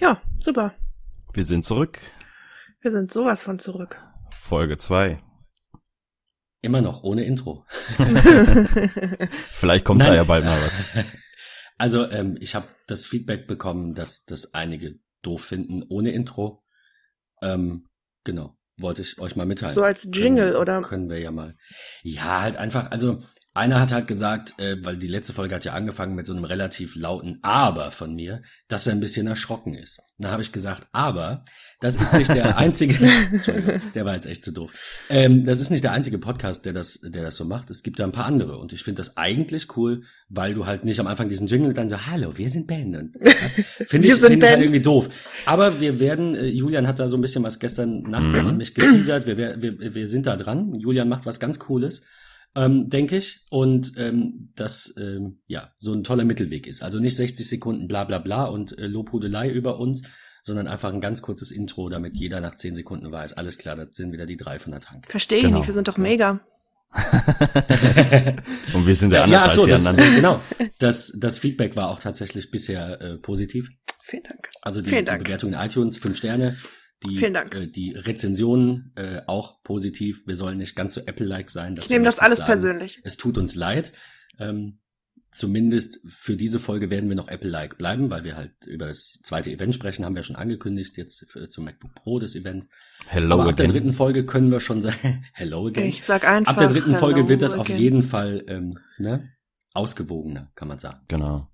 Ja, super. Wir sind zurück. Wir sind sowas von zurück. Folge 2. Immer noch ohne Intro. Vielleicht kommt Nein. da ja bald mal was. Also ähm, ich habe das Feedback bekommen, dass das einige doof finden ohne Intro. Ähm, genau, wollte ich euch mal mitteilen. So als Jingle, können, oder? Können wir ja mal. Ja, halt einfach, also einer hat halt gesagt, äh, weil die letzte Folge hat ja angefangen mit so einem relativ lauten Aber von mir, dass er ein bisschen erschrocken ist. Da habe ich gesagt, aber das ist nicht der einzige, Entschuldigung, der war jetzt echt zu doof. Ähm, das ist nicht der einzige Podcast, der das, der das so macht. Es gibt da ein paar andere und ich finde das eigentlich cool, weil du halt nicht am Anfang diesen Jingle dann so, hallo, wir sind Ben. Und, ja, Finde ich, finde ich halt irgendwie doof. Aber wir werden, äh, Julian hat da so ein bisschen was gestern Nacht Mhm. an mich geteasert. Wir, wir, wir, wir sind da dran. Julian macht was ganz Cooles, ähm, denke ich. Und ähm, das ähm, ja so ein toller Mittelweg ist. Also nicht 60 Sekunden bla bla bla und äh, Lobhudelei über uns, sondern einfach ein ganz kurzes Intro, damit jeder nach 10 Sekunden weiß, alles klar, das sind wieder die drei von der Tank. Verstehe ich Genau. nicht, wir sind doch mega. Und wir sind ja ja, anders ach so, als die das, anderen. genau. Das, das Feedback war auch tatsächlich bisher äh, positiv. Vielen Dank. Also die, Vielen die Dank. Bewertung in iTunes, fünf Sterne. Die, Vielen Dank. Äh, die Rezensionen äh, auch positiv. Wir sollen nicht ganz so Apple-like sein. Ich nehme das alles sagen. persönlich. Es tut uns leid. Ähm, zumindest für diese Folge werden wir noch Apple-like bleiben, weil wir halt über das zweite Event sprechen, haben wir schon angekündigt, jetzt für, zum MacBook Pro das Event. Hello Aber ab der dritten Folge können wir schon sagen, hello again. Ich sag einfach. ab der dritten Folge wird das auf again. jeden Fall ähm, ne, ausgewogener, kann man sagen. Genau.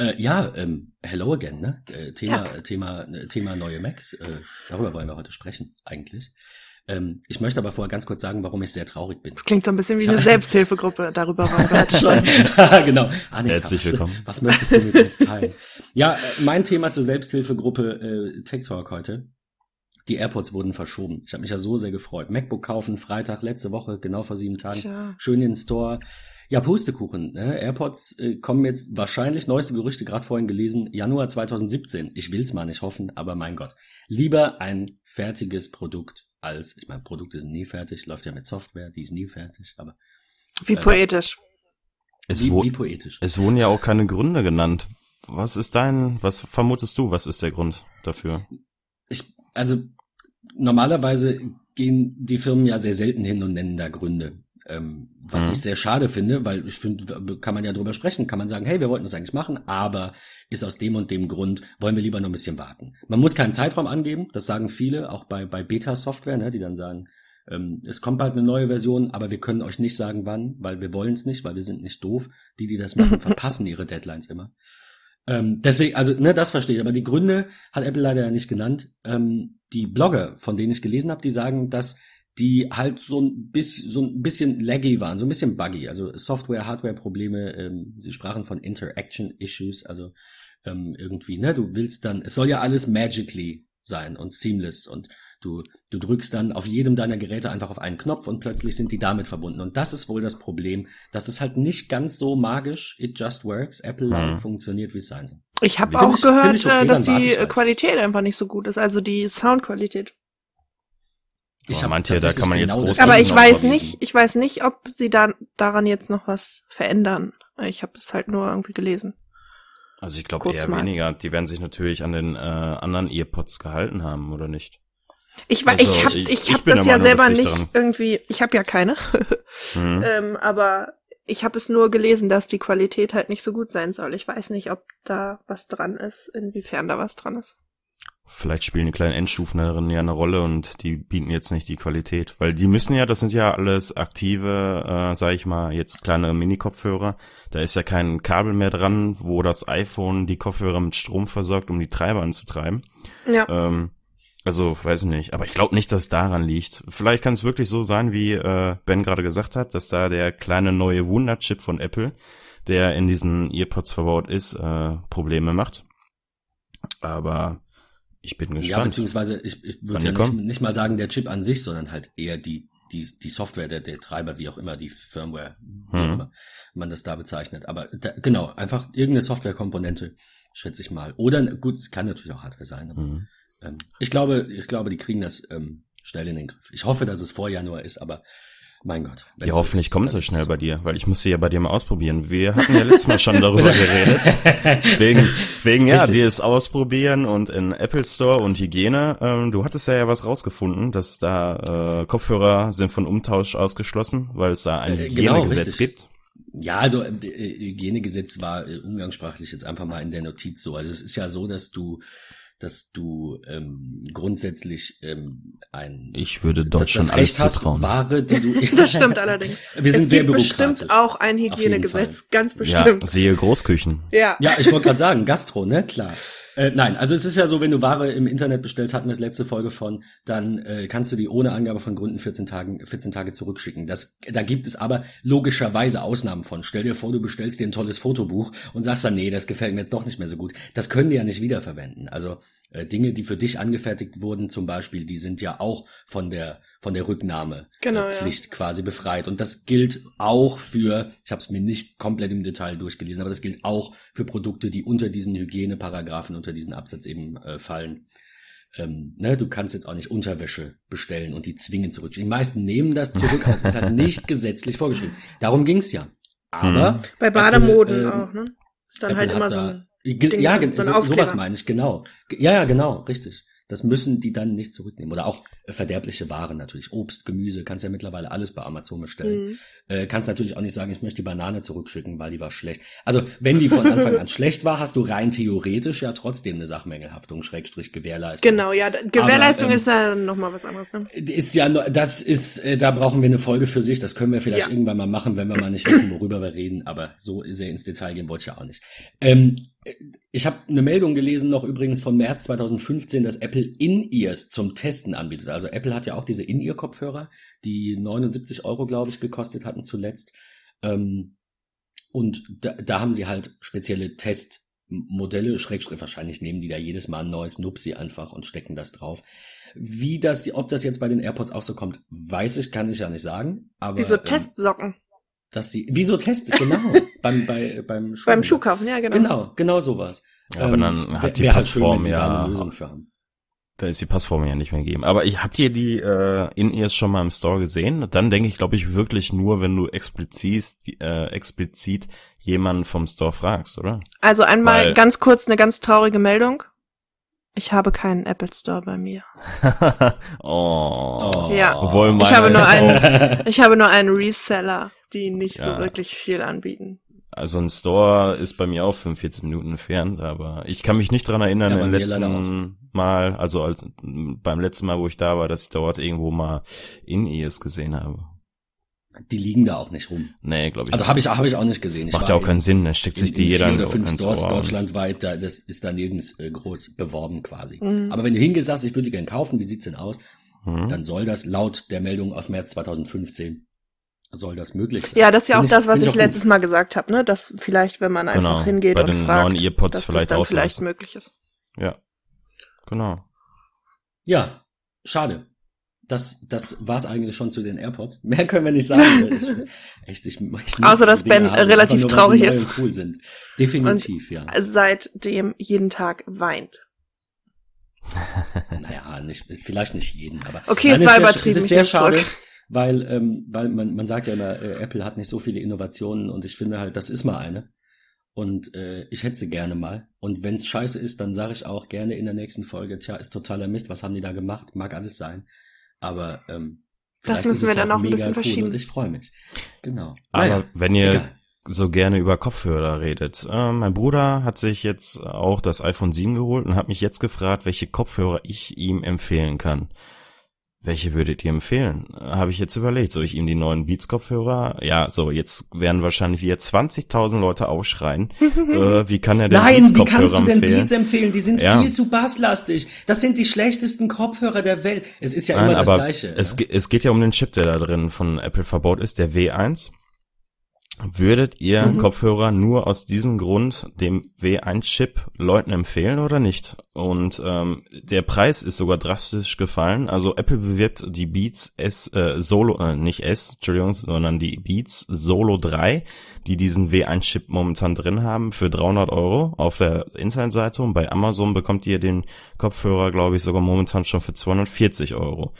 Äh, ja, ähm, hello again, ne? Äh, Thema, Ja. äh, Thema, äh, Thema neue Macs. Äh, darüber wollen wir heute sprechen, eigentlich. Ähm, ich möchte aber vorher ganz kurz sagen, warum ich sehr traurig bin. Das klingt so ein bisschen wie eine Selbsthilfegruppe. Darüber wollen wir heute sprechen. genau. Annika, Herzlich was, willkommen. was möchtest du mit uns teilen? ja, äh, mein Thema zur Selbsthilfegruppe äh, Tech Talk heute. Die AirPods wurden verschoben. Ich habe mich ja so sehr gefreut. MacBook kaufen, Freitag, letzte Woche, genau vor sieben Tagen. Tja. Schön in den Store. Ja, Pustekuchen. Ne? AirPods äh, kommen jetzt wahrscheinlich, neueste Gerüchte, gerade vorhin gelesen, Januar 2017. Ich will's mal nicht hoffen, aber mein Gott. Lieber ein fertiges Produkt als, ich meine, Produkte sind nie fertig, läuft ja mit Software, die ist nie fertig, aber Wie Äh, poetisch. Es, wie, wie poetisch. es wurden ja auch keine Gründe genannt. Was ist dein, was vermutest du, was ist der Grund dafür? ich, also normalerweise gehen die Firmen ja sehr selten hin und nennen da Gründe. Ähm, was Mhm. ich sehr schade finde, weil ich finde, kann man ja drüber sprechen, kann man sagen, hey, wir wollten das eigentlich machen, aber ist aus dem und dem Grund, wollen wir lieber noch ein bisschen warten. Man muss keinen Zeitraum angeben, das sagen viele, auch bei, bei Beta-Software, ne, die dann sagen, ähm, es kommt bald eine neue Version, aber wir können euch nicht sagen, wann, weil wir wollen es nicht, weil wir sind nicht doof. Die, die das machen, verpassen ihre Deadlines immer. Ähm, deswegen, also, ne, das verstehe ich. Aber die Gründe hat Apple leider ja nicht genannt. Ähm, die Blogger, von denen ich gelesen habe, die sagen, dass die halt so ein bisschen, so ein bisschen laggy waren, so ein bisschen buggy. Also Software, Hardware-Probleme. Ähm, sie sprachen von Interaction-Issues. Also ähm, irgendwie, ne, du willst dann, es soll ja alles magically sein und seamless und du, du drückst dann auf jedem deiner Geräte einfach auf einen Knopf und plötzlich sind die damit verbunden. Und das ist wohl das Problem, dass es halt nicht ganz so magisch, it just works, Apple-like Mhm. funktioniert, wie es sein soll. Ich habe auch ich- gehört, ich okay, äh, dass die halt. Qualität einfach nicht so gut ist, also die Soundqualität. Aber hab manche, da kann man jetzt genau groß das Aber ich weiß nicht, ich weiß nicht, ob sie da daran jetzt noch was verändern. Ich habe es halt nur irgendwie gelesen. Also ich glaube eher mal. weniger. Die werden sich natürlich an den äh, anderen Earpods gehalten haben, oder nicht? Ich weiß, Also, ich habe ich- ich, ich hab das ja Meinung, selber nicht daran. irgendwie, ich habe ja keine, Mhm. ähm, aber ich habe es nur gelesen, dass die Qualität halt nicht so gut sein soll. Ich weiß nicht, ob da was dran ist, inwiefern da was dran ist. Vielleicht spielen die kleinen Endstufen darin ja eine Rolle und die bieten jetzt nicht die Qualität. Weil die müssen ja, das sind ja alles aktive, äh, sag ich mal, jetzt kleine Mini-Kopfhörer. Da ist ja kein Kabel mehr dran, wo das iPhone die Kopfhörer mit Strom versorgt, um die Treiber anzutreiben. Ja. Ähm, also, weiß ich nicht. Aber ich glaube nicht, dass es daran liegt. Vielleicht kann es wirklich so sein, wie äh, Ben gerade gesagt hat, dass da der kleine neue Wunderchip von Apple, der in diesen Earpods verbaut ist, äh, Probleme macht. Aber ich bin Ja, gespannt. beziehungsweise ich, ich würde ja nicht, nicht mal sagen der Chip an sich, sondern halt eher die, die, die Software, der, der Treiber, wie auch immer, die Firmware, wie Mhm. immer man das da bezeichnet. Aber da, genau, einfach irgendeine Softwarekomponente, schätze ich mal. Oder gut, es kann natürlich auch Hardware sein. Aber, Mhm. ähm, ich glaube, ich glaube, die kriegen das ähm, schnell in den Griff. Ich hoffe, dass es vor Januar ist, aber Mein Gott. Ja, hoffentlich kommt sie schnell bei dir, weil ich muss sie ja bei dir mal ausprobieren. Wir hatten ja letztes Mal schon darüber geredet. Wegen, wegen ja, Richtig. dir es ausprobieren und in Apple Store und Hygiene. Ähm, du hattest ja ja was rausgefunden, dass da äh, Kopfhörer sind von Umtausch ausgeschlossen, weil es da ein Äh, genau, Hygienegesetz richtig. gibt. Ja, also äh, äh, Hygienegesetz war äh, umgangssprachlich jetzt einfach mal in der Notiz so. Also es ist ja so, dass du, dass du ähm, grundsätzlich ähm, ein Ich würde das, Deutschland das alles Recht hast, zutrauen. Ware, die du Das stimmt allerdings. Wir sind es sehr gibt bestimmt auch ein Hygienegesetz, ganz Ja, bestimmt. siehe Großküchen. Ja. Ja, ich wollte gerade sagen, Gastro, ne? Klar. Äh, nein, also es ist ja so, wenn du Ware im Internet bestellst, hatten wir das letzte Folge von, dann äh, kannst du die ohne Angabe von Gründen 14 Tagen, 14 Tage zurückschicken. Das, da gibt es aber logischerweise Ausnahmen von. Stell dir vor, du bestellst dir ein tolles Fotobuch und sagst dann, nee, das gefällt mir jetzt doch nicht mehr so gut. Das können die ja nicht wiederverwenden. Also äh, Dinge, die für dich angefertigt wurden, zum Beispiel, die sind ja auch von der von der Rücknahme Genau, äh, ja. Pflicht quasi befreit. Und das gilt auch für, ich habe es mir nicht komplett im Detail durchgelesen, aber das gilt auch für Produkte, die unter diesen Hygieneparagraphen, unter diesen Absatz eben äh, fallen. Ähm, ne, du kannst jetzt auch nicht Unterwäsche bestellen und die zwingen zurück. Die meisten nehmen das zurück, aber es ist halt nicht gesetzlich vorgeschrieben. Darum ging's ja. Aber Mhm. Bei Bademoden Apple, ähm, auch, ne? Ist dann Apple halt immer da- so ein. Ge- Ding, ja, so so, sowas meine ich, genau. Ge- Ja, ja, genau, richtig. Das müssen die dann nicht zurücknehmen. Oder auch äh, verderbliche Waren natürlich. Obst, Gemüse, kannst ja mittlerweile alles bei Amazon bestellen. Mhm. Äh, kannst natürlich auch nicht sagen, ich möchte die Banane zurückschicken, weil die war schlecht. Also, wenn die von Anfang an schlecht war, hast du rein theoretisch ja trotzdem eine Sachmängelhaftung, Schrägstrich Gewährleistung. Genau, ja. Gewährleistung ähm, ist ja nochmal was anderes, ne? Ist ja, das ist, äh, da brauchen wir eine Folge für sich. Das können wir vielleicht Ja. irgendwann mal machen, wenn wir mal nicht wissen, worüber wir reden. Aber so sehr ins Detail gehen wollte ich ja auch nicht. Ähm, äh, ich habe eine Meldung gelesen, noch übrigens vom März 2015, dass Apple In-Ears zum Testen anbietet. Also Apple hat ja auch diese In-Ear-Kopfhörer, die 79 Euro, glaube ich, gekostet hatten zuletzt. Ähm, und da, da haben sie halt spezielle Testmodelle, Schrägstrich, wahrscheinlich nehmen die da jedes Mal ein neues Nupsi einfach und stecken das drauf. Wie das, ob das jetzt bei den AirPods auch so kommt, weiß ich, kann ich ja nicht sagen. Aber Wie so ähm, Testsocken. Dass sie, wieso Test, genau, beim, bei, beim Schuh. Beim Schuhkaufen, ja, genau. Genau, genau sowas. Ja, aber Ähm, dann hat die schön, Passform da ja, da ist die Passform ja nicht mehr gegeben. Aber ich, habt ihr die äh, In-Ears schon mal im Store gesehen? Dann denke ich, glaube ich, wirklich nur, wenn du explizit, äh, explizit jemanden vom Store fragst, oder? Also einmal Weil- ganz kurz eine ganz traurige Meldung. Ich habe keinen Apple Store bei mir. oh. Ja. Obwohl meine, Ich habe nur einen- einen. Ich habe nur einen Reseller, die nicht so Ja. wirklich viel anbieten. Also ein Store ist bei mir auch 45 Minuten entfernt, aber ich kann mich nicht dran erinnern, Ja, im letzten Mal, also als, beim letzten Mal, wo ich da war, dass ich dort irgendwo mal In-Ears gesehen habe. Die liegen da auch nicht rum. Nee, glaube ich Also nicht. habe ich, hab ich auch nicht gesehen. Ich Macht ja auch in- keinen Sinn, da steckt in, sich die in jeder vier in, oder fünf ins Stores Ohr. deutschlandweit, da, das ist da nirgends äh, groß beworben quasi. Mhm. Aber wenn du hingehst, sagst, ich würde die gerne kaufen, wie sieht's denn aus? Hm? Dann soll das laut der Meldung aus März 2015 soll das möglich sein. Ja, das ist ja auch ich- das, was ich, letztes Mal gesagt habe, ne? Dass vielleicht, wenn man einfach Genau, hingeht bei und den fragt, neuen Earpods dass vielleicht das dann auch vielleicht möglich ist. Ja, genau. Ja, schade. Das, das war's eigentlich schon zu den AirPods. Mehr können wir nicht sagen. Ich, echt, ich, ich Außer, dass Ben haben, relativ nur, traurig ist. und cool sind. Definitiv, ja. Seitdem jeden Tag weint. Naja, nicht, vielleicht nicht jeden, aber. Okay, es war sehr- übertrieben, Es ist sehr schade, zurück. Weil, ähm, weil man, man sagt ja immer, äh, Apple hat nicht so viele Innovationen und ich finde halt, das ist mal eine. Und äh, ich hätte sie gerne mal. Und wenn's scheiße ist, dann sage ich auch gerne in der nächsten Folge, tja, ist totaler Mist, was haben die da gemacht? Mag alles sein. Aber ähm, Das müssen wir es dann auch ein mega bisschen cool verschieben. Und ich freue mich. Genau. Aber Naja, wenn ihr egal. so gerne über Kopfhörer redet. Äh, mein Bruder hat sich jetzt auch das iPhone 7 geholt und hat mich jetzt gefragt, welche Kopfhörer ich ihm empfehlen kann. Welche würdet ihr empfehlen? Habe ich jetzt überlegt. Soll ich ihm die neuen Beats Kopfhörer? Ja, so, jetzt werden wahrscheinlich wieder 20.000 Leute aufschreien. äh, wie kann er denn Nein, Beats wie kannst Kopfhörer du denn empfehlen? Beats empfehlen? Die sind Ja. viel zu basslastig. Das sind die schlechtesten Kopfhörer der Welt. Es ist ja Nein, immer das Gleiche. es, ge- es geht ja um den Chip, der da drin von Apple verbaut ist, der W1. Würdet ihr Mhm. Kopfhörer nur aus diesem Grund dem W1-Chip Leuten empfehlen oder nicht? Und ähm, der Preis ist sogar drastisch gefallen. Also Apple bewirbt die Beats S äh, Solo, äh, nicht S, Entschuldigung, sondern die Beats Solo 3, die diesen W1-Chip momentan drin haben, für 300 Euro auf der Internetseite. Und bei Amazon bekommt ihr den Kopfhörer, glaube ich, sogar momentan schon für 240 Euro.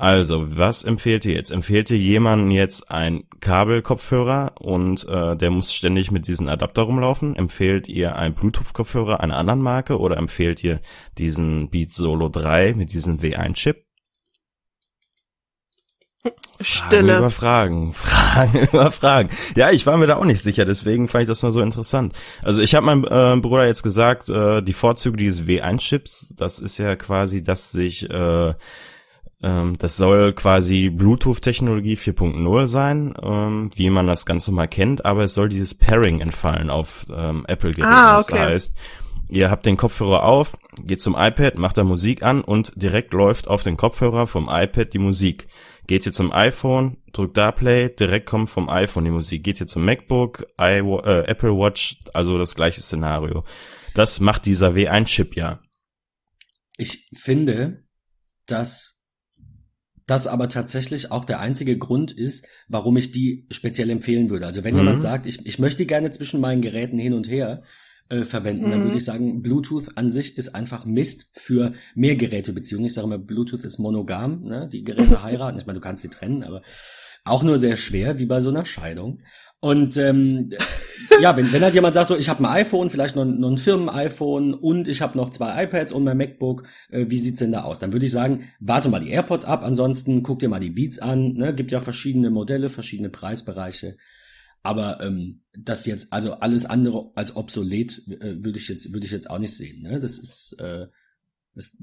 Also, was empfehlt ihr jetzt? Empfehlt ihr jemanden jetzt ein Kabelkopfhörer und äh, der muss ständig mit diesen Adapter rumlaufen? Empfehlt ihr ein Bluetooth-Kopfhörer einer anderen Marke oder empfehlt ihr diesen Beats Solo 3 mit diesem W1-Chip? Fragen Stille. über Fragen, Fragen über Fragen. Ja, ich war mir da auch nicht sicher, deswegen fand ich das mal so interessant. Also ich habe meinem äh, Bruder jetzt gesagt, äh, die Vorzüge dieses W1-Chips, das ist ja quasi, dass sich, äh, ähm, das soll quasi Bluetooth-Technologie 4.0 sein, ähm, wie man das Ganze mal kennt, aber es soll dieses Pairing entfallen auf ähm, Apple-Geräten. Ah, Das okay. heißt, ihr habt den Kopfhörer auf, geht zum iPad, macht da Musik an und direkt läuft auf den Kopfhörer vom iPad die Musik. Geht ihr zum iPhone, drückt da Play, direkt kommt vom iPhone die Musik. Geht ihr zum MacBook, I, äh, Apple Watch, also das gleiche Szenario. Das macht dieser W1-Chip ja. Ich finde, dass das aber tatsächlich auch der einzige Grund ist, warum ich die speziell empfehlen würde. Also wenn Mhm. jemand sagt, ich, ich möchte gerne zwischen meinen Geräten hin und her äh, verwenden, dann Mhm. würde ich sagen, Bluetooth an sich ist einfach Mist für Mehrgerätebeziehungen. Ich sage mal, Bluetooth ist monogam, ne? die Geräte heiraten. Ich meine, du kannst sie trennen, aber auch nur sehr schwer, wie bei so einer Scheidung. Und ähm, ja, wenn, wenn halt jemand sagt, so, ich habe ein iPhone, vielleicht noch, noch ein Firmen-iPhone und ich habe noch zwei iPads und mein MacBook, äh, wie sieht's denn da aus? Dann würde ich sagen, warte mal die AirPods ab, ansonsten guck dir mal die Beats an, ne? gibt ja verschiedene Modelle, verschiedene Preisbereiche. Aber ähm, das jetzt, also alles andere als obsolet, äh, würde ich jetzt, würde ich jetzt auch nicht sehen. Ne? Das ist, äh, das,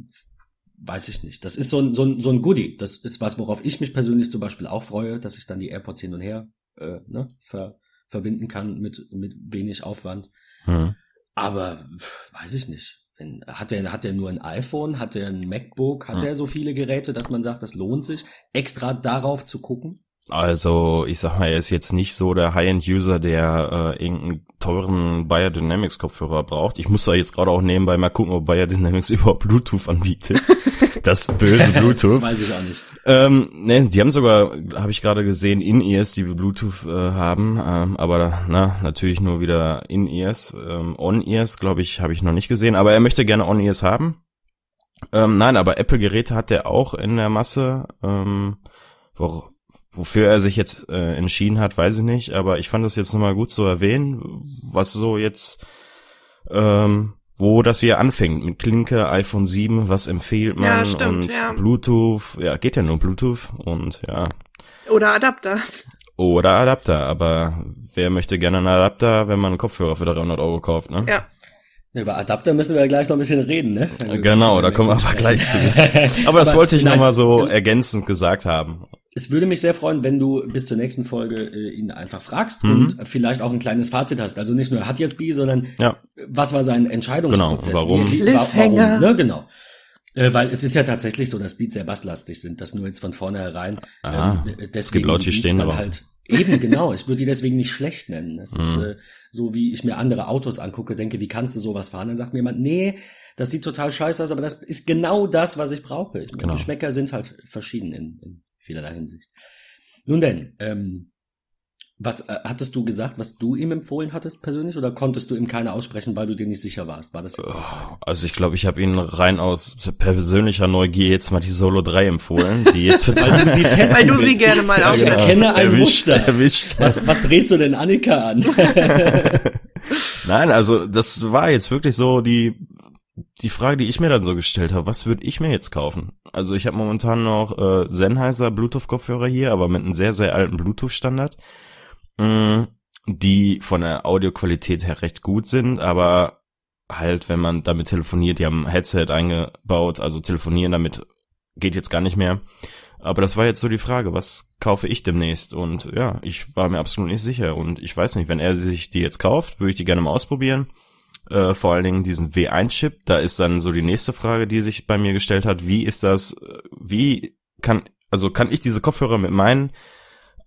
weiß ich nicht. Das ist so ein, so ein, so ein Goodie. Das ist was, worauf ich mich persönlich zum Beispiel auch freue, dass ich dann die AirPods hin und her äh, ne, ver, verbinden kann mit, mit wenig Aufwand. Hm. Aber pf, weiß ich nicht. Wenn, hat er hat er nur ein iPhone, hat er ein MacBook, hat Hm. er so viele Geräte, dass man sagt, das lohnt sich, extra darauf zu gucken? Also, ich sag mal, er ist jetzt nicht so der High-End-User, der äh, irgendeinen teuren Biodynamics-Kopfhörer braucht. Ich muss da jetzt gerade auch nebenbei mal gucken, ob Biodynamics überhaupt Bluetooth anbietet. Das böse Bluetooth. das weiß ich auch nicht. Ähm, ne, die haben sogar, habe ich gerade gesehen, In-Ears, die Bluetooth äh, haben, ähm, aber na, natürlich nur wieder In-Ears. Ähm, On-Ears, glaube ich, habe ich noch nicht gesehen, aber er möchte gerne On-Ears haben. Ähm, nein, aber Apple-Geräte hat er auch in der Masse. Ähm, wo, wofür er sich jetzt äh, entschieden hat, weiß ich nicht, aber ich fand das jetzt nochmal gut zu erwähnen, was so jetzt ähm, wo das wieder anfängt mit Klinke, iPhone 7, was empfiehlt man Ja, stimmt, und ja. Bluetooth, ja, geht ja nur Bluetooth und ja, Oder Adapter. oder Adapter, aber wer möchte gerne einen Adapter, wenn man einen Kopfhörer für 300 Euro kauft, ne? Ja. Über Adapter müssen wir ja gleich noch ein bisschen reden, ne? Genau, da kommen wir aber gleich zu. Aber das Aber wollte ich nochmal so ergänzend gesagt haben. Es würde mich sehr freuen, wenn du bis zur nächsten Folge äh, ihn einfach fragst Mhm. und vielleicht auch ein kleines Fazit hast. Also nicht nur, er hat jetzt die, sondern Ja, was war sein Entscheidungsprozess? Genau, warum? Wie, warum? Ne, genau. Äh, weil es ist ja tatsächlich so, dass Beats sehr basslastig sind, das nur jetzt von vornherein. Ah, ähm, deswegen es gibt Leute, die Beats stehen dann drauf. halt Eben, genau. Ich würde die deswegen nicht schlecht nennen. Es ist Mhm. äh, so, wie ich mir andere Autos angucke, denke, wie kannst du sowas fahren? Dann sagt mir jemand, nee, das sieht total scheiße aus, aber das ist genau das, was ich brauche. Genau. Geschmäcker sind halt verschieden in, in vielerlei Hinsicht. Nun denn, ähm, was äh, hattest du gesagt, was du ihm empfohlen hattest persönlich, oder konntest du ihm keine aussprechen, weil du dir nicht sicher warst? War das jetzt? Frage? Also ich glaube, ich habe Ihnen rein aus persönlicher Neugier jetzt mal die Solo 3 empfohlen, die jetzt für Weil du sie testen Weil du sie willst. gerne mal Ich ausprobieren. erkenne ein erwischt, Muster. erwischt. Was, was drehst du denn Annika an? Nein, also das war jetzt wirklich so die die Frage, die ich mir dann so gestellt habe, was würde ich mir jetzt kaufen? Also ich habe momentan noch äh, Sennheiser Bluetooth-Kopfhörer hier, aber mit einem sehr, sehr alten Bluetooth-Standard, mh, die von der Audioqualität her recht gut sind, aber halt, wenn man damit telefoniert, die haben ein Headset eingebaut, also telefonieren damit geht jetzt gar nicht mehr. Aber das war jetzt so die Frage, was kaufe ich demnächst? Und ja, ich war mir absolut nicht sicher. Und ich weiß nicht, wenn er sich die jetzt kauft, würde ich die gerne mal ausprobieren. Äh, vor allen Dingen diesen W1-Chip. Da ist dann so die nächste Frage, die sich bei mir gestellt hat. Wie ist das, wie kann, also kann ich diese Kopfhörer mit meinem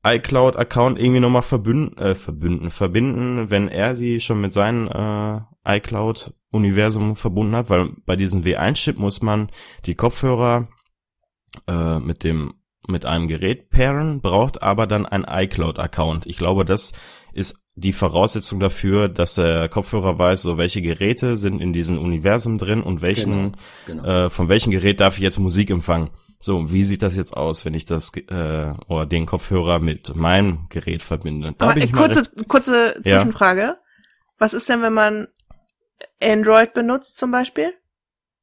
iCloud-Account irgendwie nochmal verbünden, äh, verbünden, verbinden, wenn er sie schon mit seinem äh, iCloud-Universum verbunden hat? Weil bei diesem W1-Chip muss man die Kopfhörer äh, mit dem mit einem Gerät pairen, braucht aber dann ein iCloud-Account. Ich glaube, das ist die Voraussetzung dafür, dass der Kopfhörer weiß, so welche Geräte sind in diesem Universum drin und welchen genau. äh, von welchem Gerät darf ich jetzt Musik empfangen. So, wie sieht das jetzt aus, wenn ich das äh, oder den Kopfhörer mit meinem Gerät verbinde? Da Aber bin ich mal kurze, kurze Ja. Zwischenfrage. Was ist denn, wenn man Android benutzt zum Beispiel?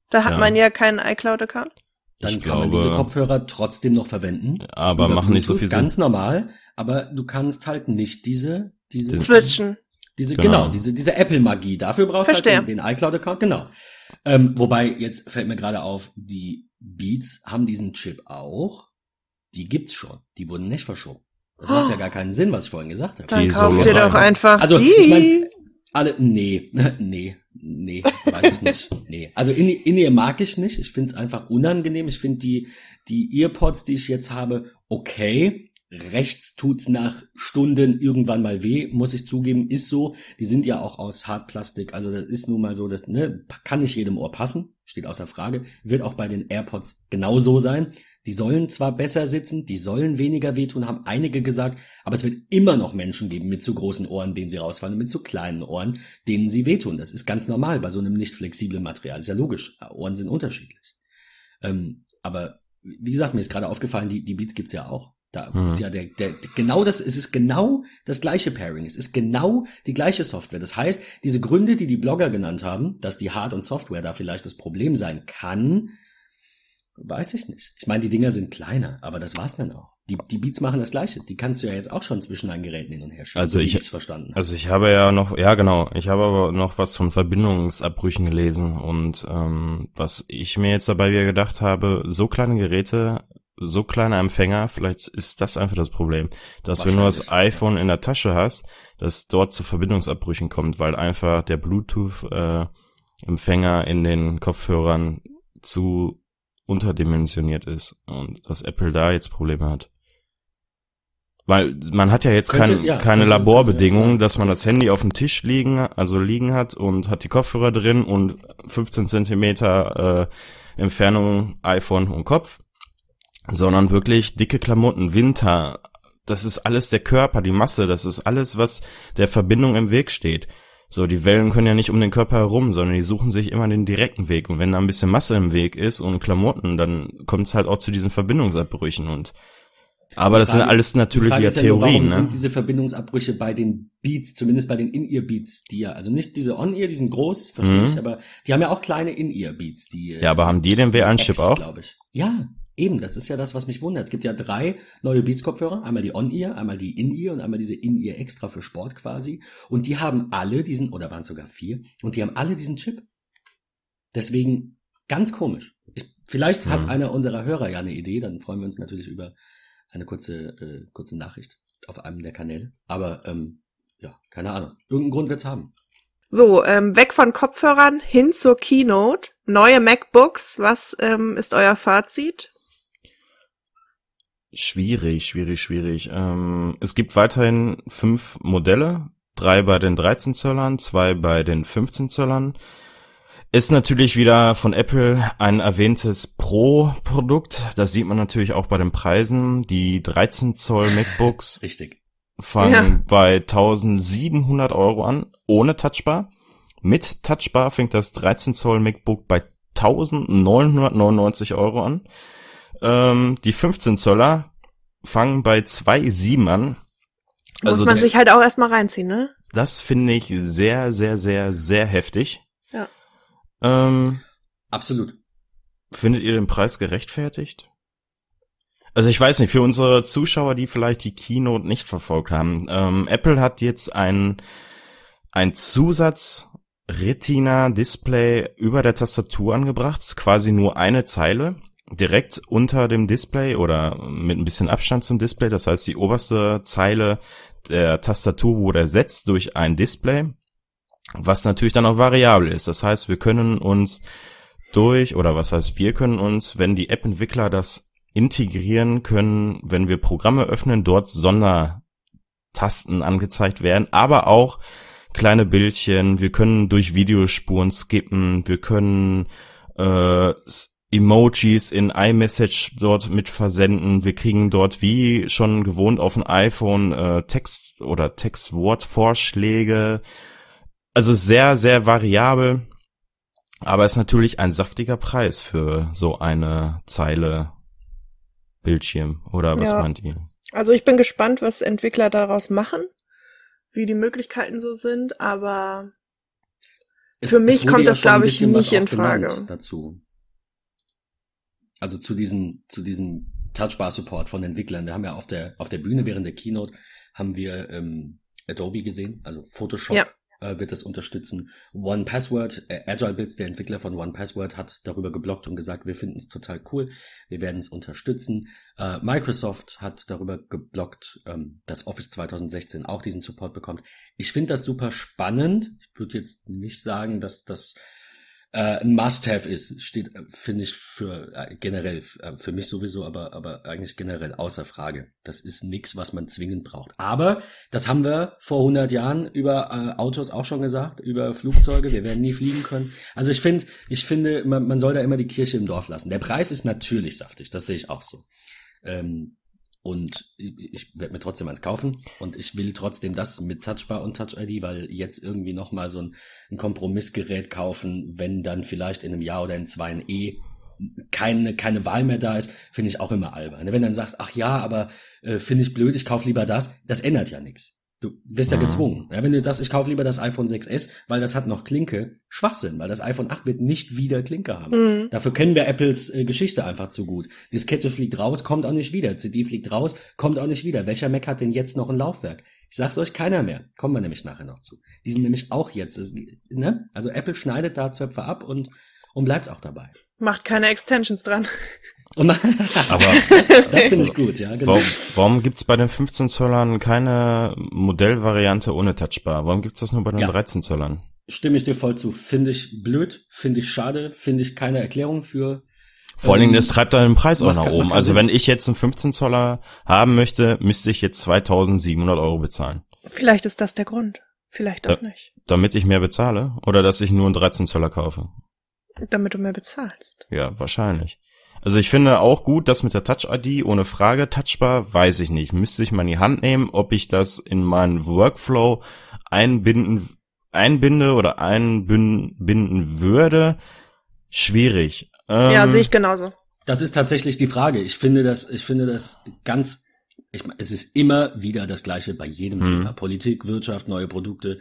Da hat Ja. man ja keinen iCloud-Account. Dann Ich kann man glaube- diese Kopfhörer trotzdem noch verwenden. aber machen nicht so viel Sinn. Ganz normal, aber du kannst halt nicht diese, diese, Switchen. diese, Genau. genau, diese, diese Apple-Magie. Dafür brauchst du Verstehe. halt den, den iCloud-Account, genau. Ähm, wobei, jetzt fällt mir gerade auf, die Beats haben diesen Chip auch. Die gibt's schon. Die wurden nicht verschoben. Das macht ja gar keinen Sinn, was ich vorhin gesagt habe. Dann Die kauft ihr doch einfach. einfach Also, die. ich mein- Alle, nee, nee, nee, weiß ich nicht. Nee. Also in, in ihr mag ich nicht. Ich finde es einfach unangenehm. Ich finde die, die Earpods, die ich jetzt habe, okay. Rechts tut's nach Stunden irgendwann mal weh, muss ich zugeben, ist so. Die sind ja auch aus Hartplastik, also das ist nun mal so, das ne, kann nicht jedem Ohr passen, steht außer Frage. Wird auch bei den AirPods genauso sein. Die sollen zwar besser sitzen, die sollen weniger wehtun, haben einige gesagt, aber es wird immer noch Menschen geben mit zu großen Ohren, denen sie rausfallen, und mit zu kleinen Ohren, denen sie wehtun. Das ist ganz normal bei so einem nicht flexiblen Material. Ist ja logisch. Ohren sind unterschiedlich. Ähm, aber wie gesagt, mir ist gerade aufgefallen, die, die Beats gibt's ja auch. Da Mhm. ist ja der, der, genau das, es ist genau das gleiche Pairing. Es ist genau die gleiche Software. Das heißt, diese Gründe, die die Blogger genannt haben, dass die Hard- und Software da vielleicht das Problem sein kann, weiß ich nicht. Ich meine, die Dinger sind kleiner, aber das war's dann auch. Die, die Beats machen das Gleiche. Die kannst du ja jetzt auch schon zwischen deinen Geräten hin und her schieben. Also ich- ich's verstanden. Also ich habe ja noch, ja genau, ich habe aber noch was von Verbindungsabbrüchen gelesen und ähm, was ich mir jetzt dabei wieder gedacht habe, so kleine Geräte, so kleine Empfänger, vielleicht ist das einfach das Problem, dass wenn du das iPhone in der Tasche hast, dass dort zu Verbindungsabbrüchen kommt, weil einfach der Bluetooth-Empfänger in den Kopfhörern zu unterdimensioniert ist und dass Apple da jetzt Probleme hat. Weil man hat ja jetzt Könnte- kein, ja, keine könnte- Laborbedingungen, könnte dass man das Handy auf dem Tisch liegen, also liegen hat und hat die Kopfhörer drin und 15 Zentimeter äh, Entfernung iPhone und Kopf, sondern wirklich dicke Klamotten, Winter, das ist alles der Körper, die Masse, das ist alles, was der Verbindung im Weg steht. So, die Wellen können ja nicht um den Körper herum, sondern die suchen sich immer den direkten Weg. Und wenn da ein bisschen Masse im Weg ist und Klamotten, dann kommt es halt auch zu diesen Verbindungsabbrüchen und aber das sind Frage- alles natürlich Frage ja nur, Theorien, warum ne? sind diese Verbindungsabbrüche bei den Beats, zumindest bei den In-Ear-Beats, die ja, also nicht diese On-Ear, die sind groß, verstehe Mhm. ich, aber die haben ja auch kleine In-Ear-Beats, die Ja, aber haben die den WLAN-Chip auch? glaube ich. Ja, eben, das ist ja das, was mich wundert. Es gibt ja drei neue Beats-Kopfhörer, einmal die On-Ear, einmal die In-Ear und einmal diese In-Ear extra für Sport quasi. Und die haben alle diesen, oder waren es sogar vier, und die haben alle diesen Chip. Deswegen ganz komisch. Ich, vielleicht hat Mhm. einer unserer Hörer ja eine Idee, dann freuen wir uns natürlich über eine kurze, äh, kurze Nachricht auf einem der Kanäle. Aber ähm, ja, keine Ahnung. Irgendeinen Grund wird's haben. So, ähm, weg von Kopfhörern hin zur Keynote. Neue MacBooks. Was ähm, ist euer Fazit? Schwierig, schwierig, schwierig. Ähm, es gibt weiterhin fünf Modelle, drei bei den 13 Zöllern, zwei bei den 15 Zöllern. Ist natürlich wieder von Apple ein erwähntes Pro-Produkt. Das sieht man natürlich auch bei den Preisen. Die 13 Zoll MacBooks Richtig. fangen Ja. bei 1700 Euro an, ohne Touchbar. Mit Touchbar fängt das 13 Zoll MacBook bei 1999 Euro an. Ähm, die 15 Zöller fangen bei 2,7 an. Muss Also man das, sich halt auch erstmal reinziehen, ne? das finde ich sehr, sehr, sehr, sehr heftig. Ja. Ähm, Absolut. Findet ihr den Preis gerechtfertigt? Also ich weiß nicht, für unsere Zuschauer, die vielleicht die Keynote nicht verfolgt haben, ähm, Apple hat jetzt ein, ein Zusatz Retina Display über der Tastatur angebracht, ist quasi nur eine Zeile, direkt unter dem Display oder mit ein bisschen Abstand zum Display, das heißt die oberste Zeile der Tastatur wurde ersetzt durch ein Display, was natürlich dann auch variabel ist. Das heißt, wir können uns durch, oder was heißt, wir können uns, wenn die App-Entwickler das integrieren können, wenn wir Programme öffnen, dort Sondertasten angezeigt werden, aber auch kleine Bildchen, wir können durch Videospuren skippen, wir können äh, Emojis in iMessage dort mit versenden, wir kriegen dort wie schon gewohnt auf dem iPhone äh, Text- oder Textwortvorschläge, also sehr, sehr variabel. Aber ist natürlich ein saftiger Preis für so eine Zeile Bildschirm. Oder was Ja. meint ihr? Also ich bin gespannt, was Entwickler daraus machen, wie die Möglichkeiten so sind, aber Es- Für mich kommt ja das, schon ein glaub ich, nicht in Frage. Dazu. Also zu diesem, zu diesem Touchbar-Support von Entwicklern. Wir haben ja auf der, auf der Bühne während der Keynote haben wir ähm, Adobe gesehen, also Photoshop Ja. äh, wird das unterstützen. One Password, äh, Agile Bits, der Entwickler von One Password, hat darüber geblockt und gesagt, wir finden es total cool, wir werden es unterstützen. Äh, Microsoft hat darüber geblockt, ähm, dass Office 2016 auch diesen Support bekommt. Ich finde das super spannend. Ich würde jetzt nicht sagen, dass das äh, ein Must-have ist. Steht, äh, finde ich, für äh, generell, äh, für mich sowieso, aber, aber eigentlich generell außer Frage. Das ist nichts, was man zwingend braucht. Aber das haben wir vor 100 Jahren über äh, Autos auch schon gesagt, über Flugzeuge. Wir werden nie fliegen können. Also ich finde, ich finde, man, man soll da immer die Kirche im Dorf lassen. Der Preis ist natürlich saftig, das sehe ich auch so. Ähm, und ich, werde mir trotzdem eins kaufen und ich will trotzdem das mit Touchbar und Touch ID, weil jetzt irgendwie noch mal so ein, ein Kompromissgerät kaufen, wenn dann vielleicht in einem Jahr oder in zwei ein E keine keine Wahl mehr da ist, finde ich auch immer albern. Wenn dann sagst, ach ja, aber äh, finde ich blöd, ich kaufe lieber das, das ändert ja nichts. Du wirst ja Mhm. gezwungen. Ja, wenn du jetzt sagst, ich kaufe lieber das iPhone 6s, weil das hat noch Klinke, Schwachsinn, weil das iPhone 8 wird nicht wieder Klinke haben. Mhm. Dafür kennen wir Apples äh, Geschichte einfach zu gut. Diskette fliegt raus, kommt auch nicht wieder. CD fliegt raus, kommt auch nicht wieder. Welcher Mac hat denn jetzt noch ein Laufwerk? Ich sag's euch keiner mehr. Kommen wir nämlich nachher noch zu. Die sind nämlich auch jetzt, es- ne? Also Apple schneidet da Zöpfe ab und, und bleibt auch dabei. Macht keine Extensions dran. Und Aber das, das finde ich gut, ja, genau. warum, warum gibt's bei den 15 Zollern keine Modellvariante ohne Touchbar? Warum gibt's das nur bei den Ja. 13 Zollern? Stimme ich dir voll zu. Finde ich blöd, finde ich schade, finde ich keine Erklärung für. Vor allen Ähm, Dingen, das treibt da den Preis auch nach oben. Also wenn ich jetzt einen 15 Zoller haben möchte, müsste ich jetzt 2700 Euro bezahlen. Vielleicht ist das der Grund. Vielleicht auch Ja. nicht. Damit ich mehr bezahle? Oder dass ich nur einen 13 Zoller kaufe? Damit du mehr bezahlst. Ja, wahrscheinlich. Also ich finde auch gut, dass mit der Touch-ID ohne Frage touchbar, weiß ich nicht. Müsste ich mal in die Hand nehmen, ob ich das in meinen Workflow einbinden, einbinde oder einbinden würde. Schwierig. Ähm, ja, sehe ich genauso. Das ist tatsächlich die Frage. Ich finde das, ich finde das ganz, ich, es ist immer wieder das Gleiche bei jedem Mhm. Thema. Politik, Wirtschaft, neue Produkte.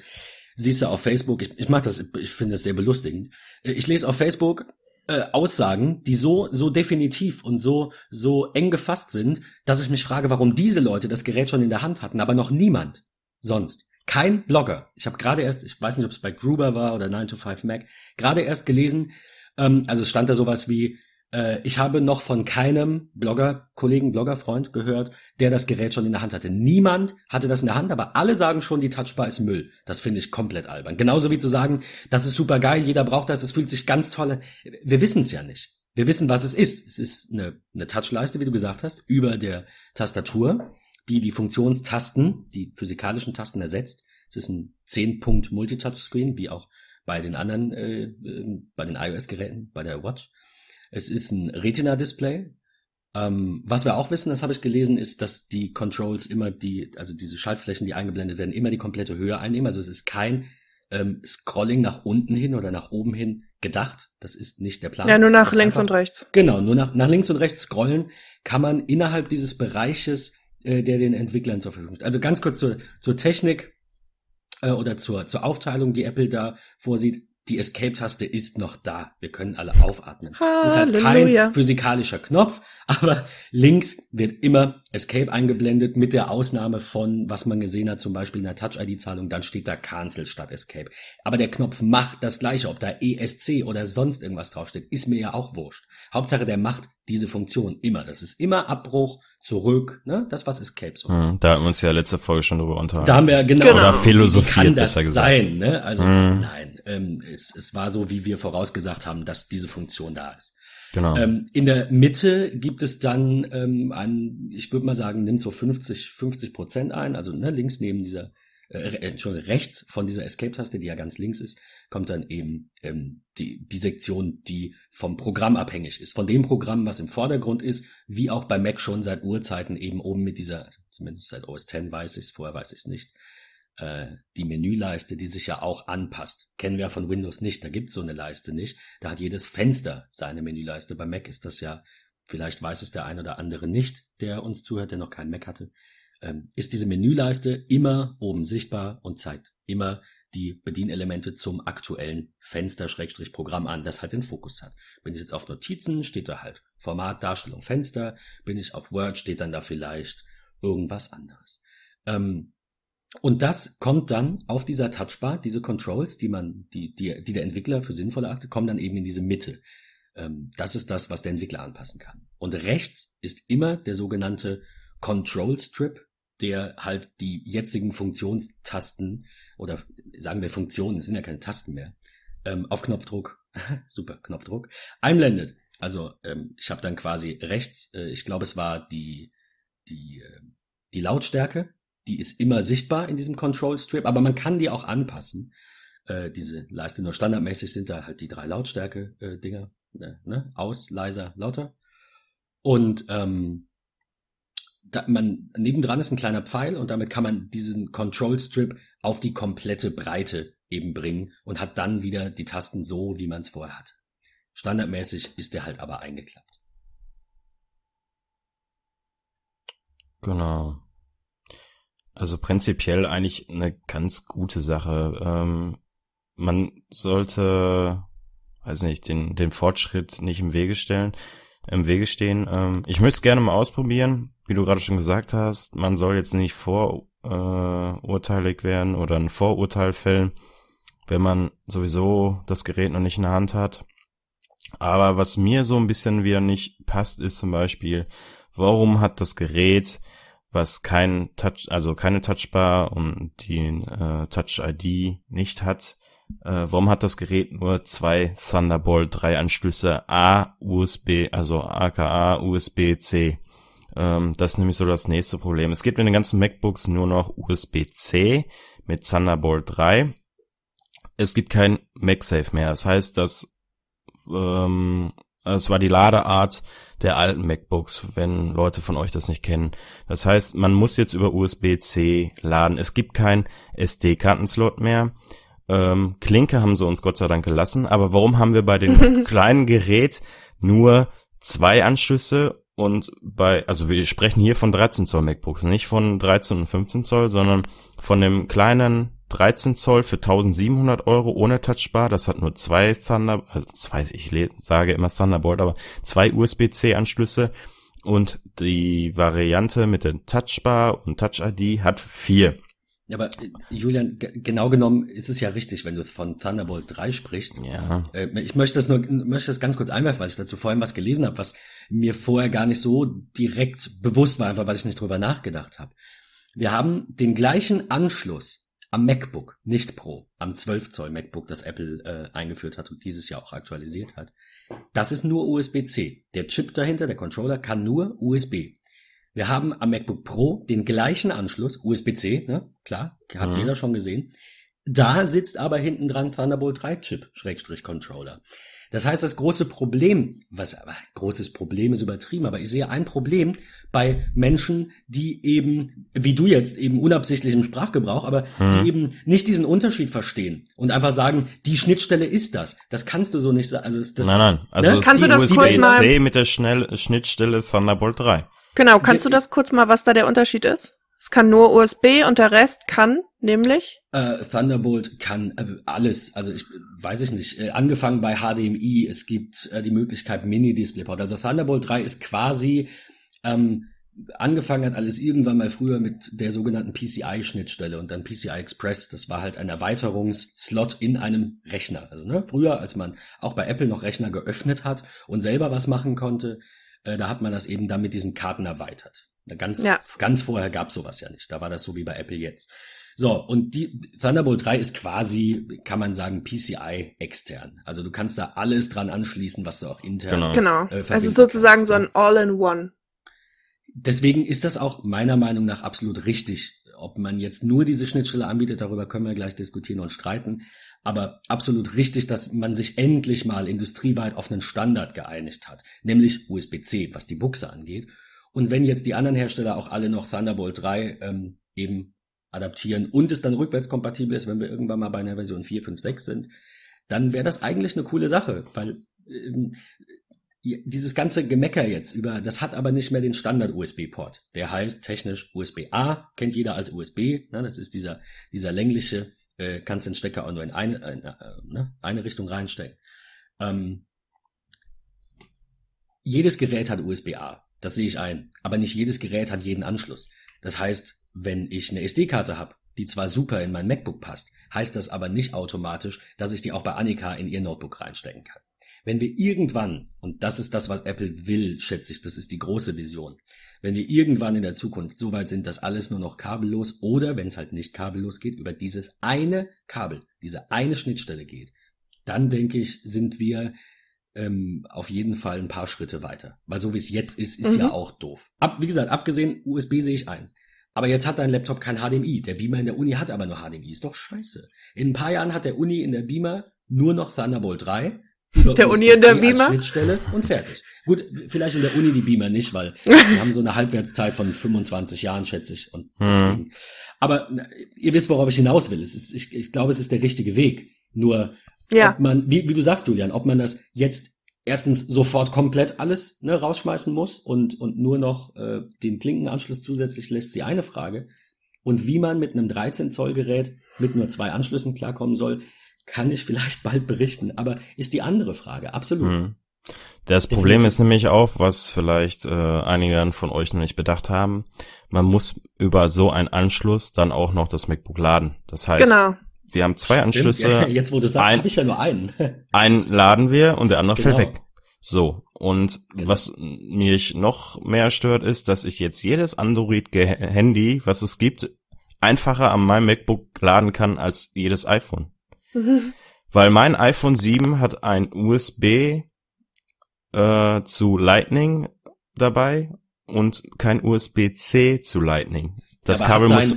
Siehst du auf Facebook, ich, ich mache das, ich finde das sehr belustigend. Äh, Ich lese auf Facebook äh, Aussagen, die so, so definitiv und so, so eng gefasst sind, dass ich mich frage, warum diese Leute das Gerät schon in der Hand hatten, aber noch niemand sonst. Kein Blogger. Ich habe gerade erst, ich weiß nicht, ob es bei Gruber war oder 9 to 5 Mac, gerade erst gelesen, ähm, also stand da sowas wie, äh, ich habe noch von keinem Blogger, Kollegen, Bloggerfreund gehört, der das Gerät schon in der Hand hatte. Niemand hatte das in der Hand, aber alle sagen schon, die Touchbar ist Müll. Das finde ich komplett albern. Genauso wie zu sagen, das ist super geil, jeder braucht das, es fühlt sich ganz toll. Wir wissen es ja nicht. Wir wissen, was es ist. Es ist eine, eine Touchleiste, wie du gesagt hast, über der Tastatur, die die Funktionstasten, die physikalischen Tasten ersetzt. Es ist ein 10-Punkt Multitouch-Screen, wie auch bei den anderen, äh, äh, bei den iOS-Geräten, bei der Watch. Es ist ein Retina-Display. Ähm, was wir auch wissen, das habe ich gelesen, ist, dass die Controls immer die, also diese Schaltflächen, die eingeblendet werden, immer die komplette Höhe einnehmen. Also es ist kein ähm, Scrolling nach unten hin oder nach oben hin gedacht. Das ist nicht der Plan. Ja, nur nach links einfach- und rechts. Genau, nur nach, nach links und rechts scrollen kann man innerhalb dieses Bereiches, äh, der den Entwicklern zur Verfügung steht. Also ganz kurz zur, zur Technik äh, oder zur, zur Aufteilung, die Apple da vorsieht. Die Escape-Taste ist noch da. Wir können alle aufatmen. Es ist halt Halleluja. kein physikalischer Knopf, aber links wird immer Escape eingeblendet mit der Ausnahme von, was man gesehen hat, zum Beispiel in der Touch-ID-Zahlung, dann steht da Cancel statt Escape. Aber der Knopf macht das Gleiche, ob da ESC oder sonst irgendwas draufsteht, ist mir ja auch wurscht. Hauptsache, der macht diese Funktion immer. Das ist immer Abbruch, zurück, ne? Das, was Escape so. Hm, Da hatten wir uns ja letzte Folge schon drüber unterhalten. Da haben wir genau, Genau. Oder philosophiert, wie kann das besser gesagt. sein, ne? Also Mhm. nein, ähm, es, es war so, wie wir vorausgesagt haben, dass diese Funktion da ist. genau. Ähm, in der Mitte gibt es dann ähm, ein, ich würde mal sagen, nimmt so 50, 50 Prozent ein. Also ne, links neben dieser, äh, äh, Entschuldigung, rechts von dieser Escape-Taste, die ja ganz links ist, kommt dann eben ähm, die, die Sektion, die vom Programm abhängig ist. Von dem Programm, was im Vordergrund ist, wie auch bei Mac schon seit Urzeiten eben oben mit dieser, zumindest seit OS X weiß ich es, vorher weiß ich es nicht, äh, die Menüleiste, die sich ja auch anpasst. Kennen wir von Windows nicht, da gibt's so eine Leiste nicht. Da hat jedes Fenster seine Menüleiste. Bei Mac ist das ja vielleicht weiß es der ein oder andere nicht, der uns zuhört, der noch keinen Mac hatte, ähm, ist diese Menüleiste immer oben sichtbar und zeigt immer die Bedienelemente zum aktuellen Fenster-Programm an, das halt den Fokus hat. Bin ich jetzt auf Notizen, steht da halt Format, Darstellung, Fenster. Bin ich auf Word, steht dann da vielleicht irgendwas anderes. Ähm, und das kommt dann auf dieser Touchbar, diese Controls, die man, die, die, die der Entwickler für sinnvoll erachtet, kommen dann eben in diese Mitte. Ähm, das ist das, was der Entwickler anpassen kann. Und rechts ist immer der sogenannte Control Strip, der halt die jetzigen Funktionstasten oder sagen wir Funktionen, es sind ja keine Tasten mehr, ähm, auf Knopfdruck, super Knopfdruck, einblendet. Also ähm, ich habe dann quasi rechts, äh, ich glaube es war die die äh, die Lautstärke, die ist immer sichtbar in diesem Control Strip, aber man kann die auch anpassen. Äh, diese Leiste nur standardmäßig sind da halt die drei Lautstärke äh, ne, ne? aus, leiser, lauter. Und ähm, da, man nebendran ist ein kleiner Pfeil und damit kann man diesen Control Strip auf die komplette Breite eben bringen und hat dann wieder die Tasten so, wie man es vorher hat. Standardmäßig ist der halt aber eingeklappt. Genau. Also prinzipiell eigentlich eine ganz gute Sache. Ähm, man sollte, weiß nicht, den, den Fortschritt nicht im Wege stellen im Wege stehen. Ähm, ich möchte es gerne mal ausprobieren, wie du gerade schon gesagt hast. Man soll jetzt nicht vorurteilig äh, werden oder ein Vorurteil fällen, wenn man sowieso das Gerät noch nicht in der Hand hat. Aber was mir so ein bisschen wieder nicht passt, ist zum Beispiel, warum hat das Gerät, was kein Touch, also keine Touchbar und die äh, Touch ID nicht hat, äh, warum hat das Gerät nur zwei Thunderbolt 3 Anschlüsse A, USB, also AKA, USB-C? Ähm, das ist nämlich so das nächste Problem. Es gibt in den ganzen MacBooks nur noch USB-C mit Thunderbolt 3. Es gibt kein MagSafe mehr. Das heißt, dass ähm, es war die Ladeart der alten MacBooks, wenn Leute von euch das nicht kennen. Das heißt, man muss jetzt über USB-C laden. Es gibt kein SD-Kartenslot mehr. Ähm, Klinke haben sie uns Gott sei Dank gelassen, aber warum haben wir bei dem kleinen Gerät nur zwei Anschlüsse und bei, also wir sprechen hier von 13 Zoll MacBooks, nicht von 13 und 15 Zoll, sondern von dem kleinen 13 Zoll für 1700 Euro ohne Touchbar. Das hat nur zwei Thunder, also zwei, ich sage immer Thunderbolt, aber zwei USB-C Anschlüsse und die Variante mit der Touchbar und Touch ID hat vier. Ja, aber äh, Julian, genau genommen ist es ja richtig, wenn du von Thunderbolt 3 sprichst. Ja. Äh, ich möchte das nur, möchte das ganz kurz einwerfen, weil ich dazu vorhin was gelesen habe, was mir vorher gar nicht so direkt bewusst war, einfach weil ich nicht drüber nachgedacht habe. Wir haben den gleichen Anschluss am MacBook, nicht Pro, am 12 Zoll MacBook, das Apple äh, eingeführt hat und dieses Jahr auch aktualisiert hat. Das ist nur USB-C. Der Chip dahinter, der Controller, kann nur USB. Wir haben am MacBook Pro den gleichen Anschluss, USB-C, ne? klar, hat mhm. jeder schon gesehen. Da sitzt aber hinten dran Thunderbolt 3 Chip, Schrägstrich Controller. Das heißt, das große Problem, was aber großes Problem ist übertrieben, aber ich sehe ein Problem bei Menschen, die eben, wie du jetzt, eben unabsichtlich im Sprachgebrauch, aber mhm. die eben nicht diesen Unterschied verstehen und einfach sagen, die Schnittstelle ist das. Das kannst du so nicht sagen. Also das, nein, nein. Also ne? kannst du das kurz mal mit der Schnell Schnittstelle Thunderbolt 3. Genau, kannst du das kurz mal, was da der Unterschied ist? Es kann nur USB und der Rest kann, nämlich? Äh, Thunderbolt kann äh, alles, also ich weiß ich nicht, äh, angefangen bei HDMI, es gibt äh, die Möglichkeit Mini-Displayport. Also Thunderbolt 3 ist quasi ähm, angefangen hat alles irgendwann mal früher mit der sogenannten PCI-Schnittstelle und dann PCI Express. Das war halt ein Erweiterungsslot in einem Rechner. Also ne, früher, als man auch bei Apple noch Rechner geöffnet hat und selber was machen konnte, äh, da hat man das eben dann mit diesen Karten erweitert. Ganz, ja. ganz vorher gab sowas ja nicht. Da war das so wie bei Apple jetzt. So, und die Thunderbolt 3 ist quasi, kann man sagen, PCI extern. Also du kannst da alles dran anschließen, was du auch intern. Genau. genau. Äh, es ist sozusagen kannst. so ein All-in-One. Deswegen ist das auch meiner Meinung nach absolut richtig. Ob man jetzt nur diese Schnittstelle anbietet, darüber können wir gleich diskutieren und streiten aber absolut richtig, dass man sich endlich mal industrieweit auf einen Standard geeinigt hat, nämlich USB-C, was die Buchse angeht. Und wenn jetzt die anderen Hersteller auch alle noch Thunderbolt 3 ähm, eben adaptieren und es dann rückwärtskompatibel ist, wenn wir irgendwann mal bei einer Version 4, 5, 6 sind, dann wäre das eigentlich eine coole Sache, weil ähm, dieses ganze Gemecker jetzt über, das hat aber nicht mehr den Standard-USB-Port. Der heißt technisch USB-A, kennt jeder als USB. Ne? Das ist dieser, dieser längliche, äh, kannst den Stecker auch nur in eine, äh, äh, ne? eine Richtung reinstecken. Ähm, jedes Gerät hat USB-A, das sehe ich ein. Aber nicht jedes Gerät hat jeden Anschluss. Das heißt, wenn ich eine SD-Karte habe, die zwar super in mein MacBook passt, heißt das aber nicht automatisch, dass ich die auch bei Annika in ihr Notebook reinstecken kann. Wenn wir irgendwann, und das ist das, was Apple will, schätze ich, das ist die große Vision, wenn wir irgendwann in der Zukunft so weit sind, dass alles nur noch kabellos oder, wenn es halt nicht kabellos geht, über dieses eine Kabel, diese eine Schnittstelle geht, dann denke ich, sind wir ähm, auf jeden Fall ein paar Schritte weiter. Weil so wie es jetzt ist, ist mhm. ja auch doof. Ab, wie gesagt, abgesehen, USB sehe ich ein. Aber jetzt hat dein Laptop kein HDMI. Der Beamer in der Uni hat aber nur HDMI. Ist doch scheiße. In ein paar Jahren hat der Uni in der Beamer nur noch Thunderbolt 3 der Uni in der Beamer? Schnittstelle und fertig. Gut, vielleicht in der Uni die Beamer nicht, weil wir haben so eine Halbwertszeit von 25 Jahren, schätze ich. Und mhm. deswegen. Mhm. Aber ihr wisst, worauf ich hinaus will. Es ist, ich, ich glaube, es ist der richtige Weg. Nur, ja. ob man, wie, wie du sagst, Julian, ob man das jetzt erstens sofort komplett alles ne, rausschmeißen muss und, und nur noch äh, den Klinkenanschluss zusätzlich lässt, sie eine Frage. Und wie man mit einem 13 Zoll Gerät mit nur zwei Anschlüssen klarkommen soll, kann ich vielleicht bald berichten, aber ist die andere Frage, absolut. Hm. Das Definitiv. Problem ist nämlich auch, was vielleicht äh, einige von euch noch nicht bedacht haben, man muss über so einen Anschluss dann auch noch das MacBook laden. Das heißt, genau. wir haben zwei Anschlüsse. Ja, jetzt, wo du sagst, ein, habe ich ja nur einen. einen laden wir und der andere genau. fällt weg. So, und genau. was mich noch mehr stört, ist, dass ich jetzt jedes Android-Handy, was es gibt, einfacher an meinem MacBook laden kann als jedes iPhone. Weil mein iPhone 7 hat ein USB äh, zu Lightning dabei und kein USB-C zu Lightning. Das ja, Kabel muss.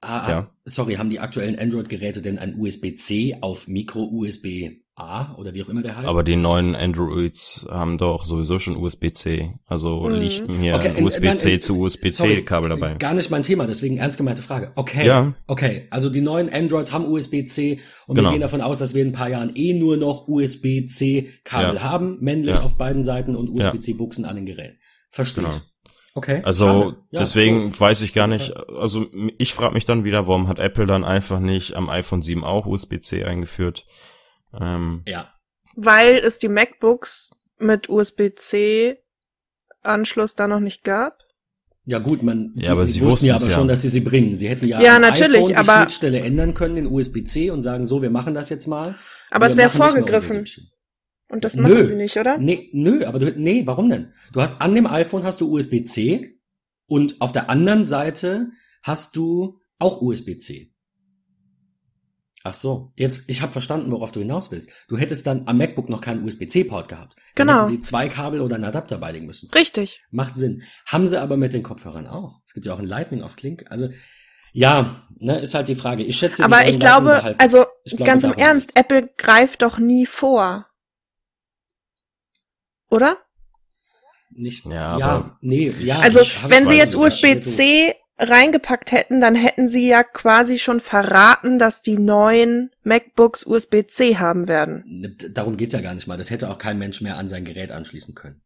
Ah, ah, ja. Sorry, haben die aktuellen Android-Geräte denn ein USB-C auf Micro-USB A oder wie auch immer der heißt. Aber die neuen Androids haben doch sowieso schon USB-C. Also mhm. liegt mir okay, USB-C äh, zu USB-C-Kabel dabei. Gar nicht mein Thema, deswegen ernst gemeinte Frage. Okay, ja. okay. Also die neuen Androids haben USB-C und genau. wir gehen davon aus, dass wir in ein paar Jahren eh nur noch USB-C-Kabel ja. haben, männlich ja. auf beiden Seiten und USB-C-Buchsen an den Geräten. Verstehe genau. Okay. Also ja, deswegen weiß ich gar nicht, also ich frage mich dann wieder, warum hat Apple dann einfach nicht am iPhone 7 auch USB-C eingeführt? Ähm, ja. Weil es die MacBooks mit USB-C Anschluss da noch nicht gab. Ja gut, man ja, aber sie wussten ja aber schon, dass sie sie bringen. Sie hätten ja, ja natürlich, iPhone die Schnittstelle ändern können in USB-C und sagen so, wir machen das jetzt mal. Aber es wäre vorgegriffen. Und das machen nö. sie nicht, oder? Nee, nö, aber du, nee, warum denn? Du hast an dem iPhone hast du USB-C und auf der anderen Seite hast du auch USB-C. Ach so, jetzt ich habe verstanden, worauf du hinaus willst. Du hättest dann am MacBook noch keinen USB-C-Port gehabt. Dann genau. Hätten sie zwei Kabel oder einen Adapter beilegen müssen. Richtig. Macht Sinn. Haben sie aber mit den Kopfhörern auch. Es gibt ja auch ein Lightning auf Klink. Also ja, ne, ist halt die Frage. Ich schätze. Aber ich glaube, halt, also ich glaube, ganz im Ernst, Apple greift doch nie vor. Oder? Nicht. Ja, ja aber nee, ja. Also wenn sie jetzt USB-C reingepackt hätten, dann hätten sie ja quasi schon verraten, dass die neuen MacBooks USB-C haben werden. Ne, darum geht's ja gar nicht mal. Das hätte auch kein Mensch mehr an sein Gerät anschließen können.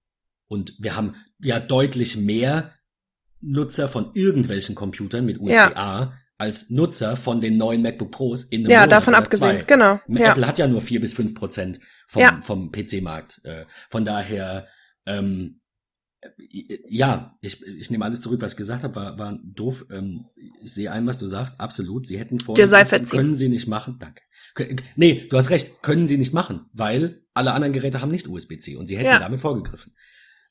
Und wir haben ja deutlich mehr Nutzer von irgendwelchen Computern mit USB-A ja. als Nutzer von den neuen MacBook Pros in einem Ja, Monat davon abgesehen, zwei. genau. Apple ja. hat ja nur vier bis fünf Prozent vom, ja. vom PC-Markt. Äh, von daher, ähm, ja, ich, ich nehme alles zurück, was ich gesagt habe, war, war doof. Ähm, ich sehe ein, was du sagst, absolut. Sie hätten vor, können sie nicht machen. Danke. Nee, du hast recht, können sie nicht machen, weil alle anderen Geräte haben nicht USB-C und sie hätten ja. damit vorgegriffen.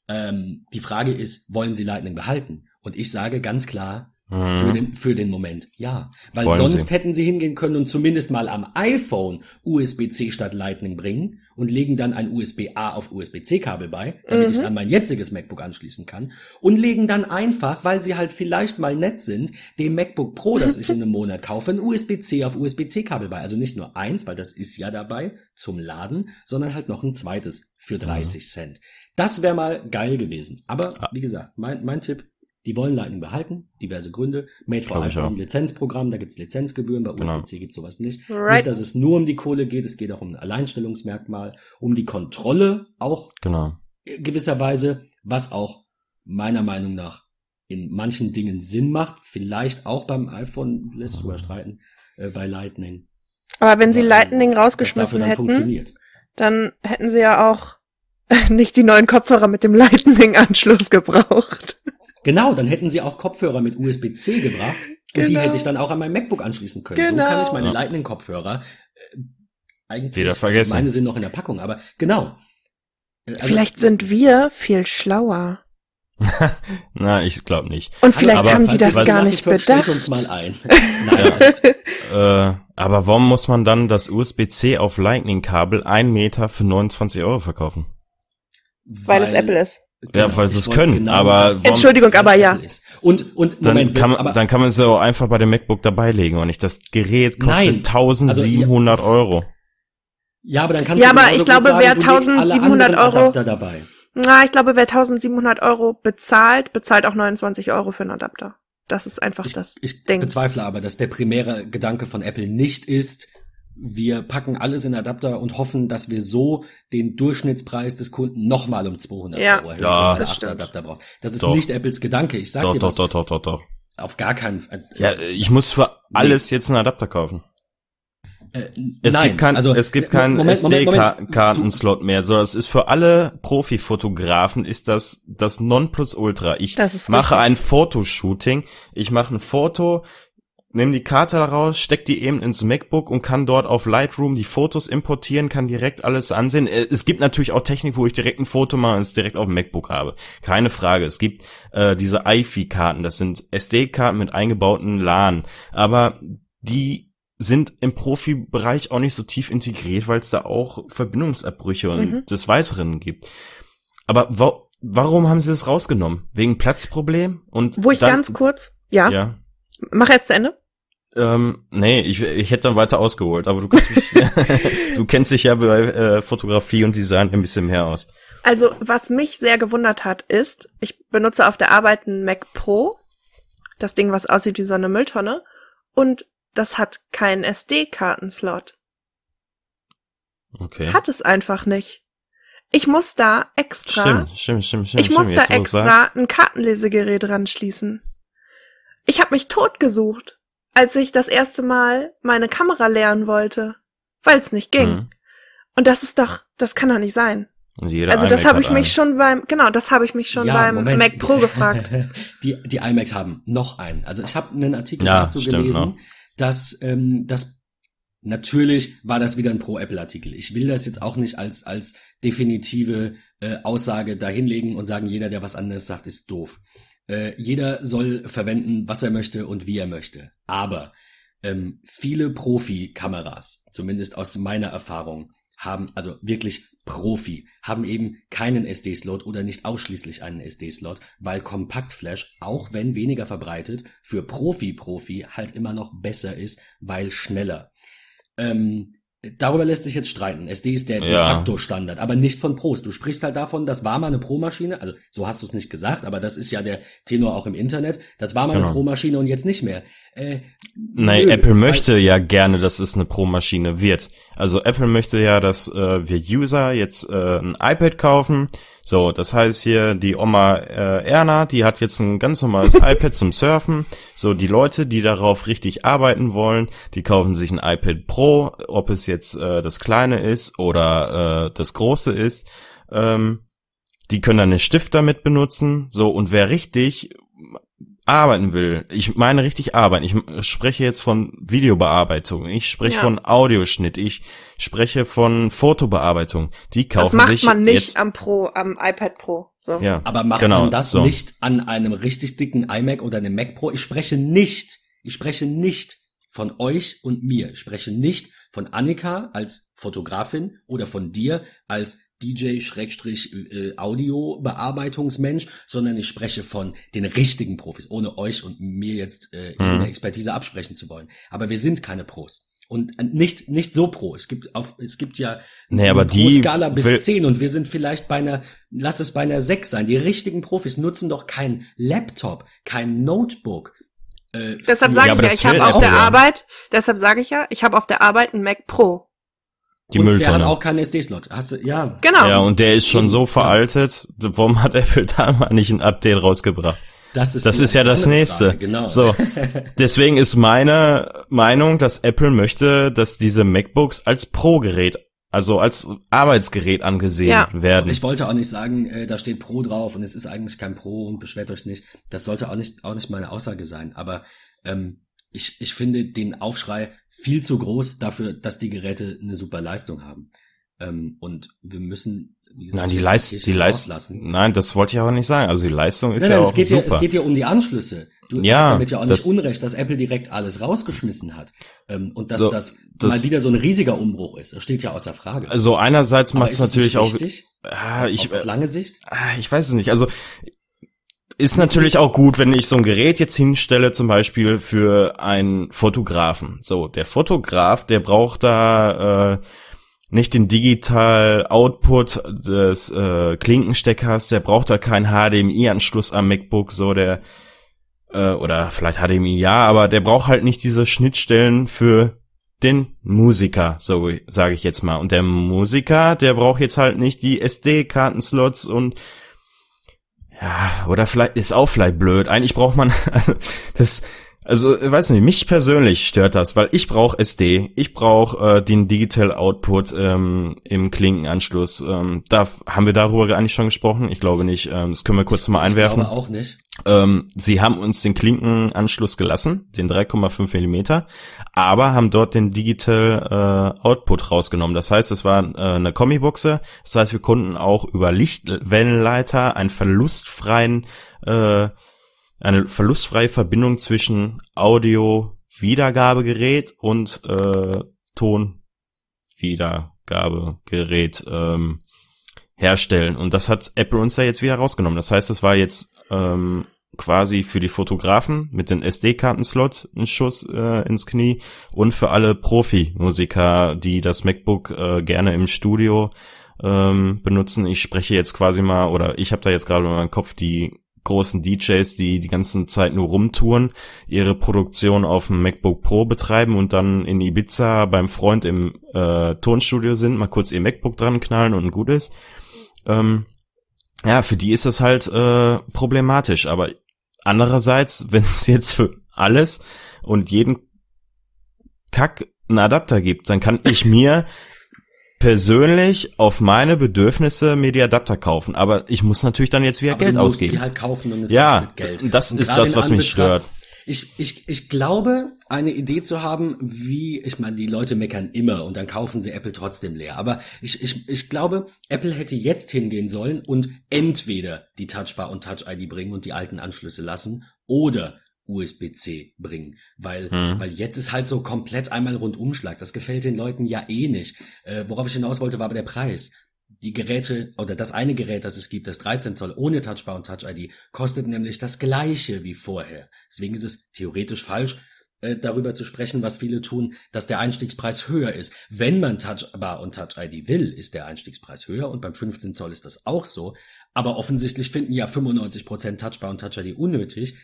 Ähm, die Frage ist, wollen sie Lightning behalten? Und ich sage ganz klar, für mhm. den, für den Moment, ja. Weil Wollen sonst Sie. hätten sie hingehen können und zumindest mal am iPhone USB-C statt Lightning bringen und legen dann ein USB-A auf USB-C-Kabel bei, damit mhm. ich es an mein jetziges MacBook anschließen kann. Und legen dann einfach, weil sie halt vielleicht mal nett sind, dem MacBook Pro, das ich in einem Monat kaufe, ein USB-C auf USB-C-Kabel bei. Also nicht nur eins, weil das ist ja dabei zum Laden, sondern halt noch ein zweites für 30 mhm. Cent. Das wäre mal geil gewesen. Aber wie gesagt, mein, mein Tipp, die wollen Lightning behalten, diverse Gründe. Made for iPhone Lizenzprogramm, da gibt's Lizenzgebühren, bei USB-C genau. gibt's sowas nicht. Right. Nicht, dass es nur um die Kohle geht, es geht auch um ein Alleinstellungsmerkmal, um die Kontrolle auch. Genau. gewisserweise, was auch meiner Meinung nach in manchen Dingen Sinn macht, vielleicht auch beim iPhone lässt sich überstreiten, äh, bei Lightning. Aber wenn sie Aber, Lightning rausgeschmissen hätten, funktioniert. dann hätten sie ja auch nicht die neuen Kopfhörer mit dem Lightning-Anschluss gebraucht. Genau, dann hätten sie auch Kopfhörer mit USB-C gebracht und die Genau. hätte ich dann auch an mein MacBook anschließen können. Genau. So kann ich meine Ja. Lightning-Kopfhörer äh, eigentlich, Wieder vergessen. Also meine sind noch in der Packung, aber genau. Also- Vielleicht sind wir viel schlauer. Na, ich glaube nicht. Und vielleicht aber haben die das gar nicht bedacht. uns mal ein. Nein, Äh, aber warum muss man dann das USB-C auf Lightning-Kabel ein Meter für 29 Euro verkaufen? Weil es Apple ist. Ja, weil sie ich es können, aber das- Entschuldigung, aber ja. Und, und, Dann Moment, kann man, aber, dann kann man es ja auch einfach bei dem MacBook dabei legen und nicht das Gerät kostet Nein. 1700 Euro. ja, aber dann kannst Ja, du aber genauso ich glaube, sagen, wer du legst alle 1700 anderen Euro- Adapter dabei. Na, ich glaube, wer 1700 Euro bezahlt, bezahlt auch 29 Euro für einen Adapter. Das ist einfach Ich, das ich Ding. bezweifle aber, dass der primäre Gedanke von Apple nicht ist, wir packen alles in Adapter und hoffen, dass wir so den Durchschnittspreis des Kunden nochmal um 200 Ja, Euro erhöhen, Ja, das stimmt. Adapter braucht. Das ist Doch. nicht Apples Gedanke. Ich sag Doch, dir doch, was, doch, doch, doch, doch. auf gar keinen Fall. Ja, ich muss für alles jetzt einen Adapter kaufen. Äh, Es nein, gibt kein, also, es gibt äh, keinen SD-Kartenslot mehr, so es ist für alle Profifotografen ist das das Nonplusultra. Ich Das mache richtig. ein Fotoshooting, ich mache ein Foto, nehme die Karte raus, steck die eben ins MacBook und kann dort auf Lightroom die Fotos importieren, kann direkt alles ansehen. Äh, Es gibt natürlich auch Technik, wo ich direkt ein Foto mache und es direkt auf dem MacBook habe. Keine Frage. Es gibt äh, diese iFi-Karten, das sind SD-Karten mit eingebauten LAN, aber die sind im Profibereich auch nicht so tief integriert, weil es da auch Verbindungsabbrüche und Mhm. des Weiteren gibt. Aber wa warum haben sie das rausgenommen? Wegen Platzproblem? Und Wo ich ganz kurz, ja, ja. mach jetzt zu Ende. Ähm, nee, ich, ich hätte dann weiter ausgeholt, aber du kannst mich, du kennst dich ja bei äh, Fotografie und Design ein bisschen mehr aus. Also, was mich sehr gewundert hat, ist, ich benutze auf der Arbeit einen Mac Pro, das Ding, was aussieht wie so eine Mülltonne, und das hat keinen SD-Kartenslot. Okay. Hat es einfach nicht. Ich muss da extra, Stimmt, stimmt, stimmt, stimmt. ich muss stimmt. da extra ein Kartenlesegerät ranschließen. Ich habe mich totgesucht, als ich das erste Mal meine Kamera lernen wollte, weil es nicht ging. Mhm. Und das ist doch, das kann doch nicht sein. Und jeder also das habe ich mich einen. schon beim, genau, das habe ich mich schon Ja, beim Moment. Mac Pro gefragt. Die, die iMacs haben noch einen. Also ich habe einen Artikel Ja, dazu stimmt, gelesen, ne? dass ähm, das natürlich war das wieder ein Pro-Apple-Artikel. Ich will das jetzt auch nicht als als definitive äh, Aussage dahinlegen und sagen, jeder, der was anderes sagt, ist doof. Äh, jeder soll verwenden, was er möchte und wie er möchte. Aber ähm, viele Profi-Kameras, zumindest aus meiner Erfahrung, haben, also wirklich Profi, haben eben keinen SD-Slot oder nicht ausschließlich einen SD-Slot, weil Kompaktflash, auch wenn weniger verbreitet, für Profi-Profi halt immer noch besser ist, weil schneller. Ähm, darüber lässt sich jetzt streiten. SD ist der de Ja. facto Standard, aber nicht von Pros. Du sprichst halt davon, das war mal eine Pro-Maschine, also so hast du es nicht gesagt, aber das ist ja der Tenor auch im Internet. Das war mal eine Genau. Pro-Maschine und jetzt nicht mehr. Äh, Nein, nö, Apple möchte ja gerne, dass es eine Pro-Maschine wird. Also Apple möchte ja, dass äh, wir User jetzt äh, ein iPad kaufen. So, das heißt hier, die Oma äh, Erna, die hat jetzt ein ganz normales iPad zum Surfen. So, die Leute, die darauf richtig arbeiten wollen, die kaufen sich ein iPad Pro, ob es jetzt äh, das kleine ist oder äh, das große ist. Ähm, die können dann den Stift damit benutzen. So, und wer richtig arbeiten will, ich meine richtig arbeiten, ich spreche jetzt von Videobearbeitung, ich spreche Ja. von Audioschnitt, ich spreche von Fotobearbeitung. Die kaufen Das macht sich man nicht jetzt, am Pro, am iPad Pro. So. ja, Aber macht genau, man das so. nicht an einem richtig dicken iMac oder einem Mac Pro? Ich spreche nicht, ich spreche nicht von euch und mir. Ich spreche nicht von Annika als Fotografin oder von dir als DJ-Audio-Bearbeitungsmensch, sondern ich spreche von den richtigen Profis, ohne euch und mir jetzt äh, Mhm. irgendeine Expertise absprechen zu wollen. Aber wir sind keine Pros. Und äh, nicht, nicht so pro. Es gibt auf, es gibt ja Nee, aber eine die Pro-Skala bis 10 und wir sind vielleicht bei einer, lass es bei einer 6 sein. Die richtigen Profis nutzen doch kein Laptop, kein Notebook. Äh, Deshalb sage Ja, ich ja, ich habe auf der. Arbeit, deshalb sage ich ja, ich habe auf der Arbeit einen Mac Pro. Die und Mülltonne. der hat auch keinen SD-Slot. Hast du, ja. Genau. Ja, und der ist schon so veraltet. Warum hat Apple da mal nicht ein Update rausgebracht? Das ist, Das ist ja das nächste. Frage, genau. So. Deswegen ist meine Meinung, dass Apple möchte, dass diese MacBooks als Pro-Gerät, also als Arbeitsgerät angesehen Ja. werden. Ich wollte auch nicht sagen, äh, da steht Pro drauf und es ist eigentlich kein Pro und beschwert euch nicht. Das sollte auch nicht, auch nicht meine Aussage sein. Aber ähm, ich, ich finde den Aufschrei viel zu groß dafür, dass die Geräte eine super Leistung haben. Ähm, und wir müssen, wie gesagt, Nein, die Leistung, die Leistung, lassen. nein, das wollte ich aber nicht sagen. Also die Leistung ist Nein, ja nein, auch es geht, ja, super. es geht ja um die Anschlüsse. Du Ja, hast damit ja auch nicht das- Unrecht, dass Apple direkt alles rausgeschmissen hat. Ähm, und dass So, das, das- mal wieder so ein riesiger Umbruch ist. Das steht ja außer Frage. also einerseits macht es natürlich nicht auch, ah, ich, auf, auf lange Sicht. Ah, ich weiß es nicht. Also ist natürlich auch gut, wenn ich so ein Gerät jetzt hinstelle, zum Beispiel für einen Fotografen. So, der Fotograf, der braucht da äh, nicht den Digital Output des äh, Klinkensteckers, der braucht da keinen HDMI-Anschluss am MacBook, so der äh, oder vielleicht HDMI ja, aber der braucht halt nicht diese Schnittstellen für den Musiker, so sage ich jetzt mal. Und der Musiker, der braucht jetzt halt nicht die SD-Kartenslots und ja, oder vielleicht ist auch vielleicht blöd. Eigentlich braucht man das also ich weiß nicht, mich persönlich stört das, weil ich brauche SD, ich brauche äh, den Digital Output ähm, im Klinkenanschluss. Ähm, da haben wir darüber eigentlich schon gesprochen. Ich glaube nicht. Ähm, das können wir kurz mal einwerfen. Ich glaube auch nicht. Ähm, sie haben uns den Klinkenanschluss gelassen, den 3,5 Millimeter, aber haben dort den Digital äh, Output rausgenommen. Das heißt, es war äh, eine Kombibuchse. Das heißt, wir konnten auch über Lichtwellenleiter einen verlustfreien, äh, eine verlustfreie Verbindung zwischen Audio-Wiedergabegerät und äh, Ton-Wiedergabegerät ähm, herstellen. Und das hat Apple uns da jetzt wieder rausgenommen. Das heißt, es war jetzt ähm, quasi für die Fotografen mit den SD-Kartenslots ein Schuss äh, ins Knie und für alle Profi-Musiker, die das MacBook äh, gerne im Studio ähm, benutzen. Ich spreche jetzt quasi mal, oder ich habe da jetzt gerade in meinem Kopf die großen DJs, die die ganzen Zeit nur rumtouren, ihre Produktion auf dem MacBook Pro betreiben und dann in Ibiza beim Freund im äh, Tonstudio sind, mal kurz ihr MacBook dran knallen und gut ist. Ähm, ja, für die ist das halt äh, problematisch, aber andererseits, wenn es jetzt für alles und jeden Kack einen Adapter gibt, dann kann ich mir persönlich auf meine Bedürfnisse mir die Adapter kaufen, aber ich muss natürlich dann jetzt wieder Aber Geld ausgeben. sie halt kaufen und es Ja, kostet Geld. das Und ist das, was mich stört. Ich, ich, ich glaube, eine Idee zu haben, wie, ich meine, die Leute meckern immer und dann kaufen sie Apple trotzdem leer. Aber ich, ich, ich glaube, Apple hätte jetzt hingehen sollen und entweder die Touchbar und Touch-ID bringen und die alten Anschlüsse lassen oder USB-C bringen, weil Hm. weil jetzt ist halt so komplett einmal Rundumschlag. Das gefällt den Leuten ja eh nicht. Äh, worauf ich hinaus wollte, war aber der Preis. Die Geräte oder das eine Gerät, das es gibt, das 13 Zoll ohne Touchbar und Touch ID, kostet nämlich das gleiche wie vorher. Deswegen ist es theoretisch falsch, äh, darüber zu sprechen, was viele tun, dass der Einstiegspreis höher ist. Wenn man Touchbar und Touch ID will, ist der Einstiegspreis höher und beim 15 Zoll ist das auch so. Aber offensichtlich finden ja 95% Touchbar und Touch ID unnötig.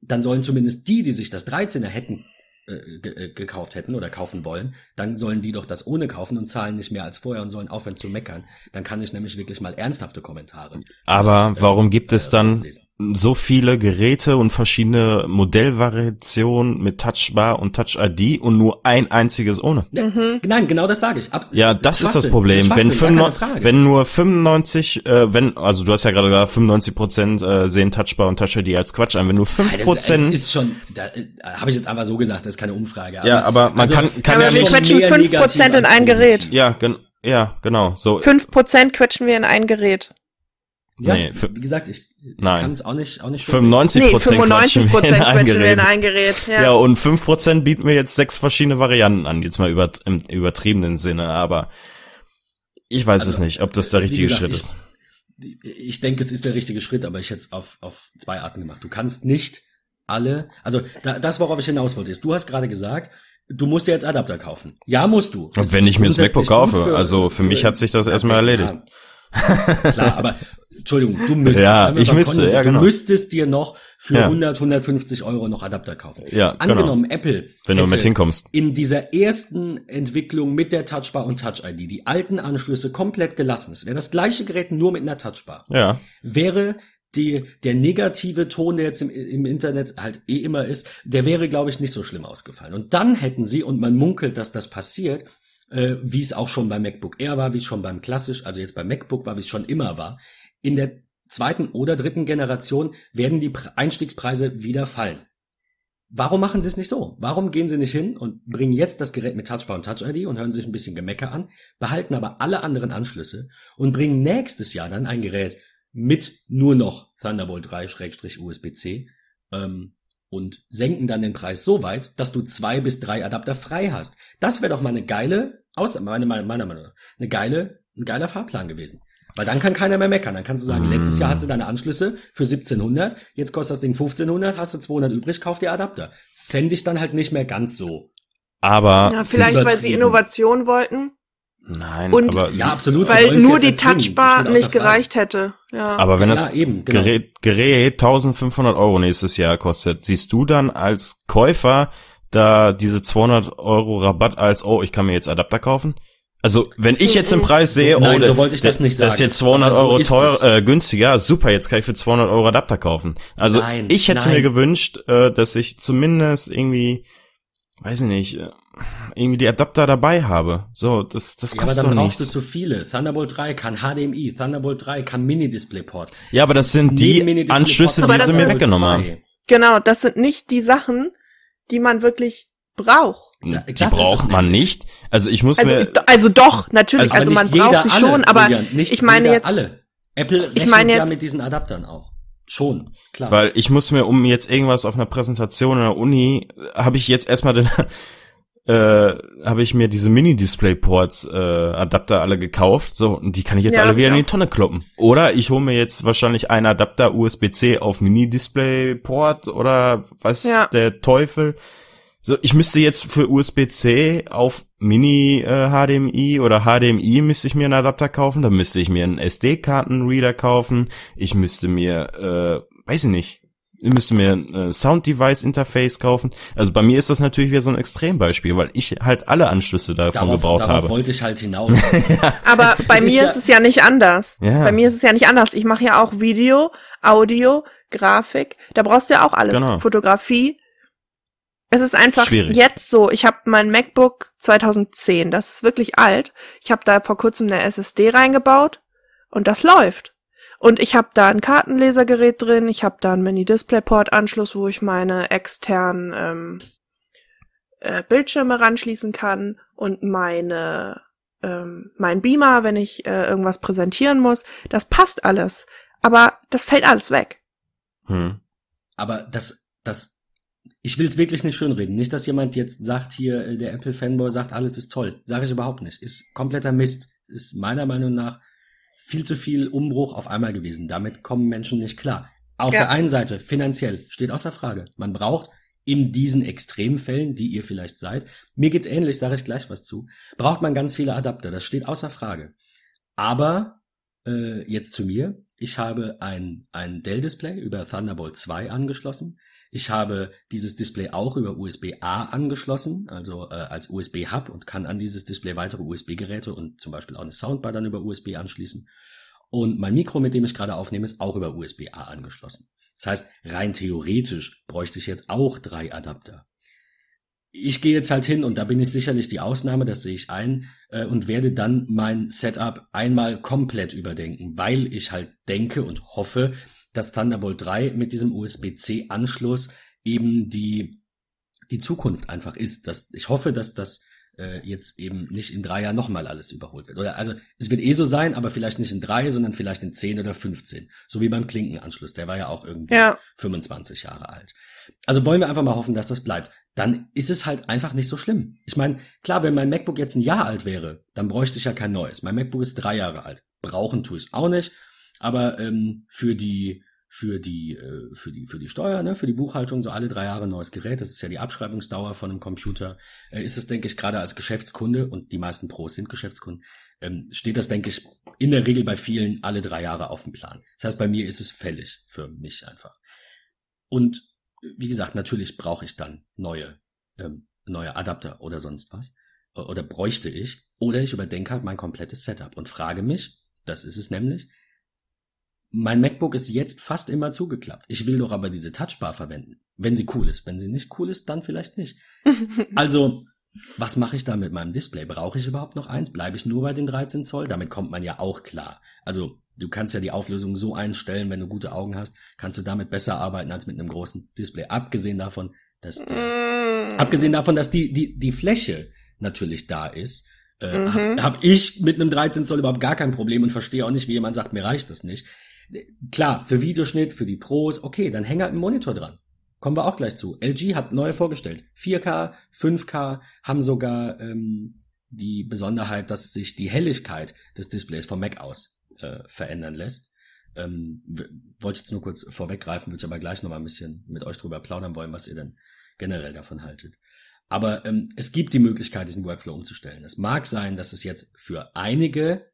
Dann sollen zumindest die, die sich das 13er hätten äh, ge äh, gekauft hätten oder kaufen wollen, dann sollen die doch das ohne kaufen und zahlen nicht mehr als vorher und sollen aufhören zu meckern. Dann kann ich nämlich wirklich mal ernsthafte Kommentare. Aber äh, warum gibt es äh, dann rauslesen. So viele Geräte und verschiedene Modellvariationen mit Touchbar und Touch ID und nur ein einziges ohne? Mhm. Nein, genau das sage ich. Ab Ja, das ist das. Problem. Wenn, Schwachsinn, gar keine 95, Frage. wenn nur 95, äh, wenn, also du hast ja gerade gesagt, 95 Prozent äh, sehen Touchbar und Touch ID als Quatsch an. Wenn nur 5 Nein, das, Prozent, das ist schon, da äh, habe ich jetzt einfach so gesagt, das ist keine Umfrage. ja, aber man also, kann, kann aber ja wir nicht, quetschen mehr 5% negativ in ein. Gerät. ja, gen, ja, genau, so, 5% quetschen wir in ein Gerät. Ja, Nee, für- wie gesagt, ich, ich Nein. kann es auch nicht, auch nicht 95 Nee, Prozent 95% quetschen wir in ein quetschen wir in Gerät. ein Gerät. Ja. Ja, und 5 Prozent bieten wir jetzt sechs verschiedene Varianten an, jetzt mal über, im übertriebenen Sinne, aber ich weiß es Also, nicht, ob das der richtige gesagt, Schritt ich- ist. ich denke, es ist der richtige Schritt, aber ich hätte es auf, auf zwei Arten gemacht. Du kannst nicht alle, also da, das, worauf ich hinaus wollte, ist, du hast gerade gesagt, du musst dir jetzt Adapter kaufen. Ja, musst du. Und wenn ich mir das MacBook kaufe, gut also für mich hat sich das erstmal erledigt. Ja, klar, aber Entschuldigung, du müsstest. Ja, wir ich müsste, ja, genau. Du müsstest dir noch für Ja. 100, 150 Euro noch Adapter kaufen. Ja, Angenommen, Apple Wenn du mit hinkommst. in dieser ersten Entwicklung mit der Touchbar und Touch-ID die alten Anschlüsse komplett gelassen. Es wäre das gleiche Gerät nur mit einer Touchbar. Ja. Wäre die, der negative Ton, der jetzt im, im Internet halt eh immer ist, der wäre, glaube ich, nicht so schlimm ausgefallen. Und dann hätten sie, und man munkelt, dass das passiert, äh, wie es auch schon beim MacBook Air war, wie es schon beim klassisch, also jetzt beim MacBook war, wie es schon immer war, in der zweiten oder dritten Generation werden die Pre- Einstiegspreise wieder fallen. Warum machen sie es nicht so? Warum gehen sie nicht hin und bringen jetzt das Gerät mit Touchbar und Touch ID und hören sich ein bisschen Gemecker an, behalten aber alle anderen Anschlüsse und bringen nächstes Jahr dann ein Gerät mit nur noch Thunderbolt 3-USB-C ähm, und senken dann den Preis so weit, dass du zwei bis drei Adapter frei hast. Das wäre doch mal eine geile, außer meiner Meinung nach, eine geile, ein geiler Fahrplan gewesen. Weil dann kann keiner mehr meckern. Dann kannst du sagen, Mm. letztes Jahr hast du deine Anschlüsse für 1700, jetzt kostet das Ding 1500, hast du 200 übrig, kauf dir Adapter. Fände ich dann halt nicht mehr ganz so. Aber Ja, vielleicht, weil sie. Innovation wollten, nein, Und- aber, Ja, absolut. sie weil nur die erzwingen. Touchbar nicht gereicht hätte. Ja. aber wenn Ja, das eben, genau. Gerät, Gerät 1500 Euro nächstes Jahr kostet, siehst du dann als Käufer da diese 200 Euro Rabatt als, oh, ich kann mir jetzt Adapter kaufen? Also, wenn ich jetzt den Preis sehe, Nein, oh, so wollte ich das nicht das ist sagen. jetzt 200 Aber so Euro teuer, äh, günstiger, super, jetzt kann ich für 200 Euro Adapter kaufen. Also, Nein, ich hätte nein. mir gewünscht, äh, dass ich zumindest irgendwie, weiß ich nicht, äh, irgendwie die Adapter dabei habe. So, das, das Ja, aber kostet dann brauchst du nichts. zu viele. Thunderbolt 3 kann HDMI, Thunderbolt 3 kann Mini-Display-Port. Ja, aber das sind die Anschlüsse, die sie mir weggenommen haben. Genau, das sind nicht die Sachen, die man wirklich braucht. Da- Die braucht man nicht. Also ich muss Also, mir, also doch, natürlich, Also also, Aber man braucht sie alle, schon, aber Julian, nicht ich meine jeder jetzt, alle. Apple rechnet Ich meine ja jetzt- mit diesen Adaptern auch. Schon, klar. weil ich muss mir, um jetzt irgendwas auf einer Präsentation in der Uni, habe ich jetzt erstmal den, äh, habe ich mir diese Mini-Display-Ports äh, Adapter alle gekauft, so und die kann ich jetzt Ja, alle wieder in die. Tonne kloppen. Oder ich hole mir jetzt wahrscheinlich einen Adapter USB-C auf Mini-Display-Port oder was Ja. der Teufel. So, ich müsste jetzt für USB-C auf Mini äh, HDMI oder HDMI müsste ich mir einen Adapter kaufen, dann müsste ich mir einen SD-Kartenreader kaufen, ich müsste mir, äh, weiß ich nicht, ich müsste mir ein äh, Sound-Device-Interface kaufen. Also bei mir ist das natürlich wieder so ein Extrembeispiel, weil ich halt alle Anschlüsse davon darauf, gebraucht darauf habe. wollte ich halt hinaus. aber bei es ist mir ja- ist es ja nicht anders. Ja. Bei mir ist es ja nicht anders. Ich mache ja auch Video, Audio, Grafik. Da brauchst du ja auch alles. Genau. Fotografie. Es ist einfach Schwierig. jetzt so. Ich habe mein MacBook 2010. Das ist wirklich alt. Ich habe da vor kurzem eine SSD reingebaut und das läuft. Und ich habe da ein Kartenlesergerät drin. Ich habe da einen Mini-Displayport-Anschluss, wo ich meine externen ähm, äh, Bildschirme ranschließen kann und meine ähm, mein Beamer, wenn ich äh, irgendwas präsentieren muss. Das passt alles. Aber das fällt alles weg. Hm. Aber das, das, ich will es wirklich nicht schönreden. Nicht, dass jemand jetzt sagt, hier, äh, der Apple-Fanboy sagt, alles ist toll. Sage ich überhaupt nicht. Ist kompletter Mist. Ist meiner Meinung nach viel zu viel Umbruch auf einmal gewesen. Damit kommen Menschen nicht klar. Auf Ja. der einen Seite, finanziell, steht außer Frage. Man braucht in diesen Extremfällen, die ihr vielleicht seid, mir geht's ähnlich, sage ich gleich was zu, braucht man ganz viele Adapter. Das steht außer Frage. Aber äh, jetzt zu mir. Ich habe ein, ein Dell-Display über Thunderbolt 2 angeschlossen. Ich habe dieses Display auch über USB-A angeschlossen, also äh, als USB-Hub und kann an dieses Display weitere USB-Geräte und zum Beispiel auch eine Soundbar dann über USB anschließen. Und mein Mikro, mit dem ich gerade aufnehme, ist auch über USB-A angeschlossen. Das heißt, rein theoretisch bräuchte ich jetzt auch drei Adapter. Ich gehe jetzt halt hin und da bin ich sicherlich die Ausnahme, das sehe ich ein, äh, und werde dann mein Setup einmal komplett überdenken, weil ich halt denke und hoffe, dass Thunderbolt 3 mit diesem USB-C-Anschluss eben die, die Zukunft einfach ist. Dass, ich hoffe, dass das äh, jetzt eben nicht in drei Jahren nochmal alles überholt wird. Oder also es wird eh so sein, aber vielleicht nicht in drei, sondern vielleicht in zehn oder 15. So wie beim Klinkenanschluss. Der war ja auch irgendwie Ja. 25 Jahre alt. Also wollen wir einfach mal hoffen, dass das bleibt. Dann ist es halt einfach nicht so schlimm. Ich meine, klar, wenn mein MacBook jetzt ein Jahr alt wäre, dann bräuchte ich ja kein neues. Mein MacBook ist drei Jahre alt. Brauchen tue ich es auch nicht. Aber ähm, für die für die, äh, für die, für die Steuer, ne, für die Buchhaltung, so alle drei Jahre neues Gerät. Das ist ja die Abschreibungsdauer von einem Computer. Äh, ist es, denke ich, gerade als Geschäftskunde, und die meisten Pros sind Geschäftskunden, ähm, steht das, denke ich, in der Regel bei vielen alle drei Jahre auf dem Plan. Das heißt, bei mir ist es fällig für mich einfach. Und wie gesagt, natürlich brauche ich dann neue, ähm, neue Adapter oder sonst was. Oder bräuchte ich. Oder ich überdenke halt mein komplettes Setup und frage mich, das ist es nämlich, mein MacBook ist jetzt fast immer zugeklappt. Ich will doch aber diese Touchbar verwenden. Wenn sie cool ist. Wenn sie nicht cool ist, dann vielleicht nicht. also, was mache ich da mit meinem Display? Brauche ich überhaupt noch eins? Bleibe ich nur bei den 13 Zoll? Damit kommt man ja auch klar. Also, du kannst ja die Auflösung so einstellen, wenn du gute Augen hast, kannst du damit besser arbeiten als mit einem großen Display. Abgesehen davon, dass die, mm. abgesehen davon, dass die, die, die Fläche natürlich da ist, äh, mhm. habe hab ich mit einem 13 Zoll überhaupt gar kein Problem und verstehe auch nicht, wie jemand sagt, mir reicht das nicht. Klar, für Videoschnitt, für die Pros, okay, dann häng halt einen Monitor dran. Kommen wir auch gleich zu. LG hat neue vorgestellt. 4K, 5K, haben sogar ähm, die Besonderheit, dass sich die Helligkeit des Displays vom Mac aus äh, verändern lässt. Ähm, wollte jetzt nur kurz vorweggreifen, würde ich aber gleich nochmal ein bisschen mit euch drüber plaudern wollen, was ihr denn generell davon haltet. Aber ähm, es gibt die Möglichkeit, diesen Workflow umzustellen. Es mag sein, dass es jetzt für einige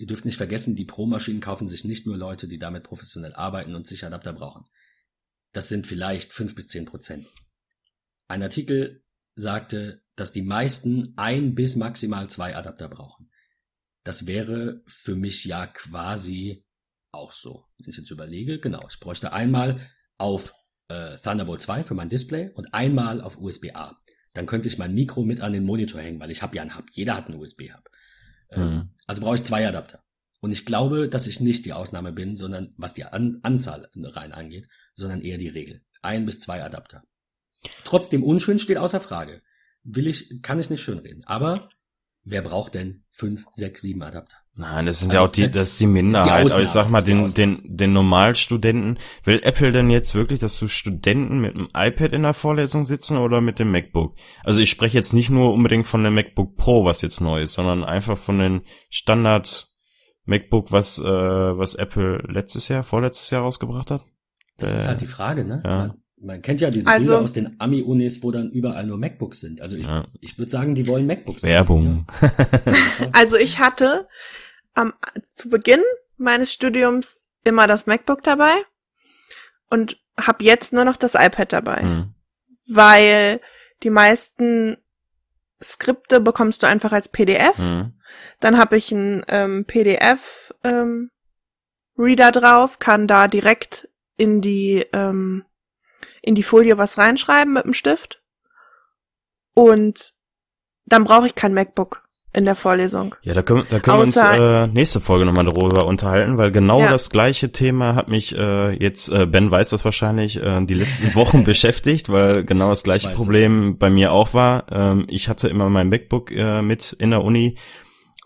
Ihr dürft nicht vergessen, die Pro-Maschinen kaufen sich nicht nur Leute, die damit professionell arbeiten und sich Adapter brauchen. Das sind vielleicht fünf bis zehn Prozent. Ein Artikel sagte, dass die meisten ein bis maximal zwei Adapter brauchen. Das wäre für mich ja quasi auch so. Wenn ich jetzt überlege, genau, ich bräuchte einmal auf äh, Thunderbolt 2 für mein Display und einmal auf USB-A. Dann könnte ich mein Mikro mit an den Monitor hängen, weil ich habe ja einen Hub. Jeder hat einen USB-Hub. Mhm. Also brauche ich zwei Adapter. Und ich glaube, dass ich nicht die Ausnahme bin, sondern was die An Anzahl rein angeht, sondern eher die Regel. Ein bis zwei Adapter. Trotzdem unschön steht außer Frage. Will ich, kann ich nicht schönreden. Aber wer braucht denn fünf, sechs, sieben Adapter? Nein, das sind also, ja auch die, das ist die Minderheit. Ist die aber ich sag mal, den, den, den Normalstudenten, will Apple denn jetzt wirklich, dass du Studenten mit einem iPad in der Vorlesung sitzen oder mit dem MacBook? Also ich spreche jetzt nicht nur unbedingt von dem MacBook Pro, was jetzt neu ist, sondern einfach von den Standard MacBook, was, äh, was Apple letztes Jahr, vorletztes Jahr rausgebracht hat. Das äh, ist halt die Frage, ne? Ja. Man kennt ja diese also, Bilder aus den Ami-Unis, wo dann überall nur MacBooks sind. Also ich, ja. ich würde sagen, die wollen MacBooks. Werbung. also ich hatte am, zu Beginn meines Studiums immer das MacBook dabei und habe jetzt nur noch das iPad dabei. Mhm. Weil die meisten Skripte bekommst du einfach als PDF. Mhm. Dann habe ich einen ähm, PDF ähm, Reader drauf, kann da direkt in die ähm, in die Folie was reinschreiben mit dem Stift. Und dann brauche ich kein MacBook in der Vorlesung. Ja, da können, da können Außer, wir uns äh, nächste Folge nochmal darüber unterhalten, weil genau ja. das gleiche Thema hat mich äh, jetzt, äh, Ben weiß das wahrscheinlich, äh, die letzten Wochen beschäftigt, weil genau das gleiche Problem das. bei mir auch war. Ähm, ich hatte immer mein MacBook äh, mit in der Uni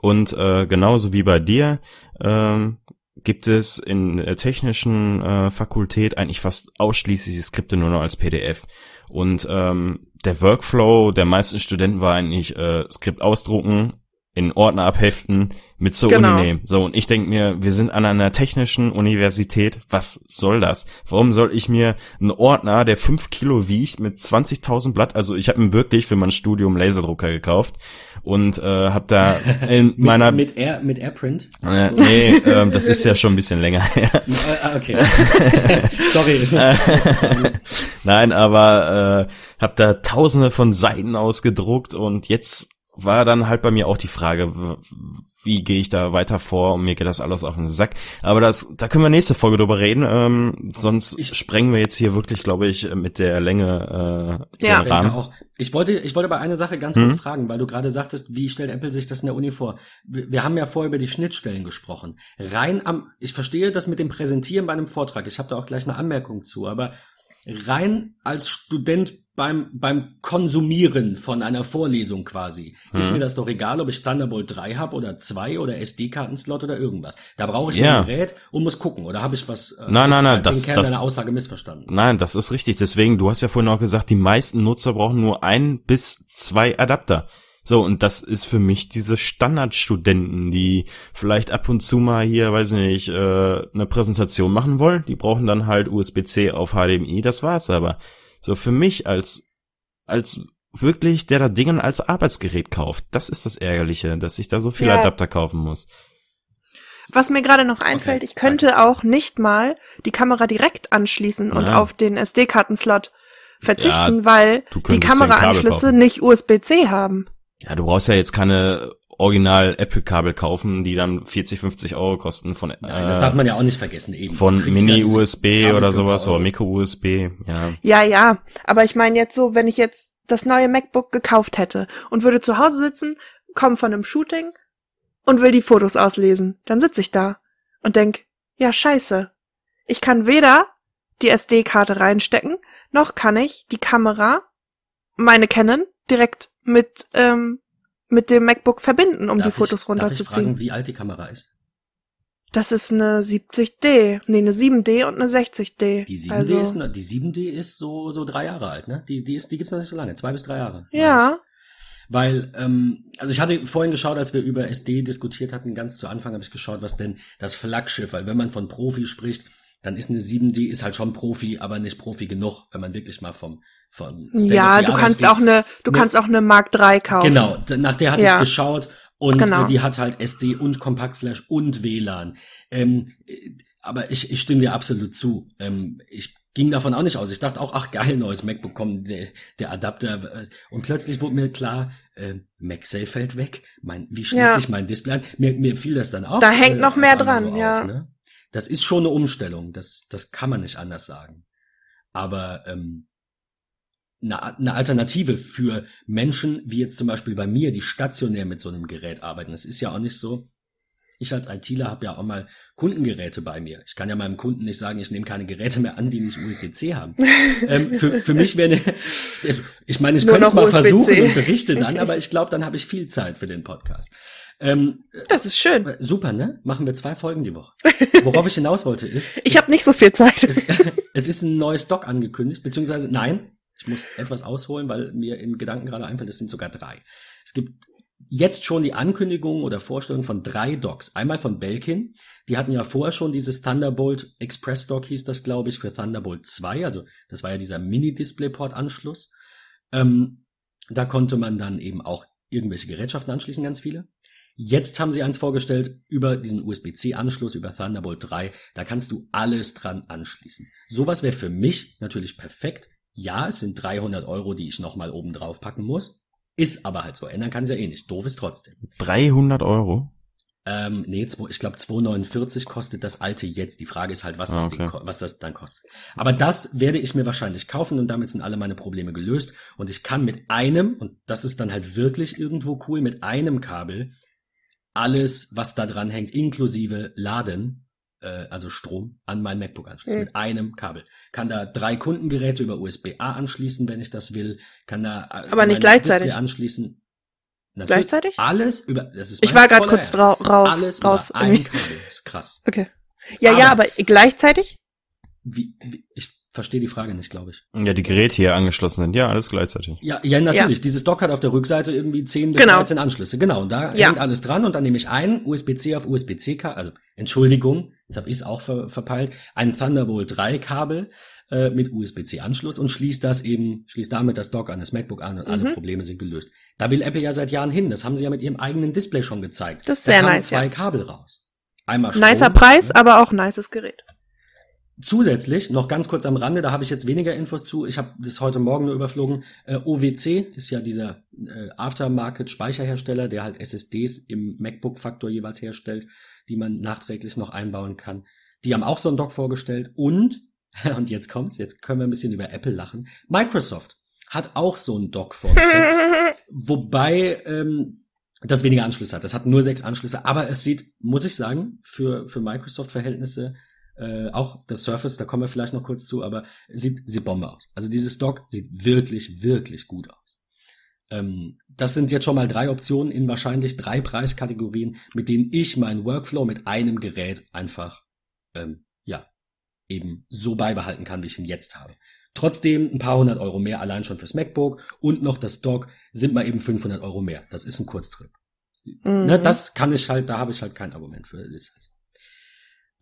und äh, genauso wie bei dir ähm, gibt es in der technischen äh, Fakultät eigentlich fast ausschließlich die Skripte nur noch als PDF. Und ähm, der Workflow der meisten Studenten war eigentlich äh, Skript ausdrucken, in Ordner abheften, mit zur genau. Uni nehmen. So, und ich denke mir, wir sind an einer technischen Universität, was soll das? Warum soll ich mir einen Ordner, der fünf Kilo wiegt, mit 20.000 Blatt, also ich habe mir wirklich für mein Studium Laserdrucker gekauft und äh, habe da in mit, meiner... Mit, Air, mit Airprint? Äh, so. Nee, äh, das ist ja schon ein bisschen länger her. Ah, okay. Sorry. Nein, aber äh, habe da tausende von Seiten ausgedruckt und jetzt war dann halt bei mir auch die Frage, wie gehe ich da weiter vor und mir geht das alles auf den Sack. Aber das, da können wir nächste Folge drüber reden. Ähm, sonst ich, sprengen wir jetzt hier wirklich, glaube ich, mit der Länge äh, ja. Rahmen. Auch. Ich wollte, ich wollte aber eine Sache ganz kurz mhm. fragen, weil du gerade sagtest, wie stellt Apple sich das in der Uni vor? Wir, wir haben ja vorher über die Schnittstellen gesprochen. Rein am, ich verstehe das mit dem Präsentieren bei einem Vortrag. Ich habe da auch gleich eine Anmerkung zu, aber rein als Student beim, beim Konsumieren von einer Vorlesung quasi. Mhm. Ist mir das doch egal, ob ich Thunderbolt 3 habe oder 2 oder SD-Kartenslot oder irgendwas. Da brauche ich ja. ein Gerät und muss gucken. Oder habe ich was äh, nein, nein, nein, das, Kern das, deiner Aussage missverstanden? Nein, das ist richtig. Deswegen, du hast ja vorhin auch gesagt, die meisten Nutzer brauchen nur ein bis zwei Adapter. So, und das ist für mich diese Standardstudenten, die vielleicht ab und zu mal hier, weiß ich nicht, äh, eine Präsentation machen wollen. Die brauchen dann halt USB-C auf HDMI, das war's aber. So, für mich als, als wirklich, der da Dingen als Arbeitsgerät kauft, das ist das Ärgerliche, dass ich da so viele Ja. Adapter kaufen muss. Was mir gerade noch einfällt, Okay, ich könnte auch nicht mal die Kamera direkt anschließen und Nein. auf den SD-Kartenslot verzichten, Ja, weil die Kameraanschlüsse nicht USB-C haben. Ja, du brauchst ja jetzt keine original Apple-Kabel kaufen, die dann 40, 50 Euro kosten von, Nein, das äh, darf man ja auch nicht vergessen eben. von ja Mini-USB Kabel oder sowas oder. Micro-USB, ja. Ja, ja, aber ich meine jetzt so, wenn ich jetzt das neue MacBook gekauft hätte und würde zu Hause sitzen, komme von einem Shooting und will die Fotos auslesen, dann sitze ich da und denk, ja scheiße, ich kann weder die SD-Karte reinstecken, noch kann ich die Kamera, meine Canon, direkt mit ähm, mit dem MacBook verbinden, um Darf die Fotos ich, Darf ich runterzuziehen. fragen, wie alt die Kamera ist? Das ist eine 70D, nee, eine 7D und eine 60D. Die 7D, also, ist, ne- die 7D ist so, so drei Jahre alt, ne? Die, die, ist, die gibt's noch nicht so lange, zwei bis drei Jahre. ja, Weil, ähm, also ich hatte vorhin geschaut, als wir über SD diskutiert hatten, ganz zu Anfang habe ich geschaut, was denn das Flaggschiff, weil wenn man von Profi spricht, dann ist eine 7D ist halt schon Profi, aber nicht Profi genug, wenn man wirklich mal vom, State ja, du kannst ausgeht. auch eine, du Ne- kannst auch eine Mark III kaufen. Genau, nach der hatte Ja. ich geschaut und Genau. äh, die hat halt SD und Kompaktflash und WLAN. Ähm, äh, aber ich, ich stimme dir absolut zu. Ähm, ich ging davon auch nicht aus. Ich dachte auch, ach geil, neues MacBook kommt, der, der Adapter. äh, Und plötzlich wurde mir klar, äh, MagSafe fällt weg. Mein, wie schließe Ja. ich mein Display an? Mir, mir fiel das dann auch. Da hängt noch mehr auf dran, ja. ne? Das ist schon eine Umstellung. Das, das kann man nicht anders sagen. Aber ähm, eine, eine Alternative für Menschen, wie jetzt zum Beispiel bei mir, die stationär mit so einem Gerät arbeiten. Es ist ja auch nicht so. Ich als ITler habe ja auch mal Kundengeräte bei mir. Ich kann ja meinem Kunden nicht sagen, ich nehme keine Geräte mehr an, die nicht USB-C haben. ähm, für, für mich wäre, eine- ich meine, ich könnte es mal versuchen und berichte dann, aber ich glaube, dann habe ich viel Zeit für den Podcast. Ähm, Das ist schön. äh, super, ne? Machen wir zwei Folgen die Woche. Worauf ich hinaus wollte ist, Ich habe nicht so viel Zeit. es, es ist ein neues Dock angekündigt, beziehungsweise nein, ich muss etwas ausholen, weil mir in Gedanken gerade einfällt, es sind sogar drei. Es gibt jetzt schon die Ankündigung oder Vorstellung von drei Docks. Einmal von Belkin, die hatten ja vorher schon dieses Thunderbolt Express Dock, hieß das, glaube ich, für Thunderbolt 2, also das war ja dieser Mini-Displayport-Anschluss. Ähm, da konnte man dann eben auch irgendwelche Gerätschaften anschließen, ganz viele. Jetzt haben sie eins vorgestellt über diesen USB-C-Anschluss, über Thunderbolt 3. Da kannst du alles dran anschließen. Sowas wäre für mich natürlich perfekt. Ja, es sind 300 Euro, die ich nochmal oben drauf packen muss. Ist aber halt so. Ändern kann es ja eh nicht. Doof ist trotzdem. 300 Euro? Ähm, nee, ich glaube 2,49 kostet das alte jetzt. Die Frage ist halt, was, Ah, das, okay. Ding, was das dann kostet. Aber das werde ich mir wahrscheinlich kaufen und damit sind alle meine Probleme gelöst. Und ich kann mit einem, und das ist dann halt wirklich irgendwo cool, mit einem Kabel alles, was da dran hängt, inklusive Laden, äh, also Strom, an mein MacBook anschließen. Mhm. Mit einem Kabel. Kann da drei Kundengeräte über USB-A anschließen, wenn ich das will. Kann da äh, Aber nicht gleichzeitig. Display anschließen. Natürlich Gleichzeitig? Alles über, das ist Ich war gerade kurz Ernst. drau rauf, Alles raus. über ein Kabel. Das ist krass. Okay. Ja, ja, aber gleichzeitig? Wie, wie, ich verstehe die Frage nicht, glaube ich. Ja, die Geräte hier angeschlossen sind. Ja, alles gleichzeitig. Ja, ja, natürlich. Dieses Dock hat auf der Rückseite irgendwie 10 bis Genau. 13 Anschlüsse. Genau. Und da Ja. hängt alles dran und dann nehme ich ein USB-C auf USB-C-Kabel, also Entschuldigung, jetzt habe ich es auch ver verpeilt, ein Thunderbolt 3 Kabel äh, mit USB-C-Anschluss und schließe das eben, schließe damit das Dock an das MacBook an und alle Mhm. Probleme sind gelöst. Da will Apple ja seit Jahren hin. Das haben sie ja mit ihrem eigenen Display schon gezeigt. Das ist da sehr kamen nice, zwei ja. Kabel raus. Einmal Strom, Nicer Preis, ne? aber auch nices Gerät. Zusätzlich, noch ganz kurz am Rande, da habe ich jetzt weniger Infos zu. Ich habe das heute Morgen nur überflogen. Äh, OWC ist ja dieser äh, Aftermarket-Speicherhersteller, der halt SSDs im MacBook-Faktor jeweils herstellt, die man nachträglich noch einbauen kann. Die haben auch so ein Dock vorgestellt. Und, und jetzt kommt's, jetzt können wir ein bisschen über Apple lachen. Microsoft hat auch so ein Dock vorgestellt. Wobei ähm, das weniger Anschlüsse hat. Das hat nur sechs Anschlüsse, aber es sieht, muss ich sagen, für, für Microsoft-Verhältnisse, äh, auch das Surface, da kommen wir vielleicht noch kurz zu, aber sieht, sieht Bombe aus. Also dieses Dock sieht wirklich, wirklich gut aus. Ähm, das sind jetzt schon mal drei Optionen in wahrscheinlich drei Preiskategorien, mit denen ich meinen Workflow mit einem Gerät einfach, ähm, ja, eben so beibehalten kann, wie ich ihn jetzt habe. Trotzdem ein paar hundert Euro mehr allein schon fürs MacBook und noch das Dock sind mal eben 500 Euro mehr. Das ist ein Kurztrip. Mhm. Ne, das kann ich halt, da habe ich halt kein Argument für. Ist halt so.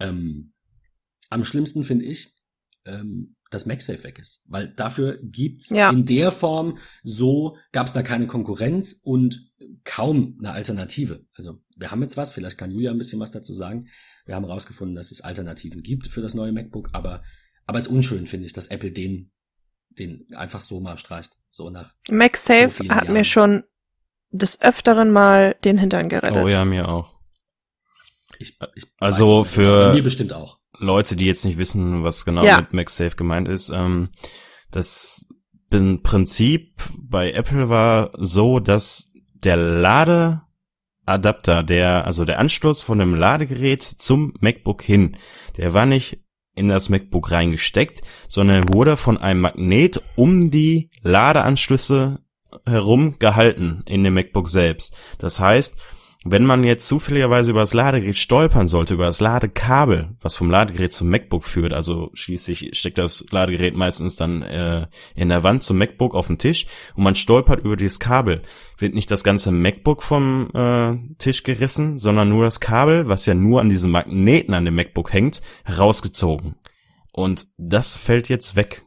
ähm, am schlimmsten finde ich, ähm, dass MagSafe weg ist. Weil dafür gibt's Ja. in der Form so, gab's da keine Konkurrenz und kaum eine Alternative. Also wir haben jetzt was, vielleicht kann Julia ein bisschen was dazu sagen. Wir haben herausgefunden, dass es Alternativen gibt für das neue MacBook, aber, aber es ist unschön, finde ich, dass Apple den, den einfach so mal streicht. So nach. so MagSafe vielen hat Jahren. mir schon des Öfteren mal den Hintern gerettet. Oh ja, mir auch. Ich, ich Also für- mir bestimmt auch. Leute, die jetzt nicht wissen, was genau Ja. mit MagSafe gemeint ist, ähm, das im Prinzip bei Apple war so, dass der Ladeadapter, der, also der Anschluss von dem Ladegerät zum MacBook hin, der war nicht in das MacBook reingesteckt, sondern wurde von einem Magnet um die Ladeanschlüsse herum gehalten in dem MacBook selbst. Das heißt, wenn man jetzt zufälligerweise über das Ladegerät stolpern sollte, über das Ladekabel, was vom Ladegerät zum MacBook führt, also schließlich steckt das Ladegerät meistens dann äh, in der Wand zum MacBook auf den Tisch und man stolpert über dieses Kabel, wird nicht das ganze MacBook vom äh, Tisch gerissen, sondern nur das Kabel, was ja nur an diesem Magneten an dem MacBook hängt, herausgezogen. Und das fällt jetzt weg,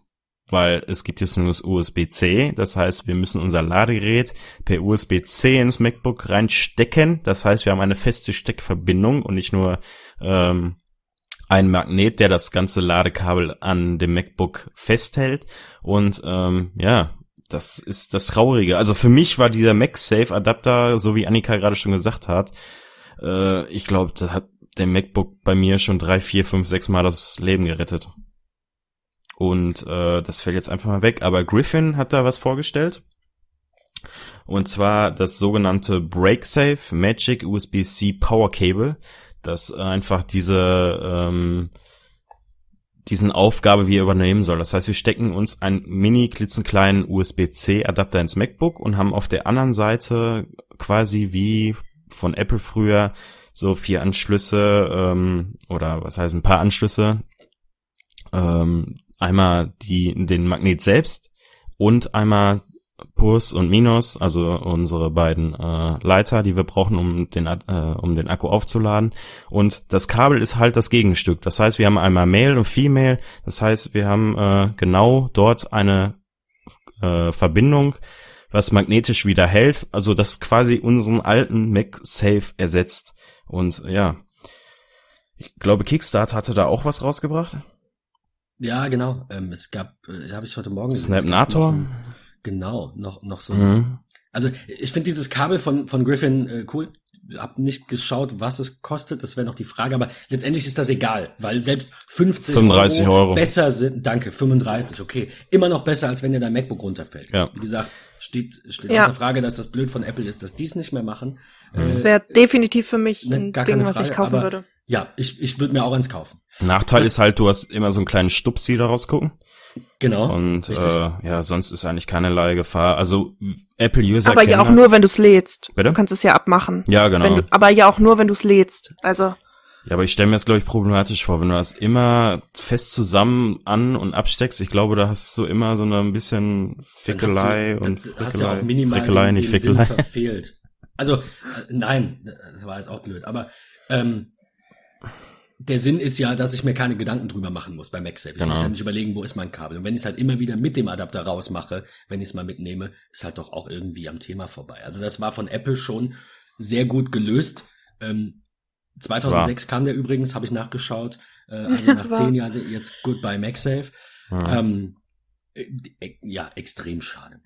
weil es gibt jetzt nur das USB-C, das heißt, wir müssen unser Ladegerät per USB-C ins MacBook reinstecken. Das heißt, wir haben eine feste Steckverbindung und nicht nur ähm, ein Magnet, der das ganze Ladekabel an dem MacBook festhält. Und ähm, ja, das ist das Traurige. Also für mich war dieser MagSafe-Adapter, so wie Annika gerade schon gesagt hat, äh, ich glaube, da hat der MacBook bei mir schon drei, vier, fünf, sechs Mal das Leben gerettet. Und äh, das fällt jetzt einfach mal weg. Aber Griffin hat da was vorgestellt. Und zwar das sogenannte BreakSafe Magic USB-C Power Cable, das einfach diese ähm, diesen Aufgabe wir übernehmen soll. Das heißt, wir stecken uns einen mini klitzenkleinen USB-C Adapter ins MacBook und haben auf der anderen Seite quasi wie von Apple früher so vier Anschlüsse ähm, oder was heißt ein paar Anschlüsse. Ähm, einmal die den Magnet selbst und einmal Plus und Minus, also unsere beiden äh, Leiter, die wir brauchen, um den, äh, um den Akku aufzuladen. Und das Kabel ist halt das Gegenstück. Das heißt, wir haben einmal Male und Female. Das heißt, wir haben äh, genau dort eine äh, Verbindung, was magnetisch wieder hält. Also das quasi unseren alten MagSafe ersetzt. Und ja, ich glaube, Kickstarter hatte da auch was rausgebracht. Ja, genau. Ähm, es gab, äh, habe ich heute Morgen gesehen, Snapnator. noch Genau, noch, noch so. Mhm. Also ich finde dieses Kabel von, von Griffin äh, cool. Hab nicht geschaut, was es kostet, das wäre noch die Frage, aber letztendlich ist das egal, weil selbst 50 35 Euro. besser sind, danke, 35, okay. Immer noch besser, als wenn dir dein MacBook runterfällt. Ja. Wie gesagt, steht, steht Ja. außer Frage, dass das blöd von Apple ist, dass die es nicht mehr machen. Mhm. Das wäre definitiv für mich ne, ein Ding, was ich kaufen aber- würde. Ja, ich, ich würde mir auch eins kaufen. Nachteil Das- ist halt, du hast immer so einen kleinen Stupsi daraus gucken. Genau. Und richtig. äh, ja, sonst ist eigentlich keinerlei Gefahr. Also Apple-User Aber ja auch das. nur, wenn du es lädst. Bitte? Du kannst es ja abmachen. Ja, genau. Du, aber ja auch nur, wenn du es lädst. Also, Ja, aber ich stelle mir das, glaube ich, problematisch vor, wenn du das immer fest zusammen an- und absteckst. Ich glaube, da hast du immer so eine ein bisschen Fickelei und dann hast du ja auch Frickelei. minimal Frickelei, den, nicht Fickelei. verfehlt. Also, äh, nein, das war jetzt auch blöd, aber ähm, der Sinn ist ja, dass ich mir keine Gedanken drüber machen muss bei MagSafe. Ich Genau. muss ja nicht überlegen, wo ist mein Kabel. Und wenn ich es halt immer wieder mit dem Adapter rausmache, wenn ich es mal mitnehme, ist halt doch auch irgendwie am Thema vorbei. Also das war von Apple schon sehr gut gelöst. Ähm, 2006 kam der übrigens, habe ich nachgeschaut. Äh, also nach War. zehn Jahren jetzt Goodbye MagSafe. Ja. Ähm, äh, äh, ja, extrem schade.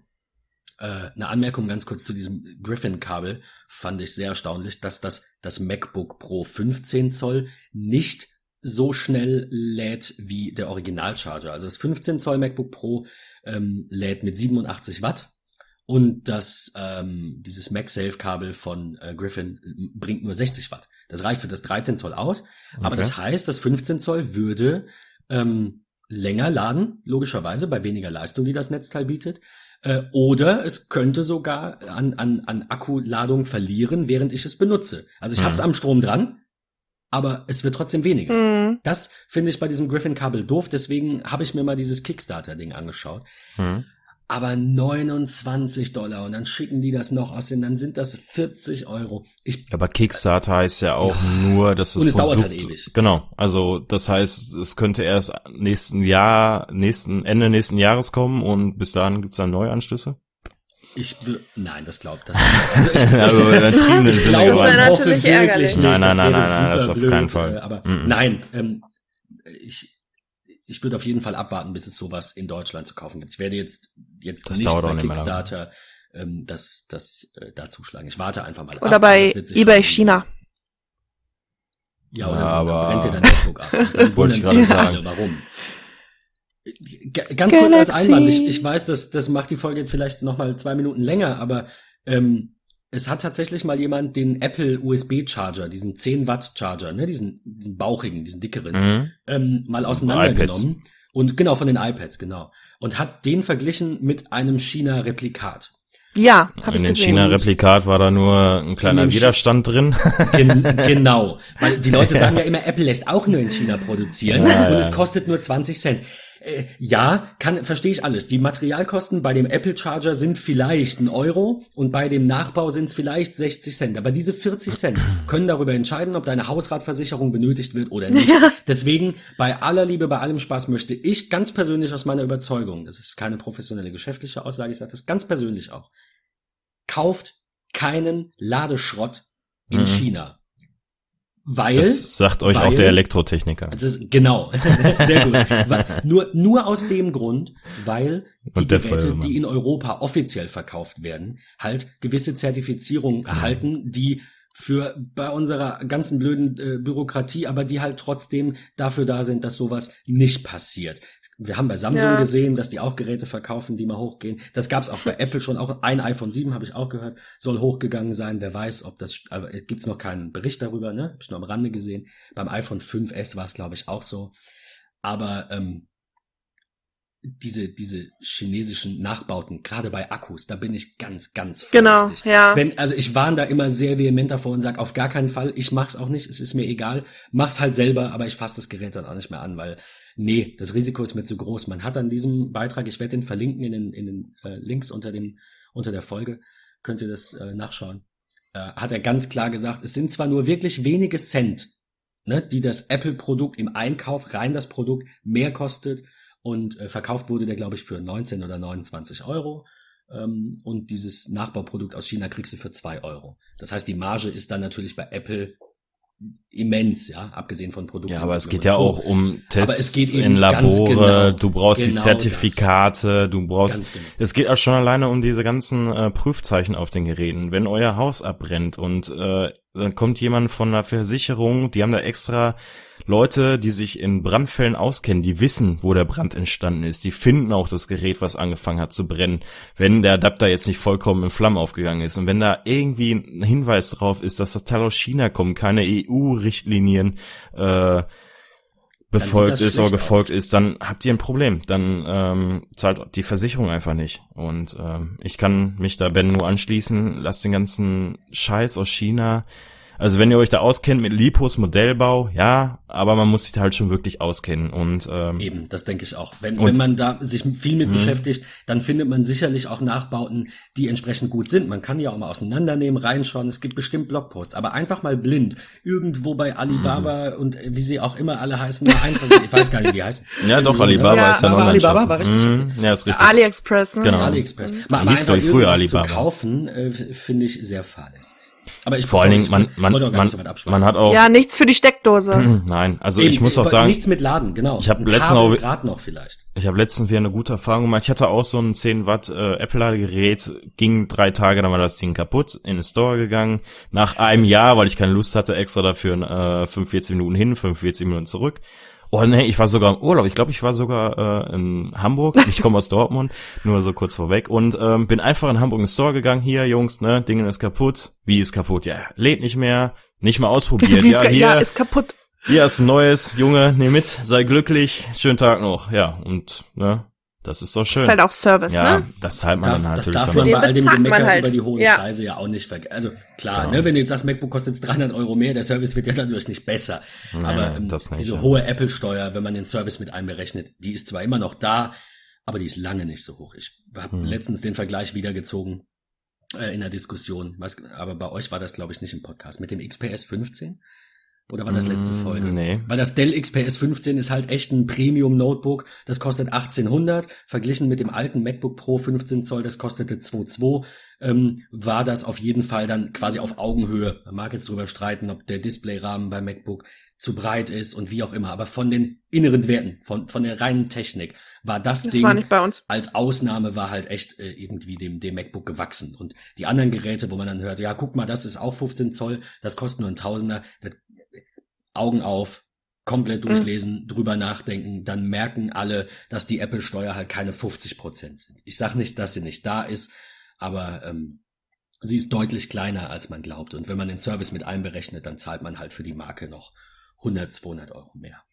Äh, eine Anmerkung ganz kurz zu diesem Griffin-Kabel fand ich sehr erstaunlich, dass das, das MacBook Pro 15 Zoll nicht so schnell lädt wie der Originalcharger. Also das 15 Zoll MacBook Pro ähm, lädt mit 87 Watt und das ähm, dieses MagSafe-Kabel von äh, Griffin bringt nur 60 Watt. Das reicht für das 13 Zoll aus, aber Okay. das heißt, das 15 Zoll würde ähm, länger laden, logischerweise bei weniger Leistung, die das Netzteil bietet. Äh, oder es könnte sogar an, an, an Akkuladung verlieren, während ich es benutze. Also ich Mhm. habe es am Strom dran, aber es wird trotzdem weniger. Mhm. Das finde ich bei diesem Griffin-Kabel doof, deswegen habe ich mir mal dieses Kickstarter-Ding angeschaut. Hm. Aber 29 Dollar und dann schicken die das noch aus, und dann sind das 40 Euro. Ich, Aber Kickstarter heißt ja auch Ja. nur, dass das Und es dauert Produkt, halt ewig. Genau. Also das heißt, es könnte erst nächsten Jahr, nächsten Ende nächsten Jahres kommen und bis dahin gibt's dann neue Anschlüsse. ich wür- nein, das glaubt das. Also ich, also übertriebene ich Sinne glaube, Das gewandt. wäre ich hoffe natürlich wirklich ärgerlich. nicht. Nein, nein, das nein, nein, nein, das auf keinen blöd, Fall. äh, Aber Mhm. nein, ähm, ich, ich würde auf jeden Fall abwarten, bis es sowas in Deutschland zu kaufen gibt. Ich werde jetzt, jetzt Das nicht bei nicht. Kickstarter ähm, das, das äh, da zuschlagen. Ich warte einfach mal ab. Oder bei wird sich eBay China. Ja, oder Ja, so, aber- dann brennt dir dein MacBook ab. Und Dann Wollte ich gerade sagen. alle, Warum? G- Ganz kurz als Galaxy. Einwand. Ich, ich weiß, das, das macht die Folge jetzt vielleicht noch mal zwei Minuten länger, aber ähm, es hat tatsächlich mal jemand den Apple USB Charger, diesen 10 Watt Charger, ne, diesen, diesen bauchigen, diesen dickeren, Mhm. ähm, mal auseinandergenommen. Und genau, von den iPads, genau. Und hat den verglichen mit einem China-Replikat. Ja, habe ich In den gesehen. China-Replikat war da nur ein kleiner dem Widerstand drin. Gen genau. Weil die Leute sagen ja immer, Apple lässt auch nur in China produzieren Ja, und ja. es kostet nur 20 Cent. Äh, ja, kann, verstehe ich alles. Die Materialkosten bei dem Apple Charger sind vielleicht ein Euro und bei dem Nachbau sind es vielleicht 60 Cent. Aber diese 40 Cent können darüber entscheiden, ob deine Hausratversicherung benötigt wird oder nicht. Deswegen, bei aller Liebe, bei allem Spaß möchte ich ganz persönlich aus meiner Überzeugung, das ist keine professionelle geschäftliche Aussage, ich sage das ganz persönlich auch, kauft keinen Ladeschrott in Mhm. China. Weil, Das sagt euch auch weil- der Elektrotechniker. das ist, genau, sehr gut. Weil, nur, nur aus dem Grund, weil die Geräte, die in Europa offiziell verkauft werden, halt gewisse Zertifizierungen erhalten, die für bei unserer ganzen blöden äh, Bürokratie, aber die halt trotzdem dafür da sind, dass sowas nicht passiert. Wir haben bei Samsung Ja. gesehen, dass die auch Geräte verkaufen, die mal hochgehen. Das gab es auch bei Apple schon. Auch ein iPhone 7 habe ich auch gehört, soll hochgegangen sein. Wer weiß, ob das aber äh, gibt's noch keinen Bericht darüber. Ne, hab ich nur am Rande gesehen. Beim iPhone 5s war es glaube ich auch so. Aber ähm, diese diese chinesischen Nachbauten, gerade bei Akkus, da bin ich ganz ganz Genau, vorsichtig. ja. Wenn, also ich warne da immer sehr vehement davor und sag auf gar keinen Fall, ich mach's auch nicht, es ist mir egal, mach's halt selber, aber ich fasse das Gerät dann auch nicht mehr an, weil nee, das Risiko ist mir zu groß. Man hat an diesem Beitrag, ich werde den verlinken in den, in den äh, Links unter dem unter der Folge, könnt ihr das äh, nachschauen. Äh, hat er ganz klar gesagt, es sind zwar nur wirklich wenige Cent, ne, die das Apple-Produkt im Einkauf rein das Produkt mehr kostet und äh, verkauft wurde der glaube ich für 19 oder 29 Euro. Ähm, und dieses Nachbauprodukt aus China kriegst du für zwei Euro. Das heißt, die Marge ist dann natürlich bei Apple immens, ja, abgesehen von Produkten. Ja, aber es geht ja auch um Tests es geht eben in Labore, genau- du brauchst genau die Zertifikate, du brauchst genau. es geht auch schon alleine um diese ganzen äh, Prüfzeichen auf den Geräten. Wenn euer Haus abbrennt und äh, dann kommt jemand von einer Versicherung, die haben da extra Leute, die sich in Brandfällen auskennen, die wissen, wo der Brand entstanden ist. Die finden auch das Gerät, was angefangen hat zu brennen, wenn der Adapter jetzt nicht vollkommen in Flammen aufgegangen ist. Und wenn da irgendwie ein Hinweis drauf ist, dass das Teil aus China kommt, keine EU-Richtlinien äh, befolgt ist oder gefolgt aus. ist, dann habt ihr ein Problem. Dann ähm, zahlt die Versicherung einfach nicht. Und ähm, ich kann mich da Ben nur anschließen. Lasst den ganzen Scheiß aus China. Also wenn ihr euch da auskennt mit Lipos Modellbau, ja, aber man muss sich da halt schon wirklich auskennen. Und ähm, Eben, das denke ich auch. Wenn, wenn man da sich viel mit Mhm. beschäftigt, dann findet man sicherlich auch Nachbauten, die entsprechend gut sind. Man kann ja auch mal auseinandernehmen, reinschauen. Es gibt bestimmt Blogposts, aber einfach mal blind irgendwo bei Alibaba Mhm. und äh, wie sie auch immer alle heißen, mal einfach, ich weiß gar nicht, wie die heißen. ja, doch, Alibaba Ja, ist ja Online-Shop. Alibaba, war richtig? Mhm, ja, ist richtig. AliExpress, ne? Genau. AliExpress. Mhm. Mal, Hieß mal einfach doch früher Alibaba. zu kaufen, äh, finde ich sehr fahrlässig. Aber ich Vor muss allen auch Dingen, man, man, wollte auch gar man, nicht so man hat auch, Ja, nichts für die Steckdose. nein, also Eben, ich muss auch sagen, Nichts mit Laden, genau. Ich hab Ein letztens auch- noch vielleicht. Ich habe letztens wieder eine gute Erfahrung gemacht. Ich hatte auch so ein 10 Watt äh, Apple-Ladegerät, ging drei Tage, dann war das Ding kaputt, in den Store gegangen. Nach einem Jahr, weil ich keine Lust hatte, extra dafür äh, 45 Minuten hin, 45 Minuten zurück. Oh nee, ich war sogar im Urlaub. Ich glaube, ich war sogar äh, in Hamburg. Ich komme aus Dortmund, nur so kurz vorweg. Und ähm, bin einfach in Hamburg in den Store gegangen. Hier, Jungs, ne, Ding ist kaputt. Wie ist kaputt? Ja, lädt nicht mehr. Nicht mal ausprobiert. Ja, hier, ja, ist kaputt. hier ist ein neues, Junge, nimm mit, sei glücklich, schönen Tag noch. Ja, und ne, Das ist doch schön. Das ist halt auch Service, ja, ne? das zahlt man Darf, dann das natürlich darf man bei all dem Gemecker halt. über die hohen Ja. Preise ja auch nicht vergessen. Also klar, Genau. ne, wenn du jetzt sagst, MacBook kostet jetzt 300 Euro mehr, der Service wird ja dadurch nicht besser. Nein, aber ähm, das nicht, diese ja. hohe Apple-Steuer, wenn man den Service mit einberechnet, die ist zwar immer noch da, aber die ist lange nicht so hoch. Ich habe Hm. letztens den Vergleich wiedergezogen äh, in der Diskussion, was, aber bei euch war das, glaube ich, nicht im Podcast, mit dem XPS 15? Oder war das letzte Mm, Folge? Nee. Weil das Dell XPS 15 ist halt echt ein Premium-Notebook. Das kostet 1800. Verglichen mit dem alten MacBook Pro 15 Zoll, das kostete 2,2. Ähm, war das auf jeden Fall dann quasi auf Augenhöhe. Man mag jetzt drüber streiten, ob der Displayrahmen bei MacBook zu breit ist und wie auch immer. Aber von den inneren Werten, von, von der reinen Technik, war das, Das Ding war nicht bei uns. als Ausnahme war halt echt äh, irgendwie dem, dem MacBook gewachsen. Und die anderen Geräte, wo man dann hört, ja, guck mal, das ist auch 15 Zoll, das kostet nur ein Tausender, das, Augen auf, komplett Mhm. durchlesen, drüber nachdenken, dann merken alle, dass die Apple-Steuer halt keine 50 Prozent sind. Ich sag nicht, dass sie nicht da ist, aber ähm, sie ist deutlich kleiner, als man glaubt. Und wenn man den Service mit einberechnet, dann zahlt man halt für die Marke noch 100, 200 Euro mehr.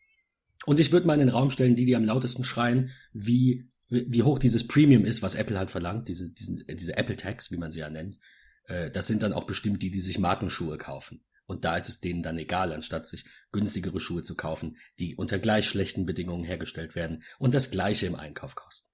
Und ich würde mal in den Raum stellen, die, die am lautesten schreien, wie, wie hoch dieses Premium ist, was Apple halt verlangt, diese, diesen, diese Apple Tax, wie man sie ja nennt. Äh, das sind dann auch bestimmt die, die sich Markenschuhe kaufen. Und da ist es denen dann egal, anstatt sich günstigere Schuhe zu kaufen, die unter gleich schlechten Bedingungen hergestellt werden und das gleiche im Einkauf kosten.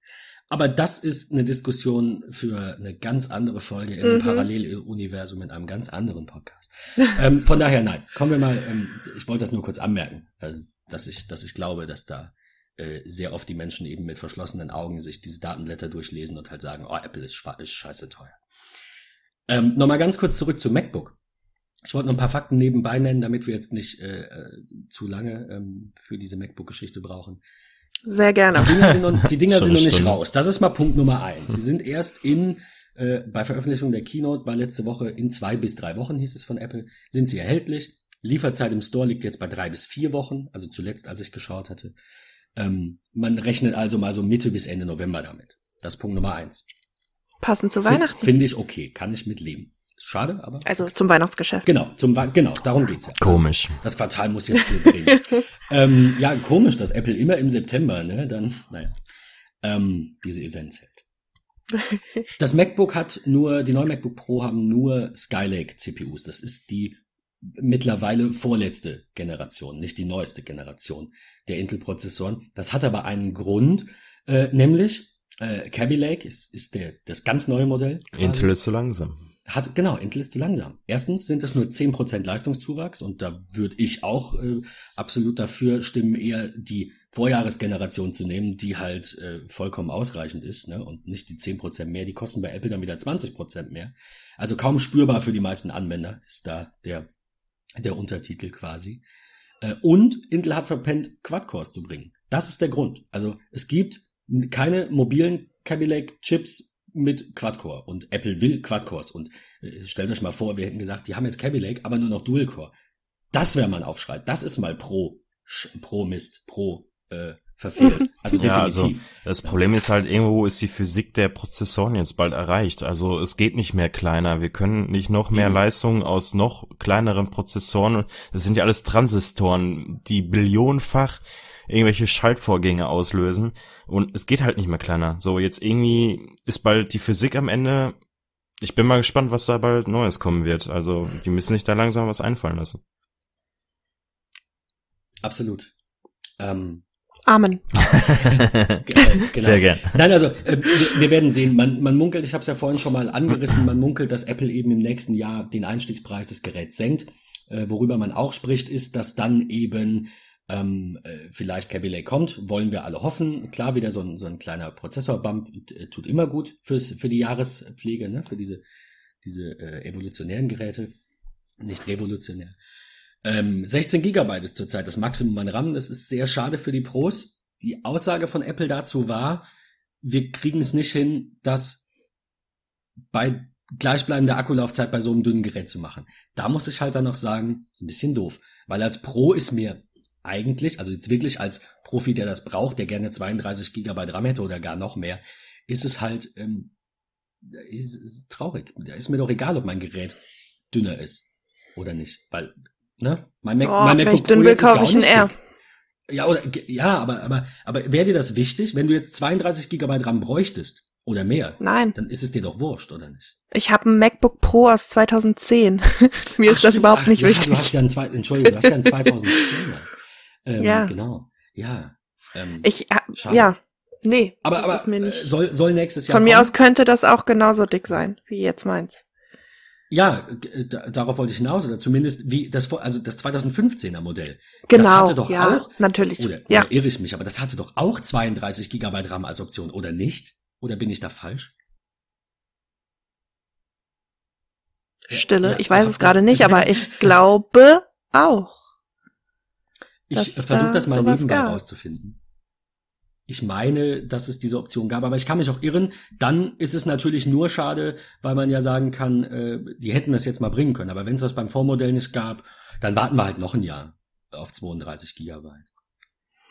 Aber das ist eine Diskussion für eine ganz andere Folge im Mhm. Paralleluniversum in einem ganz anderen Podcast. ähm, von daher nein. Kommen wir mal, ähm, ich wollte das nur kurz anmerken, äh, dass ich, dass ich glaube, dass da äh, sehr oft die Menschen eben mit verschlossenen Augen sich diese Datenblätter durchlesen und halt sagen, oh, Apple ist, ist scheiße teuer. Ähm, Nochmal ganz kurz zurück zu MacBook. Ich wollte noch ein paar Fakten nebenbei nennen, damit wir jetzt nicht äh, äh, zu lange ähm, für diese MacBook-Geschichte brauchen. Sehr gerne. Die Dinger sind noch, die Dinger sind noch nicht raus. Das ist mal Punkt Nummer eins. Sie sind erst in, äh, bei Veröffentlichung der Keynote, war letzte Woche in zwei bis drei Wochen, hieß es von Apple, sind sie erhältlich. Lieferzeit im Store liegt jetzt bei drei bis vier Wochen, also zuletzt, als ich geschaut hatte. Ähm, man rechnet also mal so Mitte bis Ende November damit. Das ist Punkt Nummer eins. Passend zu Weihnachten. Finde ich okay, kann ich mitleben. Schade, aber. Also zum Weihnachtsgeschäft. Genau, zum, Wa- genau, darum geht's ja. Komisch. Das Quartal muss jetzt viel bringen. ähm, ja, komisch, dass Apple immer im September, ne, dann, naja, ähm, diese Events hält. Das MacBook hat nur, die neuen MacBook Pro haben nur Skylake CPUs. Das ist die mittlerweile vorletzte Generation, nicht die neueste Generation der Intel-Prozessoren. Das hat aber einen Grund, äh, nämlich äh, Kaby Lake ist, ist der, das ganz neue Modell. quasi Intel ist zu langsam. Hat genau, Intel ist zu langsam. Erstens sind das nur 10% Leistungszuwachs und da würde ich auch äh, absolut dafür stimmen, eher die Vorjahresgeneration zu nehmen, die halt äh, vollkommen ausreichend ist, ne? Und nicht die 10% mehr, die kosten bei Apple dann wieder 20% mehr. Also kaum spürbar für die meisten Anwender ist da der, der Untertitel quasi. Äh, und Intel hat verpennt, Quad-Cores zu bringen. Das ist der Grund. Also es gibt keine mobilen Kaby Lake Chips mit Quad-Core und Apple will Quad-Cores und äh, stellt euch mal vor, wir hätten gesagt, die haben jetzt Kaby Lake, aber nur noch Dual-Core. Das wäre mal ein Aufschrei. Das ist mal pro, pro Mist, pro äh, verfehlt. Also definitiv. Ja, also das Problem ist halt, irgendwo ist die Physik der Prozessoren jetzt bald erreicht. Also es geht nicht mehr kleiner. Wir können nicht noch mehr Eben. Leistung aus noch kleineren Prozessoren. Das sind ja alles Transistoren, die billionenfach irgendwelche Schaltvorgänge auslösen. Und es geht halt nicht mehr kleiner. So, jetzt irgendwie ist bald die Physik am Ende. Ich bin mal gespannt, was da bald Neues kommen wird. Also, die müssen sich da langsam was einfallen lassen. Absolut. Ähm, Amen. äh, genau. Sehr gern. Nein, also äh, wir, wir werden sehen. Man, man munkelt, ich habe es ja vorhin schon mal angerissen, man munkelt, dass Apple eben im nächsten Jahr den Einstiegspreis des Geräts senkt. Äh, worüber man auch spricht, ist, dass dann eben ähm, äh, vielleicht Lake kommt. Wollen wir alle hoffen. Klar, wieder so ein, so ein kleiner Prozessorbump äh, tut immer gut fürs, für die Jahrespflege, ne? für diese, diese äh, evolutionären Geräte. Nicht revolutionär. Ähm, 16 Gigabyte ist zurzeit das Maximum an RAM. Das ist sehr schade für die Pros. Die Aussage von Apple dazu war, wir kriegen es nicht hin, das bei gleichbleibender Akkulaufzeit bei so einem dünnen Gerät zu machen. Da muss ich halt dann noch sagen, ist ein bisschen doof. Weil als Pro ist mir eigentlich, also jetzt wirklich als Profi, der das braucht, der gerne 32 Gigabyte RAM hätte oder gar noch mehr, ist es halt ähm, ist, ist traurig. Da ist mir doch egal, ob mein Gerät dünner ist oder nicht. Weil, ne? Mein, Mac, Oh, mein wenn MacBook ich dünn Pro will, kaufe ich ein R. dick. Ja, oder, ja, aber, aber, aber wäre dir das wichtig, wenn du jetzt 32 Gigabyte RAM bräuchtest oder mehr? Nein. Dann ist es dir doch wurscht, oder nicht? Ich habe ein MacBook Pro aus 2010. Mir Ach, ist das stimmt. überhaupt Ach, nicht ja, wichtig. Du hast ja ein Entschuldigung, du hast ja ein 2010er. Ähm, Ja. Genau. Ja. Ähm, Ich, äh, Schade. ja, nee, aber das aber ist mir äh, nicht. soll, soll nächstes Jahr Von mir kommen? aus könnte das auch genauso dick sein, wie jetzt meins. Ja, äh, da, darauf wollte ich hinaus, oder zumindest wie das, also das 2015er Modell. Genau, Das hatte doch ja, auch, natürlich. oder, ja, oder irre ich mich, aber das hatte doch auch 32 Gigabyte RAM als Option, oder nicht? Oder bin ich da falsch? Stille. ja, ich weiß es gerade nicht, aber ich glaube auch. Ich versuche da das mal nebenbei gab. rauszufinden. Ich meine, dass es diese Option gab, aber ich kann mich auch irren. Dann ist es natürlich nur schade, weil man ja sagen kann, äh, die hätten das jetzt mal bringen können. Aber wenn es das beim Vormodell nicht gab, dann warten wir halt noch ein Jahr auf 32 Gigabyte.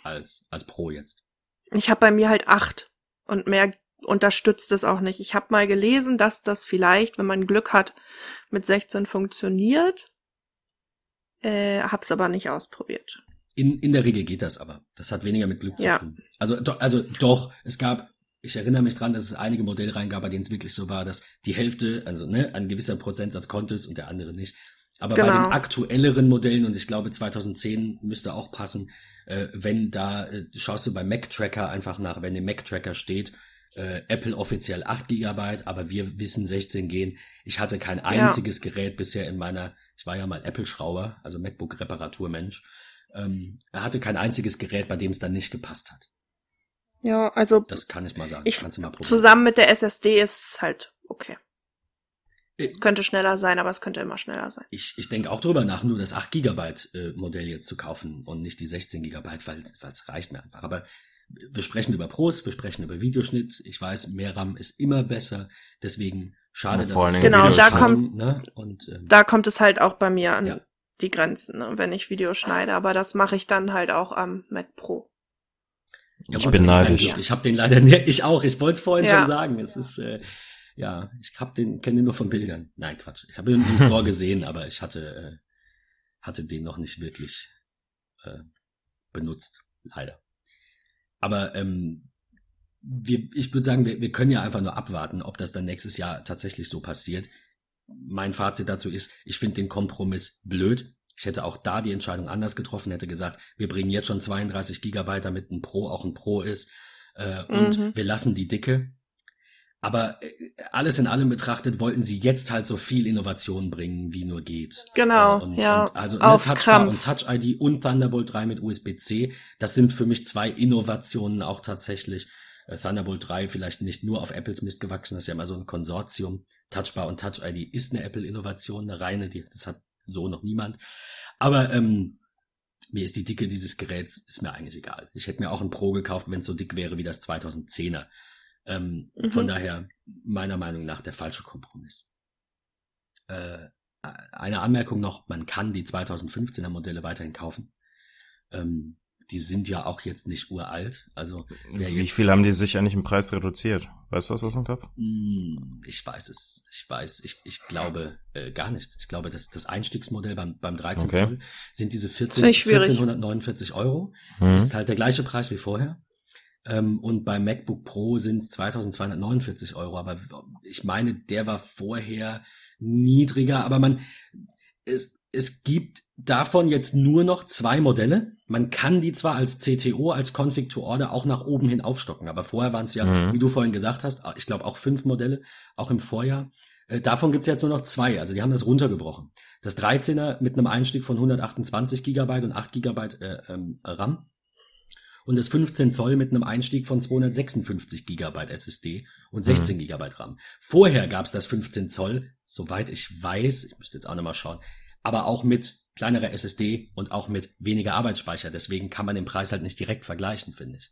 Als, als Pro jetzt. Ich habe bei mir halt acht und mehr unterstützt es auch nicht. Ich habe mal gelesen, dass das vielleicht, wenn man Glück hat, mit 16 funktioniert. Äh, hab's aber nicht ausprobiert. In, in der Regel geht das aber. Das hat weniger mit Glück Ja. zu tun. Also, do, also doch, es gab, ich erinnere mich dran, dass es einige Modelle reingab, bei denen es wirklich so war, dass die Hälfte, also ne, ein gewisser Prozentsatz konnte es und der andere nicht. Aber bei Genau. den aktuelleren Modellen, und ich glaube 2010 müsste auch passen, äh, wenn da, äh, schaust du bei Mac Tracker einfach nach, wenn im Mac Tracker steht, äh, Apple offiziell 8 Gigabyte, aber wir wissen 16 gehen. Ich hatte kein einziges Gerät bisher in meiner, ich war ja mal Apple-Schrauber, also MacBook-Reparaturmensch, ähm, er hatte kein einziges Gerät, bei dem es dann nicht gepasst hat. Ja, also Das kann ich mal sagen. ich, Kannst du mal probieren. zusammen mit der SSD ist es halt okay. Äh, Könnte schneller sein, aber es könnte immer schneller sein. Ich, ich denke auch drüber nach, nur das 8 Gigabyte äh, Modell jetzt zu kaufen und nicht die 16 Gigabyte, weil weil es reicht mir einfach. Aber wir sprechen über Pros, wir sprechen über Videoschnitt. Ich weiß, mehr RAM ist immer besser. Deswegen schade, dass es Genau, da kommt- ne? und ähm, Da kommt es halt auch bei mir an Ja. Die Grenzen, ne, wenn ich Videos schneide. Aber das mache ich dann halt auch am Mac Pro. Ja, Ich bin neidisch. Ich habe den leider nicht. Ich auch. Ich wollte es vorhin Ja. schon sagen. Es ist äh, ja, ich habe den kenne den nur von Bildern. Nein, Quatsch. Ich habe ihn im Store gesehen, aber ich hatte äh, hatte den noch nicht wirklich äh, benutzt, leider. Aber ähm, wir, ich würde sagen, wir, wir können ja einfach nur abwarten, ob das dann nächstes Jahr tatsächlich so passiert. Mein Fazit dazu ist, ich finde den Kompromiss blöd. Ich hätte auch da die Entscheidung anders getroffen, hätte gesagt, wir bringen jetzt schon 32 Gigabyte, damit ein Pro auch ein Pro ist. Äh, und Mhm. wir lassen die Dicke. Aber äh, alles in allem betrachtet, wollten sie jetzt halt so viel Innovation bringen, wie nur geht. Genau, Äh, und, ja, Und also ne, auf Touchbar Krampf. und Touch ID und Thunderbolt 3 mit USB-C, das sind für mich zwei Innovationen auch tatsächlich. Äh, Thunderbolt 3 vielleicht nicht nur auf Apples Mist gewachsen, das ist ja immer so ein Konsortium. Touchbar und Touch ID ist eine Apple-Innovation, eine reine, die, das hat so noch niemand. Aber ähm, mir ist die Dicke dieses Geräts, ist mir eigentlich egal. Ich hätte mir auch ein Pro gekauft, wenn es so dick wäre wie das 2010er. Ähm, Mhm. Von daher, meiner Meinung nach, der falsche Kompromiss. Äh, eine Anmerkung noch, man kann die 2015er Modelle weiterhin kaufen. Ähm, die sind ja auch jetzt nicht uralt. Also Wie viel haben die sich eigentlich im Preis reduziert? Weißt du das aus dem Kopf? Hm, Ich weiß es, ich weiß, ich, ich glaube äh, gar nicht. Ich glaube, dass das Einstiegsmodell beim, beim 13 Okay. Zoll sind diese 14, finde ich schwierig. 1449 Euro. Hm. Ist halt der gleiche Preis wie vorher. Ähm, und beim MacBook Pro sind es 2249 Euro. Aber ich meine, der war vorher niedriger. Aber man, es, es gibt davon jetzt nur noch zwei Modelle. Man kann die zwar als CTO, als Config to Order auch nach oben hin aufstocken. Aber vorher waren es ja, Mhm. wie du vorhin gesagt hast, ich glaube auch fünf Modelle, auch im Vorjahr. Äh, Davon gibt's jetzt nur noch zwei, also die haben das runtergebrochen. Das 13er mit einem Einstieg von 128 Gigabyte und 8 Gigabyte äh, ähm, RAM und das 15 Zoll mit einem Einstieg von 256 Gigabyte SSD und 16 Gigabyte RAM. Vorher gab's das 15 Zoll, soweit ich weiß, ich müsste jetzt auch nochmal schauen, aber auch mit kleinerer SSD und auch mit weniger Arbeitsspeicher. Deswegen kann man den Preis halt nicht direkt vergleichen, finde ich.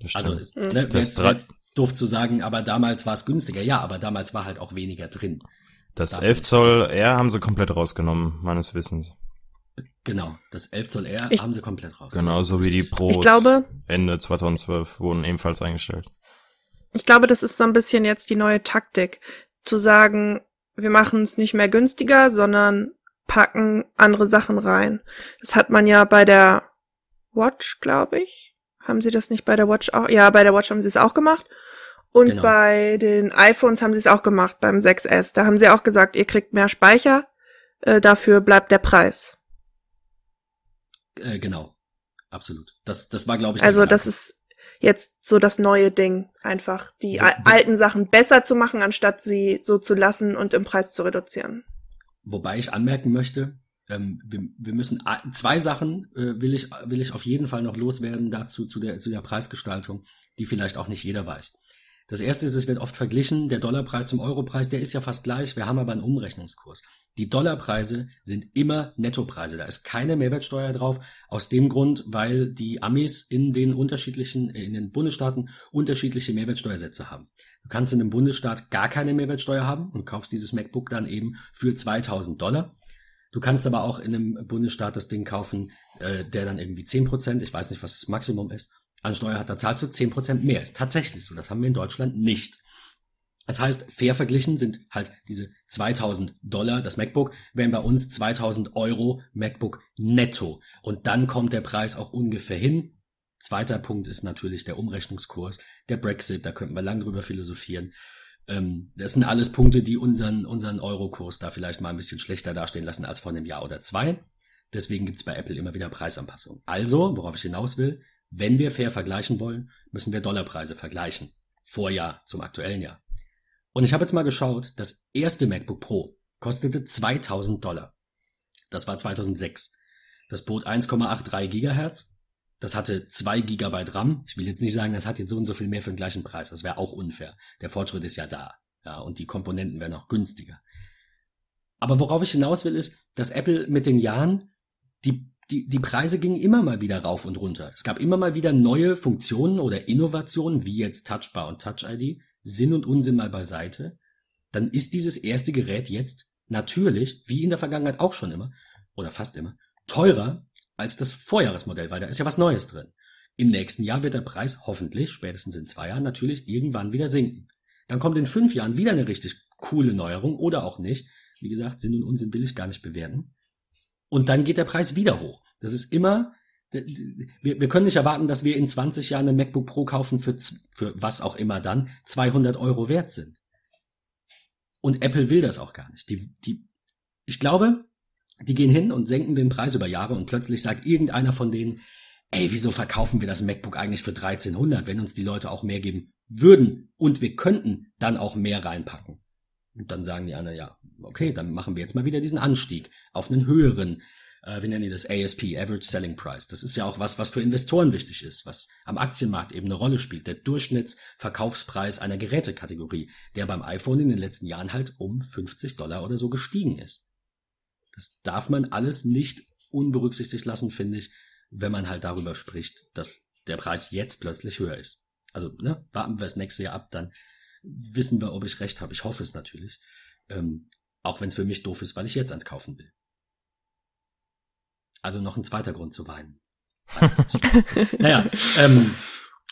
Das Also stimmt. ist, ne, Das jetzt, jetzt doof zu sagen, aber damals war es günstiger. Ja, aber damals war halt auch weniger drin. das darf 11 nicht Zoll R haben sie komplett rausgenommen, meines Wissens. Genau, das 11 Zoll R Ich- haben sie komplett raus. Genauso wie die Pros Ich glaube, Ende 2012 wurden ebenfalls eingestellt. ich glaube, das ist so ein bisschen jetzt die neue Taktik, zu sagen, wir machen es nicht mehr günstiger, sondern packen andere Sachen rein. Das hat man ja bei der Watch, glaube ich. Haben sie das nicht bei der Watch auch? Ja, bei der Watch haben sie es auch gemacht. Und genau. bei den iPhones haben sie es auch gemacht, beim 6S. Da haben sie auch gesagt, ihr kriegt mehr Speicher, äh, dafür bleibt der Preis. Äh, genau. Absolut. Das, das war, glaube ich. Also, das ist jetzt so das neue Ding. Einfach die alten Sachen besser zu machen, anstatt sie so zu lassen und im Preis zu reduzieren. Wobei ich anmerken möchte, ähm, wir, wir müssen zwei Sachen äh, will ich will ich auf jeden Fall noch loswerden dazu zu der zu der Preisgestaltung, die vielleicht auch nicht jeder weiß. Das erste ist, es wird oft verglichen, der Dollarpreis zum Europreis, der ist ja fast gleich, wir haben aber einen Umrechnungskurs. Die Dollarpreise sind immer Nettopreise, da ist keine Mehrwertsteuer drauf, aus dem Grund, weil die Amis in den unterschiedlichen, äh, in den Bundesstaaten unterschiedliche Mehrwertsteuersätze haben. Du kannst in einem Bundesstaat gar keine Mehrwertsteuer haben und kaufst dieses MacBook dann eben für 2000 Dollar. Du kannst aber auch in einem Bundesstaat das Ding kaufen, äh, der dann irgendwie 10%, ich weiß nicht, was das Maximum ist, an Steuer hat, da zahlst du 10% mehr. Ist tatsächlich so. Das haben wir in Deutschland nicht. Das heißt, fair verglichen sind halt diese 2000 Dollar, das MacBook, wären bei uns 2000 Euro MacBook netto. Und dann kommt der Preis auch ungefähr hin. Zweiter Punkt ist natürlich der Umrechnungskurs, der Brexit, da könnten wir lang drüber philosophieren. Ähm, das sind alles Punkte, die unseren, unseren Euro-Kurs da vielleicht mal ein bisschen schlechter dastehen lassen als vor einem Jahr oder zwei. Deswegen gibt's bei Apple immer wieder Preisanpassungen. Also, worauf ich hinaus will, wenn wir fair vergleichen wollen, müssen wir Dollarpreise vergleichen. Vorjahr zum aktuellen Jahr. Und ich habe jetzt mal geschaut, das erste MacBook Pro kostete 2000 Dollar. Das war 2006. Das bot 1,83 Gigahertz. Das hatte 2 Gigabyte RAM. Ich will jetzt nicht sagen, das hat jetzt so und so viel mehr für den gleichen Preis. Das wäre auch unfair. Der Fortschritt ist ja da. Ja, und die Komponenten werden auch günstiger. Aber worauf ich hinaus will, ist, dass Apple mit den Jahren die die, die Preise gingen immer mal wieder rauf und runter. Es gab immer mal wieder neue Funktionen oder Innovationen, wie jetzt Touchbar und Touch ID, Sinn und Unsinn mal beiseite. Dann ist dieses erste Gerät jetzt natürlich, wie in der Vergangenheit auch schon immer, oder fast immer, teurer als das Vorjahresmodell, weil da ist ja was Neues drin. Im nächsten Jahr wird der Preis hoffentlich, spätestens in zwei Jahren, natürlich irgendwann wieder sinken. Dann kommt in fünf Jahren wieder eine richtig coole Neuerung oder auch nicht. Wie gesagt, Sinn und Unsinn will ich gar nicht bewerten. Und dann geht der Preis wieder hoch. Das ist immer, wir, wir können nicht erwarten, dass wir in 20 Jahren ein MacBook Pro kaufen für, für was auch immer dann 200 Euro wert sind. Und Apple will das auch gar nicht. Die, die, ich glaube, die gehen hin und senken den Preis über Jahre und plötzlich sagt irgendeiner von denen, ey, wieso verkaufen wir das MacBook eigentlich für 1300, wenn uns die Leute auch mehr geben würden und wir könnten dann auch mehr reinpacken. Und dann sagen die anderen, ja, okay, dann machen wir jetzt mal wieder diesen Anstieg auf einen höheren, äh, wie nennen die das, ASP, Average Selling Price. Das ist ja auch was, was für Investoren wichtig ist, was am Aktienmarkt eben eine Rolle spielt. Der Durchschnittsverkaufspreis einer Gerätekategorie, der beim iPhone in den letzten Jahren halt um 50 Dollar oder so gestiegen ist. Das darf man alles nicht unberücksichtigt lassen, finde ich, wenn man halt darüber spricht, dass der Preis jetzt plötzlich höher ist. Also, ne, warten wir das nächste Jahr ab, dann wissen wir, ob ich recht habe. Ich hoffe es natürlich. Ähm, auch wenn es für mich doof ist, weil ich jetzt eins kaufen will. Also noch ein zweiter Grund zu weinen. naja, ähm,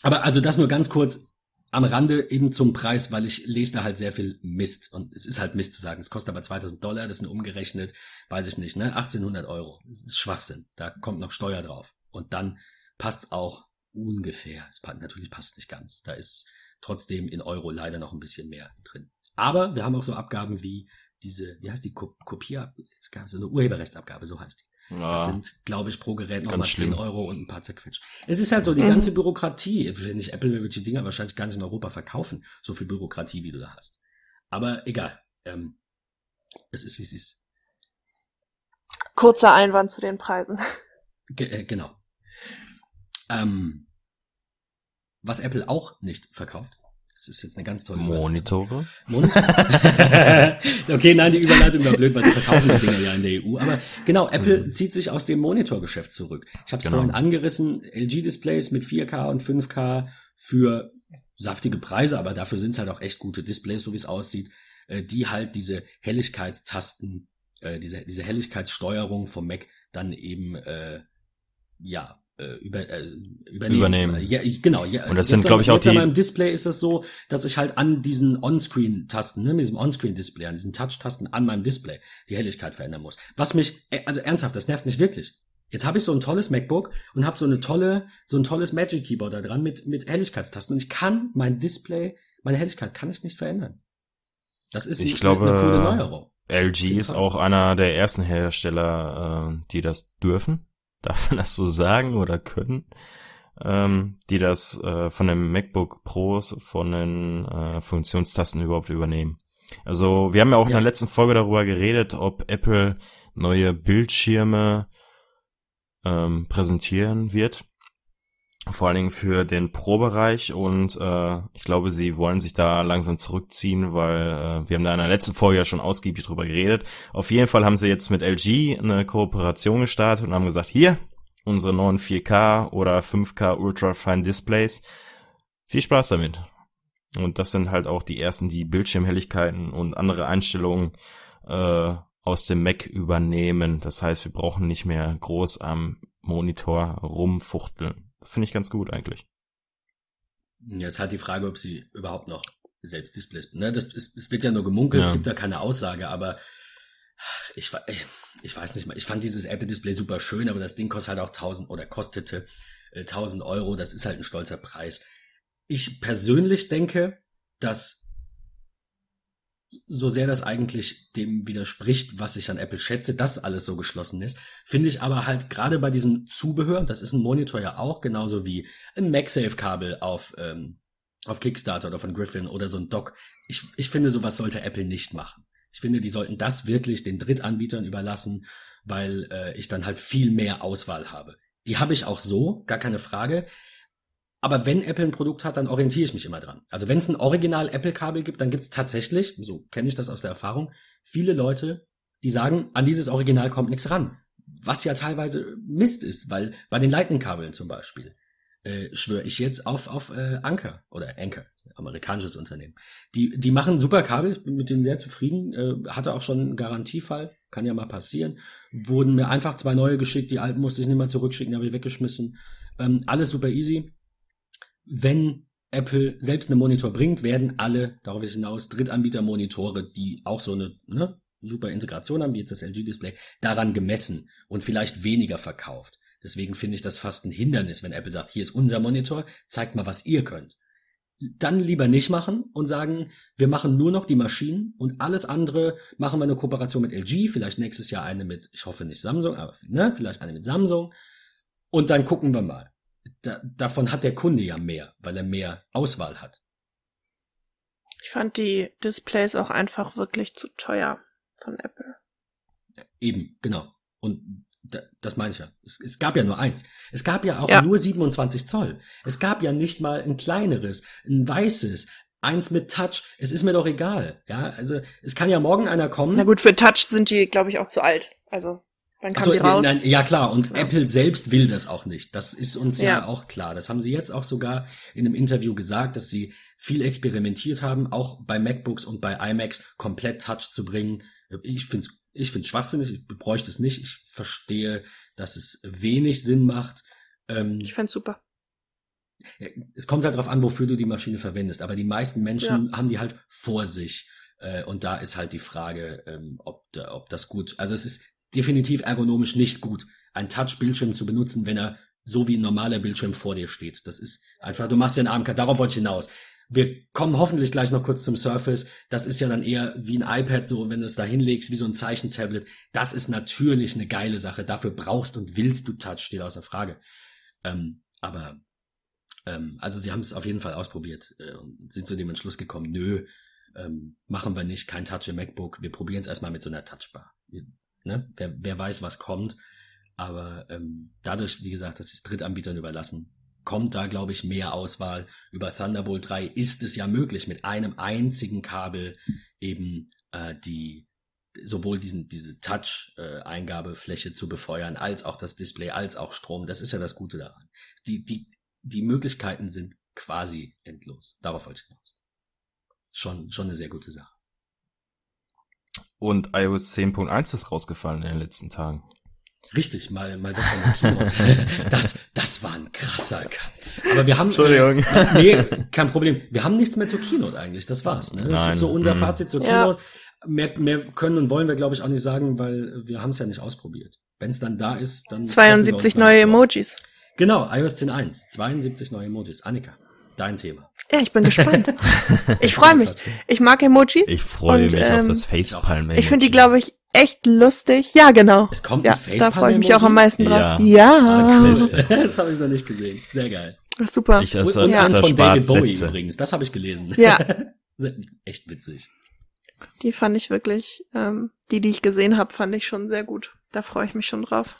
aber also das nur ganz kurz am Rande eben zum Preis, weil ich lese da halt sehr viel Mist. Und es ist halt Mist zu sagen. Es kostet aber 2000 Dollar, das sind umgerechnet, weiß ich nicht, ne, 1800 Euro. Das ist Schwachsinn. Da kommt noch Steuer drauf. Und dann passt's auch ungefähr. Es passt, natürlich passt nicht ganz. Da ist trotzdem in Euro leider noch ein bisschen mehr drin. Aber wir haben auch so Abgaben wie diese, wie heißt die Kopie? Es gab so eine Urheberrechtsabgabe, so heißt die. Ja. Das sind, glaube ich, pro Gerät nochmal 10 Euro und ein paar zerquetscht. Es ist halt so, die mhm. ganze Bürokratie, wenn ich Apple wird die Dinger wahrscheinlich gar nicht in Europa verkaufen, so viel Bürokratie, wie du da hast. Aber egal. Ähm, es ist, wie es ist. Kurzer Einwand zu den Preisen. Ge äh, genau. Ähm, was Apple auch nicht verkauft, das ist jetzt eine ganz tolle Monitore? Monitore? okay, nein, die Überleitung war blöd, weil sie verkaufen die Dinger ja in der EU. Aber genau, Apple mhm. zieht sich aus dem Monitorgeschäft zurück. Ich habe es genau. vorhin angerissen, LG-Displays mit 4K und 5K für saftige Preise, aber dafür sind es halt auch echt gute Displays, so wie es aussieht, äh, die halt diese Helligkeitstasten, äh, diese, diese Helligkeitssteuerung vom Mac dann eben äh, ja über, äh, übernehmen. Übernehmen. Ja, ich, genau. Ja, Und das sind, glaube ich, auch die- meinem Display ist das so, dass ich halt an diesen On-Screen-Tasten, ne, mit diesem On-Screen-Display, an diesen Touch-Tasten an meinem Display die Helligkeit verändern muss. Was mich, äh, also ernsthaft, das nervt mich wirklich. Jetzt habe ich so ein tolles MacBook und habe so eine tolle, so ein tolles Magic Keyboard da dran mit mit Helligkeitstasten und ich kann mein Display, meine Helligkeit kann ich nicht verändern. Das ist Ich eine- glaube, eine coole Neuerung. LG ist auch einer der ersten Hersteller, äh, die das dürfen. Darf man das so sagen oder können? Ähm, die das äh, von den MacBook Pros, von den äh, Funktionstasten überhaupt übernehmen. Also wir haben ja auch in Ja. der letzten Folge darüber geredet, ob Apple neue Bildschirme ähm, präsentieren wird. Vor allen Dingen für den Pro-Bereich und äh, ich glaube, sie wollen sich da langsam zurückziehen, weil äh, wir haben da in der letzten Folge ja schon ausgiebig drüber geredet. Auf jeden Fall haben sie jetzt mit LG eine Kooperation gestartet und haben gesagt, hier, unsere neuen 4K oder 5K Ultra Fine Displays. Viel Spaß damit. Und das sind halt auch die ersten, die Bildschirmhelligkeiten und andere Einstellungen äh, aus dem Mac übernehmen. Das heißt, wir brauchen nicht mehr groß am Monitor rumfuchteln. Finde ich ganz gut eigentlich. Jetzt halt die Frage, ob sie überhaupt noch selbst Displays, ne, das ist, es wird ja nur gemunkelt, Ja. es gibt da keine Aussage, aber ich, ich weiß nicht mal, ich fand dieses Apple Display super schön, aber das Ding kostet halt auch 1000 oder kostete äh, 1000 Euro, das ist halt ein stolzer Preis. Ich persönlich denke, dass so sehr das eigentlich dem widerspricht, was ich an Apple schätze, dass alles so geschlossen ist, finde ich aber halt gerade bei diesem Zubehör, das ist ein Monitor ja auch, genauso wie ein MagSafe-Kabel auf, ähm, auf Kickstarter oder von Griffin oder so ein Dock. Ich, ich finde, sowas sollte Apple nicht machen. Ich finde, die sollten das wirklich den Drittanbietern überlassen, weil äh, ich dann halt viel mehr Auswahl habe. Die habe ich auch so, gar keine Frage. Aber wenn Apple ein Produkt hat, dann orientiere ich mich immer dran. Also wenn es ein Original Apple-Kabel gibt, dann gibt es tatsächlich, so kenne ich das aus der Erfahrung, viele Leute, die sagen, an dieses Original kommt nichts ran. Was ja teilweise Mist ist, weil bei den Lightning-Kabeln zum Beispiel äh, schwöre ich jetzt auf, auf äh, Anker oder Anker, amerikanisches Unternehmen. Die, die machen super Kabel, ich bin mit denen sehr zufrieden, äh, hatte auch schon einen Garantiefall, kann ja mal passieren. Wurden mir einfach zwei neue geschickt, die alten musste ich nicht mal zurückschicken, habe ich weggeschmissen. Ähm, alles super easy. Wenn Apple selbst einen Monitor bringt, werden alle, darauf hinaus, Drittanbieter-Monitore, die auch so eine ne, super Integration haben, wie jetzt das LG-Display, daran gemessen und vielleicht weniger verkauft. Deswegen finde ich das fast ein Hindernis, wenn Apple sagt, hier ist unser Monitor, zeigt mal, was ihr könnt. Dann lieber nicht machen und sagen, wir machen nur noch die Maschinen und alles andere machen wir eine Kooperation mit LG, vielleicht nächstes Jahr eine mit, ich hoffe nicht Samsung, aber ne, vielleicht eine mit Samsung. Und dann gucken wir mal. Da, davon hat der Kunde ja mehr, weil er mehr Auswahl hat. Ich fand die Displays auch einfach wirklich zu teuer von Apple. Eben, genau. Und da, das meine ich ja. Es, es gab ja nur eins. Es gab ja auch Ja. nur 27 Zoll. Es gab ja nicht mal ein kleineres, ein weißes, eins mit Touch. Es ist mir doch egal. Ja, also es kann ja morgen einer kommen. Na gut, für Touch sind die, glaube ich, auch zu alt. Also, Ach kam so, die raus? nein, ja klar, und Ja. Apple selbst will das auch nicht. Das ist uns ja. Ja. auch klar. Das haben sie jetzt auch sogar in einem Interview gesagt, dass sie viel experimentiert haben, auch bei MacBooks und bei iMacs komplett Touch zu bringen. Ich find's, ich find's schwachsinnig, ich bräuchte es nicht. Ich verstehe, dass es wenig Sinn macht. Ähm, Ich fand's super. es kommt halt drauf an, wofür du die Maschine verwendest. Aber die meisten Menschen haben die halt vor sich. Äh, und da ist halt die Frage, ähm, ob, ob das gut, also es ist definitiv ergonomisch nicht gut, einen Touch-Bildschirm zu benutzen, wenn er so wie ein normaler Bildschirm vor dir steht. Das ist einfach, du machst den Arm, darauf wollte ich hinaus. Wir kommen hoffentlich gleich noch kurz zum Surface. Das ist ja dann eher wie ein iPad, so wenn du es da hinlegst, wie so ein Zeichentablet. Das ist natürlich eine geile Sache. Dafür brauchst und willst du Touch, steht außer Frage. Ähm, aber ähm, also sie haben es auf jeden Fall ausprobiert äh, und sind zu dem Entschluss gekommen, nö, ähm, machen wir nicht, kein Touch im MacBook, wir probieren es erstmal mit so einer Touchbar. Ne? wer, wer weiß, was kommt. Aber ähm, dadurch, wie gesagt, sie es Drittanbietern überlassen, kommt da, glaube ich, mehr Auswahl. Über Thunderbolt 3 ist es ja möglich, mit einem einzigen Kabel eben äh, die sowohl diesen diese Touch-Eingabefläche zu befeuern, als auch das Display, als auch Strom. Das ist ja das Gute daran. Die, die, die Möglichkeiten sind quasi endlos. Darauf wollte ich hinaus. Schon, schon eine sehr gute Sache. Und iOS 10.1 ist rausgefallen in den letzten Tagen. Richtig, mal, mal weg von der Keynote. Das, das war ein krasser Cut. Aber wir haben, Entschuldigung. Äh, nee, kein Problem. Wir haben nichts mehr zur Keynote eigentlich. Das war's. Ne? Das Nein. ist so unser Mhm. Fazit zur Ja. Keynote. Mehr, mehr können und wollen wir, glaube ich, auch nicht sagen, weil wir haben es ja nicht ausprobiert. Wenn es dann da ist, dann. treffen wir 72 uns neue. Emojis. Genau, iOS 10.1. 72 neue Emojis. Annika, dein Thema. Ja, ich bin gespannt. Ich freue mich. Ich mag Emojis. Ich freue Und, mich auf ähm, das Facepalm. Ich finde die, glaube ich, echt lustig. Ja, genau. Es kommt Ja, ein da Facepalm freue ich mich auch am meisten drauf. Ja. Ja. Das, das habe ich noch nicht gesehen. Sehr geil. Super. Ich Und, esse und ja. das von David Bowie Sätze. übrigens. Das habe ich gelesen. Ja. Echt witzig. Die fand ich wirklich, ähm, die, die ich gesehen habe, fand ich schon sehr gut. Da freue ich mich schon drauf.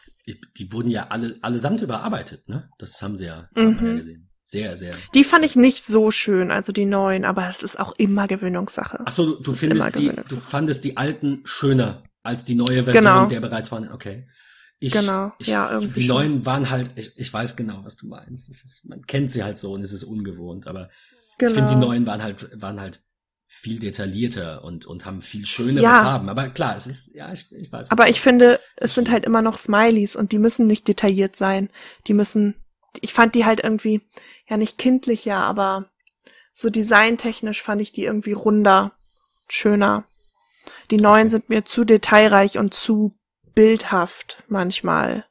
Die wurden ja alle allesamt überarbeitet, ne? Das haben sie ja, Mhm. ja gesehen. Sehr, sehr. Die fand ich nicht so schön, also die neuen, aber es ist auch immer Gewöhnungssache. Ach so, du, du findest die, du fandest die alten schöner als die neue Version Genau. der bereits vorhandenen. Okay. Ich, Genau, ich, ja, irgendwie Die schon. neuen waren halt, ich, ich weiß genau, was du meinst. Ist, man kennt sie halt so und es ist ungewohnt, aber Genau. ich finde, die neuen waren halt, waren halt viel detaillierter und, und haben viel schönere Ja. Farben. Aber klar, es ist, ja, ich, ich weiß. Aber ich finde, es sind halt immer noch Smileys und die müssen nicht detailliert sein. Die müssen, ich fand die halt irgendwie, ja nicht kindlicher, aber so designtechnisch fand ich die irgendwie runder, schöner. Die neuen sind mir zu detailreich und zu bildhaft manchmal.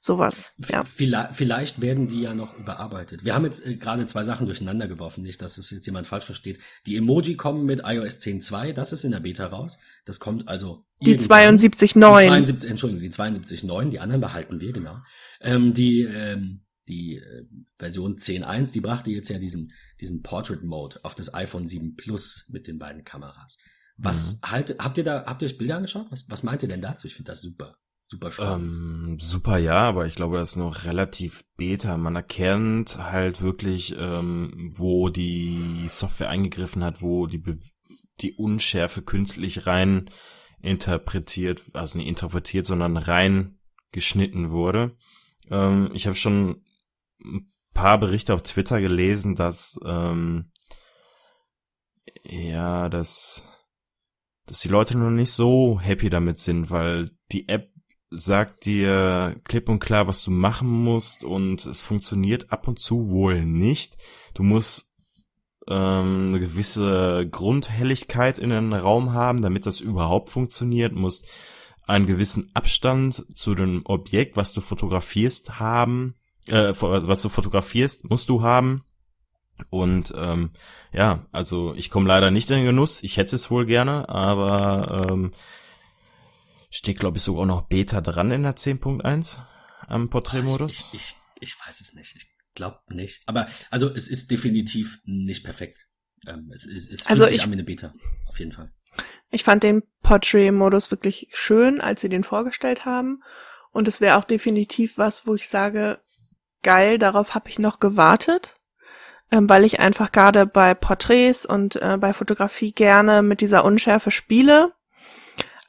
Sowas, ja. Vielleicht, vielleicht werden die ja noch überarbeitet. Wir haben jetzt äh, gerade zwei Sachen durcheinander geworfen, nicht, dass es jetzt jemand falsch versteht. Die Emoji kommen mit iOS 10.2, das ist in der Beta raus. Das kommt also Die irgendwann. 72.9. Die 72, Entschuldigung, die 72.9, die anderen behalten wir, genau. Ähm, die ähm, die äh, Version 10.1, die brachte jetzt ja diesen, diesen Portrait Mode auf das iPhone 7 Plus mit den beiden Kameras. Was halt, habt ihr da, habt ihr euch Bilder angeschaut? Was, was meint ihr denn dazu? Ich finde das super, super spannend. Ähm, super, ja, aber ich glaube, das ist noch relativ beta. Man erkennt halt wirklich, ähm, wo die Software eingegriffen hat, wo die, Be die Unschärfe künstlich rein interpretiert, also nicht interpretiert, sondern rein geschnitten wurde. Ähm, ich habe schon ein paar Berichte auf Twitter gelesen, dass ähm, ja, dass dass die Leute noch nicht so happy damit sind, weil die App sagt dir klipp und klar, was du machen musst und es funktioniert ab und zu wohl nicht. Du musst ähm, eine gewisse Grundhelligkeit in den Raum haben, damit das überhaupt funktioniert, musst einen gewissen Abstand zu dem Objekt, was du fotografierst, haben, äh, was du fotografierst, musst du haben. Und ähm, ja, also ich komme leider nicht in den Genuss. Ich hätte es wohl gerne, aber ähm, steht, glaube ich, sogar noch Beta dran in der 10.1 am Porträtmodus. Ich, ich, ich weiß es nicht. Ich glaube nicht. Aber also es ist definitiv nicht perfekt. Ähm, es es, es fühlt Also sich ich- an wie eine Beta. Auf jeden Fall. Ich fand den Portrait-Modus wirklich schön, als sie den vorgestellt haben. Und es wäre auch definitiv was, wo ich sage, geil, darauf habe ich noch gewartet. Ähm, weil ich einfach gerade bei Porträts und äh, bei Fotografie gerne mit dieser Unschärfe spiele.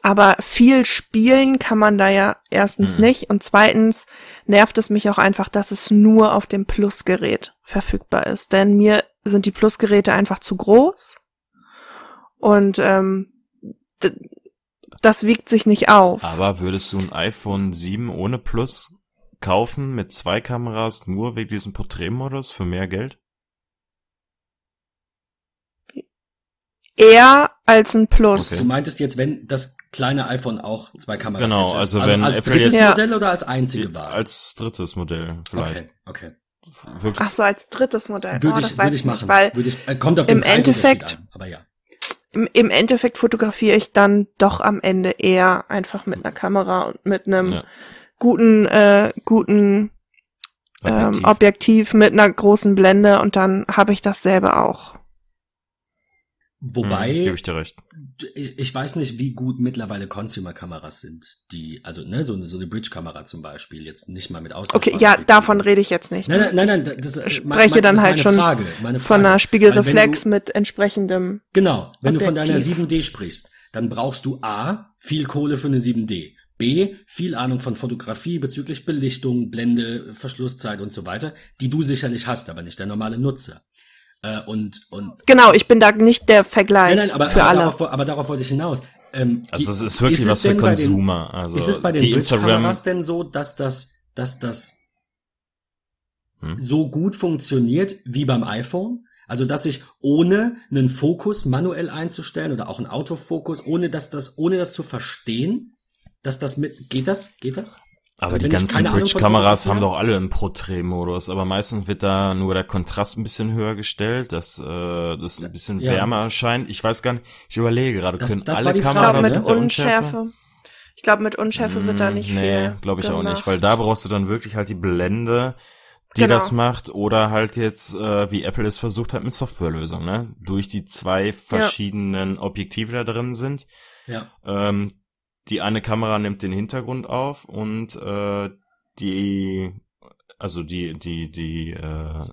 Aber viel spielen kann man da ja erstens Mhm. nicht und zweitens nervt es mich auch einfach, dass es nur auf dem Plus-Gerät verfügbar ist. Denn mir sind die Plus-Geräte einfach zu groß und ähm, das wiegt sich nicht auf. Aber würdest du ein iPhone 7 ohne Plus kaufen mit zwei Kameras nur wegen diesem Porträtmodus für mehr Geld? Eher als ein Plus. Okay. Du meintest jetzt, wenn das kleine iPhone auch zwei Kameras Genau, hätte. also wenn als Apple drittes jetzt-. Modell oder als einzige Wahl? Als drittes Modell vielleicht. Okay, okay. Wirklich. Ach so, als drittes Modell. Würde oh, ich, das würde weiß ich machen. nicht, weil würde ich, äh, kommt auf den im Preisunterschied Endeffekt- an, aber ja. im, im Endeffekt fotografiere ich dann doch am Ende eher einfach mit einer Kamera und mit einem Ja. Guten, äh, guten Objektiv. Ähm, Objektiv mit einer großen Blende und dann habe ich dasselbe auch. Wobei, Hm, gebe ich dir recht. ich, ich weiß nicht, wie gut mittlerweile Consumer-Kameras sind, die, also ne, so eine, so eine Bridge-Kamera zum Beispiel, jetzt nicht mal mit Okay, austauschbaren ja, davon rede ich jetzt nicht. Nein, ne? nein, nein, nein, das Ich äh, spreche dann das ist halt meine schon Frage, meine Frage. Von einer Spiegelreflex wenn mit entsprechendem. Genau, wenn du von deiner Objektiv. 7D sprichst, dann brauchst du A, viel Kohle für eine 7D. B, viel Ahnung von Fotografie bezüglich Belichtung, Blende, Verschlusszeit und so weiter, die du sicherlich hast, aber nicht der normale Nutzer. Äh, und, und Genau, ich bin da nicht der Vergleich Nein, nein, aber, für aber, alle. Darauf, aber darauf wollte ich hinaus. Ähm, also es ist wirklich ist was für Konsumer. Den, also ist es bei den Bildkameras denn so, dass das, dass das hm? so gut funktioniert wie beim iPhone? Also, dass ich ohne einen Fokus manuell einzustellen oder auch einen Autofokus, ohne dass das, ohne das zu verstehen, dass das mit, geht das? Geht das? Aber also die ganzen Bridge-Kameras haben doch alle einen Portrait-Modus, aber meistens wird da nur der Kontrast ein bisschen höher gestellt, dass äh, das ein bisschen ja. wärmer erscheint. Ich weiß gar nicht, ich überlege gerade, können das alle Kameras mit Unschärfe? Ich glaube, mit Unschärfe wird da nicht nee, viel. Nee, glaube ich gemacht. auch nicht, weil da brauchst du dann wirklich halt die Blende, die genau. das macht, oder halt jetzt, äh, wie Apple es versucht hat mit Softwarelösungen, ne? Durch die zwei verschiedenen ja. Objektive da drin sind. Ja. Ähm, die eine Kamera nimmt den Hintergrund auf und äh, die, also die, die, die äh,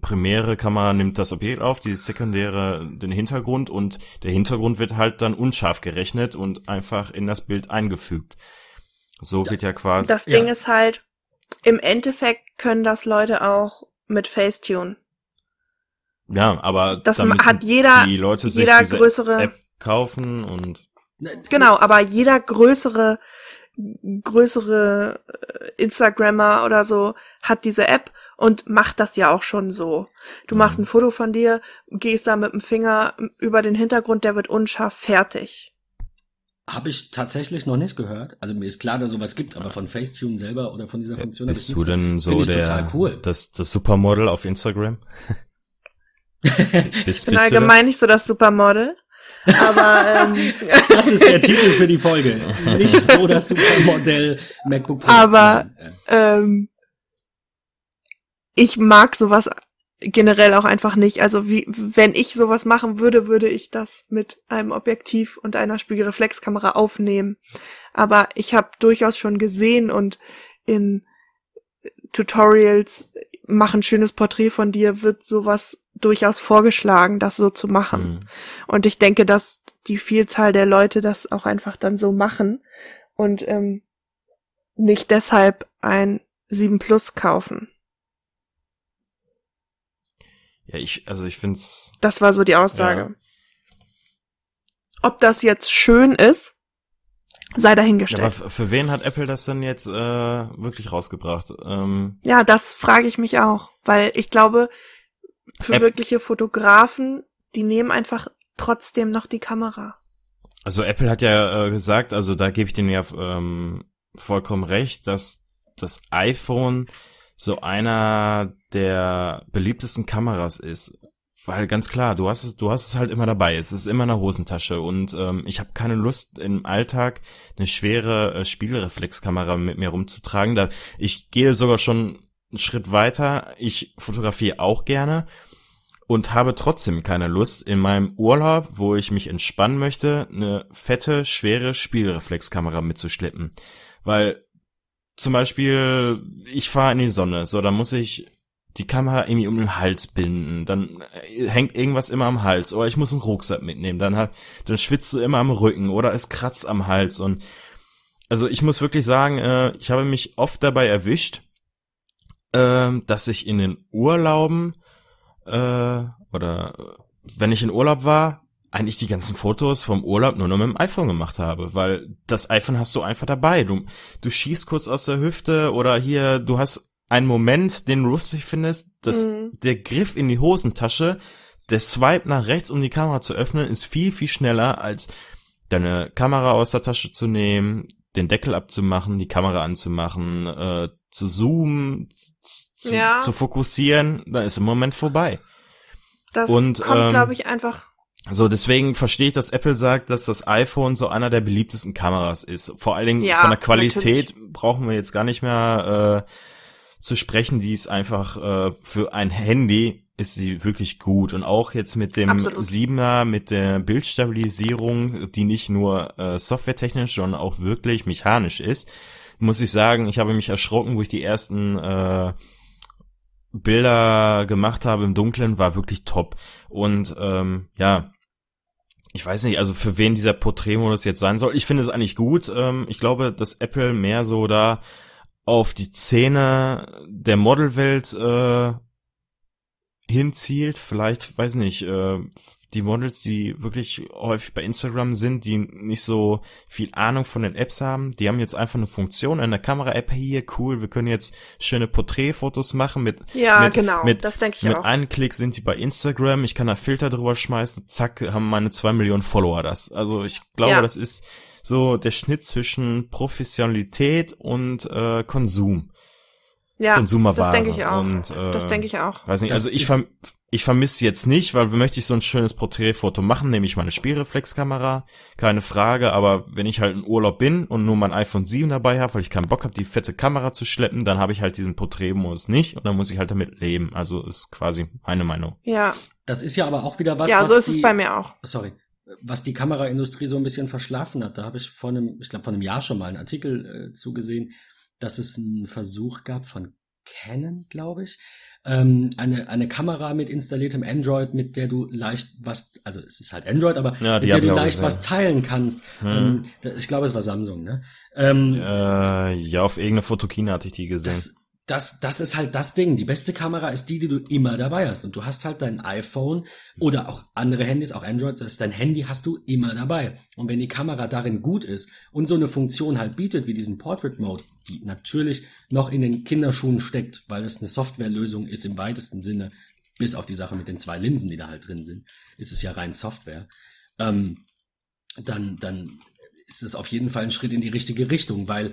primäre Kamera nimmt das Objekt auf, die sekundäre den Hintergrund und der Hintergrund wird halt dann unscharf gerechnet und einfach in das Bild eingefügt. So wird ja quasi. Das Ding ja. ist halt, im Endeffekt können das Leute auch mit Facetune. Ja, aber das da hat jeder, die Leute sich jeder größere App kaufen und genau, aber jeder größere größere äh, Instagrammer oder so hat diese App und macht das ja auch schon so. Du mhm. machst ein Foto von dir, gehst da mit dem Finger über den Hintergrund, der wird unscharf fertig. Habe ich tatsächlich noch nicht gehört. Also mir ist klar, dass sowas gibt, aber von Facetune selber oder von dieser Funktion. Bist du denn so der cool. das, das Supermodel auf Instagram? bist, ich bin allgemein nicht so das Supermodel. Aber ähm, das ist der Titel für die Folge. Nicht so das Supermodell MacBook Pro. Aber ähm, ich mag sowas generell auch einfach nicht. Also wie wenn ich sowas machen würde, würde ich das mit einem Objektiv und einer Spiegelreflexkamera aufnehmen. Aber ich habe durchaus schon gesehen und in Tutorials mach ein schönes Porträt von dir, wird sowas durchaus vorgeschlagen, das so zu machen. Mhm. Und ich denke, dass die Vielzahl der Leute das auch einfach dann so machen und ähm, nicht deshalb ein 7 Plus kaufen. Ja, ich, also ich find's. Das war so die Aussage. Ja. Ob das jetzt schön ist, sei dahingestellt. Ja, aber für wen hat Apple das denn jetzt äh, wirklich rausgebracht? Ähm, ja, das frage ich mich auch, weil ich glaube, für App wirkliche Fotografen, die nehmen einfach trotzdem noch die Kamera. Also Apple hat ja äh, gesagt, also da gebe ich denen ja ähm, vollkommen recht, dass das iPhone so einer der beliebtesten Kameras ist. Weil ganz klar, du hast es, du hast es halt immer dabei. Es ist immer in der Hosentasche und ähm, ich habe keine Lust im Alltag eine schwere äh, Spiegelreflexkamera mit mir rumzutragen. Da ich gehe sogar schon einen Schritt weiter. Ich fotografiere auch gerne und habe trotzdem keine Lust, in meinem Urlaub, wo ich mich entspannen möchte, eine fette, schwere Spiegelreflexkamera mitzuschleppen. Weil zum Beispiel, ich fahre in die Sonne, so, da muss ich die Kamera irgendwie um den Hals binden, dann äh, hängt irgendwas immer am Hals, oder ich muss einen Rucksack mitnehmen, dann hat, dann schwitzt du immer am Rücken, oder es kratzt am Hals und, also ich muss wirklich sagen, äh, ich habe mich oft dabei erwischt, äh, dass ich in den Urlauben, äh, oder wenn ich in Urlaub war, eigentlich die ganzen Fotos vom Urlaub nur noch mit dem iPhone gemacht habe, weil das iPhone hast du einfach dabei. Du, du schießt kurz aus der Hüfte oder hier, du hast einen Moment, den du lustig findest, dass mhm. der Griff in die Hosentasche, der Swipe nach rechts, um die Kamera zu öffnen, ist viel, viel schneller, als deine Kamera aus der Tasche zu nehmen, den Deckel abzumachen, die Kamera anzumachen, äh, zu zoomen, zu, ja. zu fokussieren, dann ist im Moment vorbei. Das Und, kommt, ähm, glaube ich, einfach so, deswegen verstehe ich, dass Apple sagt, dass das iPhone so einer der beliebtesten Kameras ist. Vor allen Dingen ja, von der Qualität natürlich. brauchen wir jetzt gar nicht mehr äh, zu sprechen. Die ist einfach äh, für ein Handy ist sie wirklich gut. Und auch jetzt mit dem Absolut. 7er, mit der Bildstabilisierung, die nicht nur äh, softwaretechnisch, sondern auch wirklich mechanisch ist, muss ich sagen, ich habe mich erschrocken, wo ich die ersten äh, Bilder gemacht habe im Dunkeln, war wirklich top. Und ähm, ja, ich weiß nicht, also für wen dieser Porträtmodus jetzt sein soll. Ich finde es eigentlich gut. Ähm, ich glaube, dass Apple mehr so da auf die Szene der Modelwelt äh, hinzielt. Vielleicht, weiß nicht, äh, die Models, die wirklich häufig bei Instagram sind, die nicht so viel Ahnung von den Apps haben, die haben jetzt einfach eine Funktion in der Kamera-App hier, cool, wir können jetzt schöne Porträtfotos machen mit, Ja, mit, genau, mit, das denke ich mit auch. einem Klick sind die bei Instagram, ich kann da Filter drüber schmeißen, zack, haben meine zwei Millionen Follower das. Also ich glaube, Ja. das ist so der Schnitt zwischen Professionalität und äh, Konsum. Ja, Konsumerware. das denke ich auch. Und, äh, das denke ich auch. Weiß nicht, Das also ich, verm ich vermisse jetzt nicht, weil möchte ich so ein schönes Porträtfoto machen, nehme ich meine Spielreflexkamera, keine Frage, aber wenn ich halt in Urlaub bin und nur mein iPhone 7 dabei habe, weil ich keinen Bock habe, die fette Kamera zu schleppen, dann habe ich halt diesen Porträtmodus nicht und dann muss ich halt damit leben. Also ist quasi meine Meinung. Ja, Das ist ja aber auch wieder was. ja, was so ist die, es bei mir auch. Sorry. Was die Kameraindustrie so ein bisschen verschlafen hat. Da habe ich vor einem, ich glaube, vor einem Jahr schon mal einen Artikel äh, zugesehen, dass es einen Versuch gab von Canon, glaube ich. Ähm, eine, eine Kamera mit installiertem Android, mit der du leicht was, also es ist halt Android, aber Ja, mit der du leicht gesehen. was teilen kannst. Hm. Ähm, ich glaube, es war Samsung, ne? Ähm, Äh, ja, auf irgendeine Fotokina hatte ich die gesehen. das, das, das ist halt das Ding. Die beste Kamera ist die, die du immer dabei hast. Und du hast halt dein iPhone oder auch andere Handys, auch Android, das dein Handy hast du immer dabei. Und wenn die Kamera darin gut ist und so eine Funktion halt bietet, wie diesen Portrait Mode, die natürlich noch in den Kinderschuhen steckt, weil es eine Softwarelösung ist im weitesten Sinne, bis auf die Sache mit den zwei Linsen, die da halt drin sind, ist es ja rein Software. Ähm, dann, dann ist es auf jeden Fall ein Schritt in die richtige Richtung, weil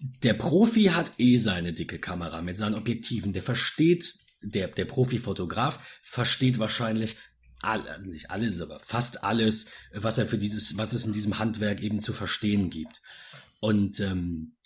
der Profi hat eh seine dicke Kamera mit seinen Objektiven. Der versteht, der, der Profi-Fotograf versteht wahrscheinlich all, also nicht alles, aber fast alles, was er für dieses, was es in diesem Handwerk eben zu verstehen gibt. Und, ähm,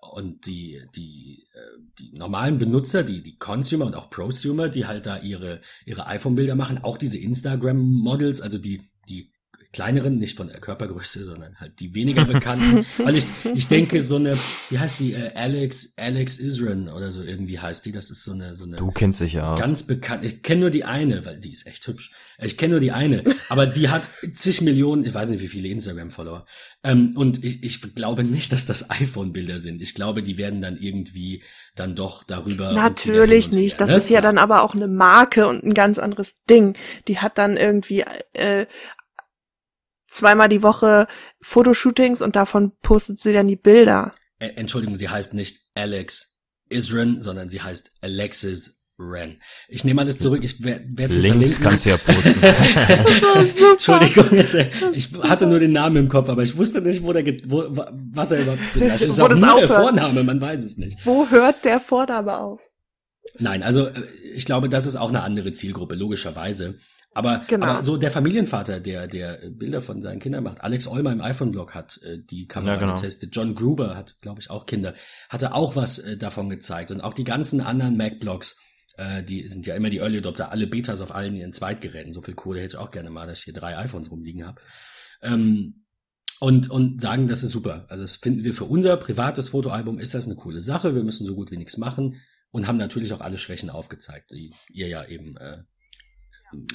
und die, die, äh, die normalen Benutzer, die, die Consumer und auch Prosumer, die halt da ihre, ihre iPhone-Bilder machen, auch diese Instagram-Models, also die, die kleineren, nicht von der Körpergröße, sondern halt die weniger bekannten. Weil ich, ich denke, so eine, wie heißt die, äh, Alex, Alex Isran oder so irgendwie heißt die, das ist so eine, so eine Du kennst dich ja aus. ganz bekannt. Ich kenne nur die eine, weil die ist echt hübsch. Ich kenne nur die eine, aber die hat zig Millionen, ich weiß nicht wie viele Instagram-Follower. Ähm, und ich, ich glaube nicht, dass das iPhone-Bilder sind. Ich glaube, die werden dann irgendwie dann doch darüber. Natürlich und nicht. her, Das ne? ist ja dann aber auch eine Marke und ein ganz anderes Ding. Die hat dann irgendwie äh, zweimal die Woche Fotoshootings und davon postet sie dann die Bilder. Entschuldigung, sie heißt nicht Alex Isran, sondern sie heißt Alexis Ren. Ich nehme alles zurück. Ich werde sie Links verlinken. kannst du ja posten. Das war super. Entschuldigung, jetzt, äh, Das ich hatte nur den Namen im Kopf, aber ich wusste nicht, wo der, wo, wa- was er überhaupt vielleicht ist. Wo auch das nur der. Vorname, man weiß es nicht. Wo hört der Vorname auf? Nein, also äh, ich glaube, das ist auch eine andere Zielgruppe, logischerweise. Aber, Genau. aber so der Familienvater, der, der Bilder von seinen Kindern macht, Alex Olmer im iPhone-Blog hat äh, die Kamera Ja, genau. getestet. John Gruber hat, glaube ich, auch Kinder, hatte auch was äh, davon gezeigt. Und auch die ganzen anderen Mac-Blogs, äh, die sind ja immer die Early Adopter, alle Betas auf allen ihren Zweitgeräten. So viel Kohle hätte ich auch gerne mal, dass ich hier drei iPhones rumliegen habe. Ähm, und, und sagen, das ist super. Also das finden wir für unser privates Fotoalbum ist das eine coole Sache. Wir müssen so gut wie nichts machen und haben natürlich auch alle Schwächen aufgezeigt, die ihr ja eben äh,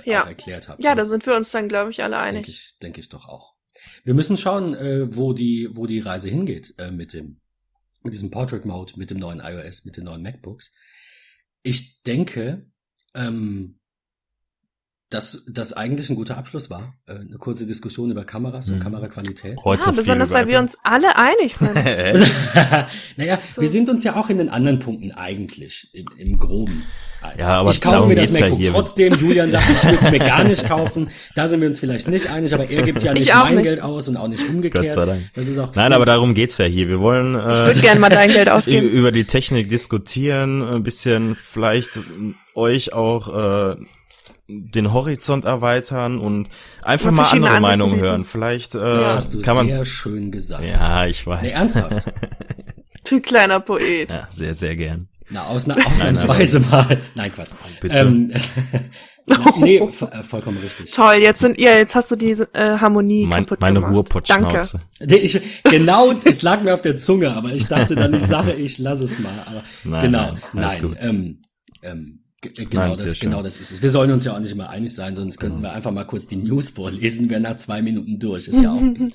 Ja. erklärt habt. Ja, da sind wir uns dann, glaube ich, alle denke einig. ich, denke ich doch auch. Wir müssen schauen, äh, wo die, wo die Reise hingeht äh, mit dem, mit diesem Portrait Mode, mit dem neuen iOS, mit den neuen MacBooks. Ich denke, ähm, dass das eigentlich ein guter Abschluss war. Äh, eine kurze Diskussion über Kameras und Mhm. Kameraqualität. Heute Ja, viel besonders weil wir uns alle einig sind. naja, So. wir sind uns ja auch in den anderen Punkten eigentlich im, im Groben. Ja, aber ich kaufe mir das ja MacBook hier. trotzdem. Julian sagt, ich will es mir gar nicht kaufen. Da sind wir uns vielleicht nicht einig, aber er gibt ja Ich nicht mein nicht. Geld aus und auch nicht umgekehrt. Gott sei Dank. Das ist auch Nein, aber darum geht's ja hier. Wir wollen Ich äh, würde gerne mal dein Geld ausgeben. über die Technik diskutieren, ein bisschen vielleicht euch auch äh, den Horizont erweitern und einfach Mal andere Ansichten Meinungen hören. Vielleicht äh, das hast du kann man sehr schön gesagt. Ja, ich Nee, weiß. ernsthaft. Du kleiner Poet. ja, sehr sehr gern. Na, ausna ausnahmsweise mal. Nein, Quatsch. Bitte. Ähm, nee, vo- äh, vollkommen richtig. Toll, jetzt sind ihr, jetzt hast du diese äh, Harmonie Mein, kaputt meine gemacht. Ruhrpottschnauze. Nee, Ich, genau, es lag mir auf der Zunge, aber ich dachte dann, ich sage, ich lass es mal. Aber Nein, genau, nein, alles nein, gut. ähm, ähm, äh, genau, Nein, das, genau das ist es. Wir sollen uns ja auch nicht mal einig sein, sonst könnten Genau. wir einfach mal kurz die News vorlesen, wäre nach zwei Minuten durch, ist ja auch gut.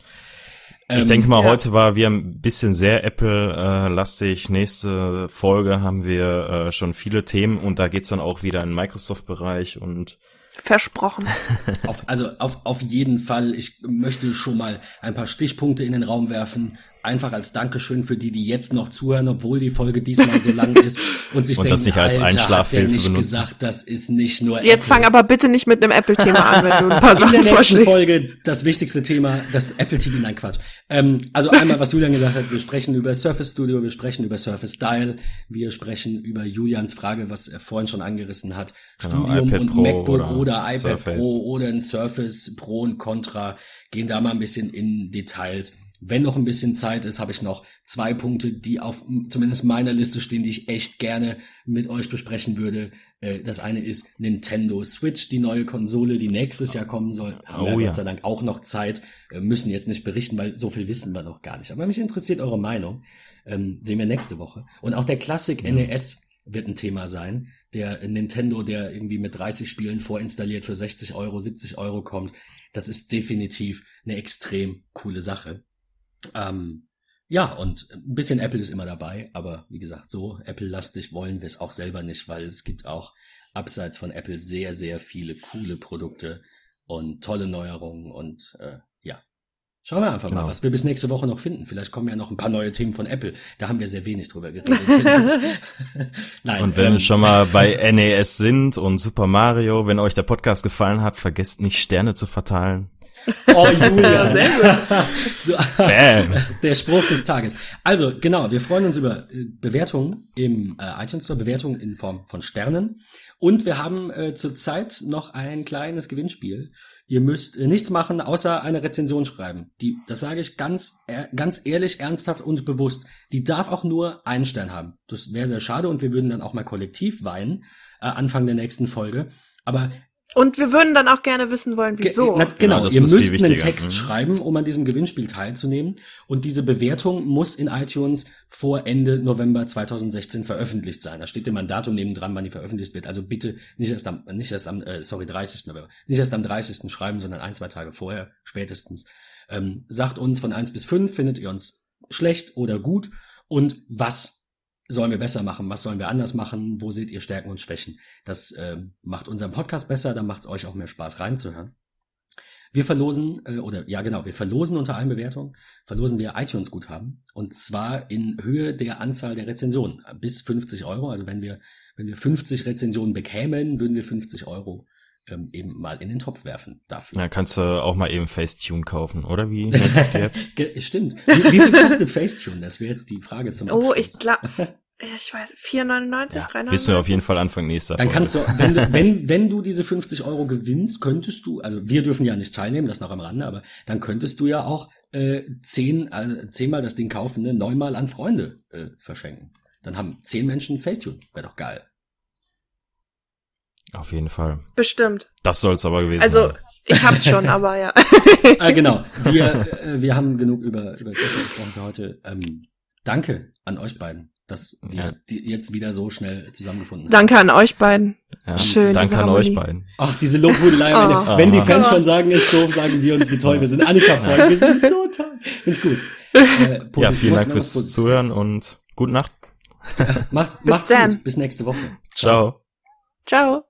Ich Ähm, denke mal, ja. heute war wir ein bisschen sehr Apple-lastig. Nächste Folge haben wir äh, schon viele Themen und da geht's dann auch wieder in den Microsoft-Bereich und Versprochen. Auf, also auf, auf jeden Fall, ich möchte schon mal ein paar Stichpunkte in den Raum werfen. Einfach als Dankeschön für die, die jetzt noch zuhören, obwohl die Folge diesmal so lang ist und sich Und denken, das nicht als Alter, hat der Einschlafhilfe nicht benutzen. gesagt, das ist nicht nur Jetzt Apple. fang aber bitte nicht mit einem Apple-Thema an, wenn du ein paar in der Sachen nächsten vorschlägst. Folge das wichtigste Thema, das Apple TV, nein Quatsch. Ähm, also einmal, was Julian gesagt hat, wir sprechen über Surface Studio, wir sprechen über Surface Style, wir sprechen über Julians Frage, was er vorhin schon angerissen hat, Genau, Studium iPad und Pro MacBook oder oder, iPad Surface. Pro oder ein Surface Pro und Contra, gehen da mal ein bisschen in Details. Wenn noch ein bisschen Zeit ist, habe ich noch zwei Punkte, die auf zumindest meiner Liste stehen, die ich echt gerne mit euch besprechen würde. Äh, Das eine ist Nintendo Switch, die neue Konsole, die nächstes Jahr kommen soll. Haben wir Oh ja. Gott sei Dank auch noch Zeit, äh, müssen jetzt nicht berichten, weil so viel wissen wir noch gar nicht. Aber mich interessiert eure Meinung. Ähm, sehen wir nächste Woche. Und auch der Classic NES wird ein Thema sein. Der Nintendo, der irgendwie mit 30 Spielen vorinstalliert für 60 Euro, 70 Euro kommt. Das ist definitiv eine extrem coole Sache. Ähm, ja, und ein bisschen Apple ist immer dabei, aber wie gesagt, so Apple-lastig wollen wir es auch selber nicht, weil es gibt auch abseits von Apple sehr, sehr viele coole Produkte und tolle Neuerungen und äh, ja. Schauen wir einfach mal, Genau. was wir bis nächste Woche noch finden. Vielleicht kommen ja noch ein paar neue Themen von Apple. Da haben wir sehr wenig drüber geredet. Nein, Und wenn ähm, wir schon mal bei NES sind und Super Mario, wenn euch der Podcast gefallen hat, vergesst nicht Sterne zu verteilen. Oh, Julia. So, Bam. Der Spruch des Tages. Also, genau, wir freuen uns über äh, Bewertungen im äh, iTunes Store, Bewertungen in Form von Sternen. Und wir haben äh, zurzeit noch ein kleines Gewinnspiel. Ihr müsst äh, nichts machen, außer eine Rezension schreiben. Die, das sage ich ganz, äh, ganz ehrlich, ernsthaft und bewusst. Die darf auch nur einen Stern haben. Das wäre sehr schade und wir würden dann auch mal kollektiv weinen, äh, Anfang der nächsten Folge. Aber Und wir würden dann auch gerne wissen wollen, Ge- wieso. Na, genau, Ja, das ihr müsst einen. Text Mhm. schreiben, um an diesem Gewinnspiel teilzunehmen. Und diese Bewertung muss in iTunes vor Ende November 2016 veröffentlicht sein. Da steht immer ein Datum nebendran, wann die veröffentlicht wird. Also bitte nicht erst am, nicht erst am, äh, sorry, 30. November, nicht erst am 30. schreiben, sondern ein, zwei Tage vorher, spätestens. Ähm, sagt uns von 1 bis 5, findet ihr uns schlecht oder gut? Und was sollen wir besser machen? Was sollen wir anders machen? Wo seht ihr Stärken und Schwächen? Das ähm, macht unseren Podcast besser, dann macht es euch auch mehr Spaß reinzuhören. Wir verlosen, äh, oder ja genau, wir verlosen unter allen Bewertungen, verlosen wir iTunes-Guthaben. Und zwar in Höhe der Anzahl der Rezensionen. Bis 50 Euro. Also wenn wir, wenn wir 50 Rezensionen bekämen, würden wir 50 Euro ähm, eben mal in den Topf werfen dafür. Ja, kannst du auch mal eben Facetune kaufen, oder wie? Stimmt. Wie, wie viel kostet Facetune? Das wäre jetzt die Frage zum oh, Abschluss. ich glaube, ich weiß, 4,99, Ja, 3,99. wissen wir auf jeden Fall Anfang nächster Dann Folge. kannst du, wenn du, wenn, wenn du diese 50 Euro gewinnst, könntest du, also wir dürfen ja nicht teilnehmen, das noch am Rande, aber dann könntest du ja auch äh, zehn, äh, zehnmal das Ding kaufen, ne, neunmal an Freunde äh, verschenken. Dann haben zehn Menschen Facetune. Wäre doch geil. Auf jeden Fall. Bestimmt. Das soll's aber gewesen Also, sein. ich hab's schon, aber ja. äh, genau. Wir, äh, wir haben genug über, über Technik gesprochen für heute. Ähm, danke an euch beiden, dass wir Ja. die jetzt wieder so schnell zusammengefunden haben. Danke an euch beiden. Ja, schön, Danke an euch beiden. Ach, diese Lobhudelei. Oh. Wenn die Fans Ja. schon sagen, ist doof, sagen wir uns, wie toll wir sind. Annika folgt, wir sind so toll. Finde ich gut. Äh, Ja, vielen Dank fürs positiv- Zuhören und gute Nacht. Macht, Bis macht's dann. gut. Bis nächste Woche. Ciao. Ciao.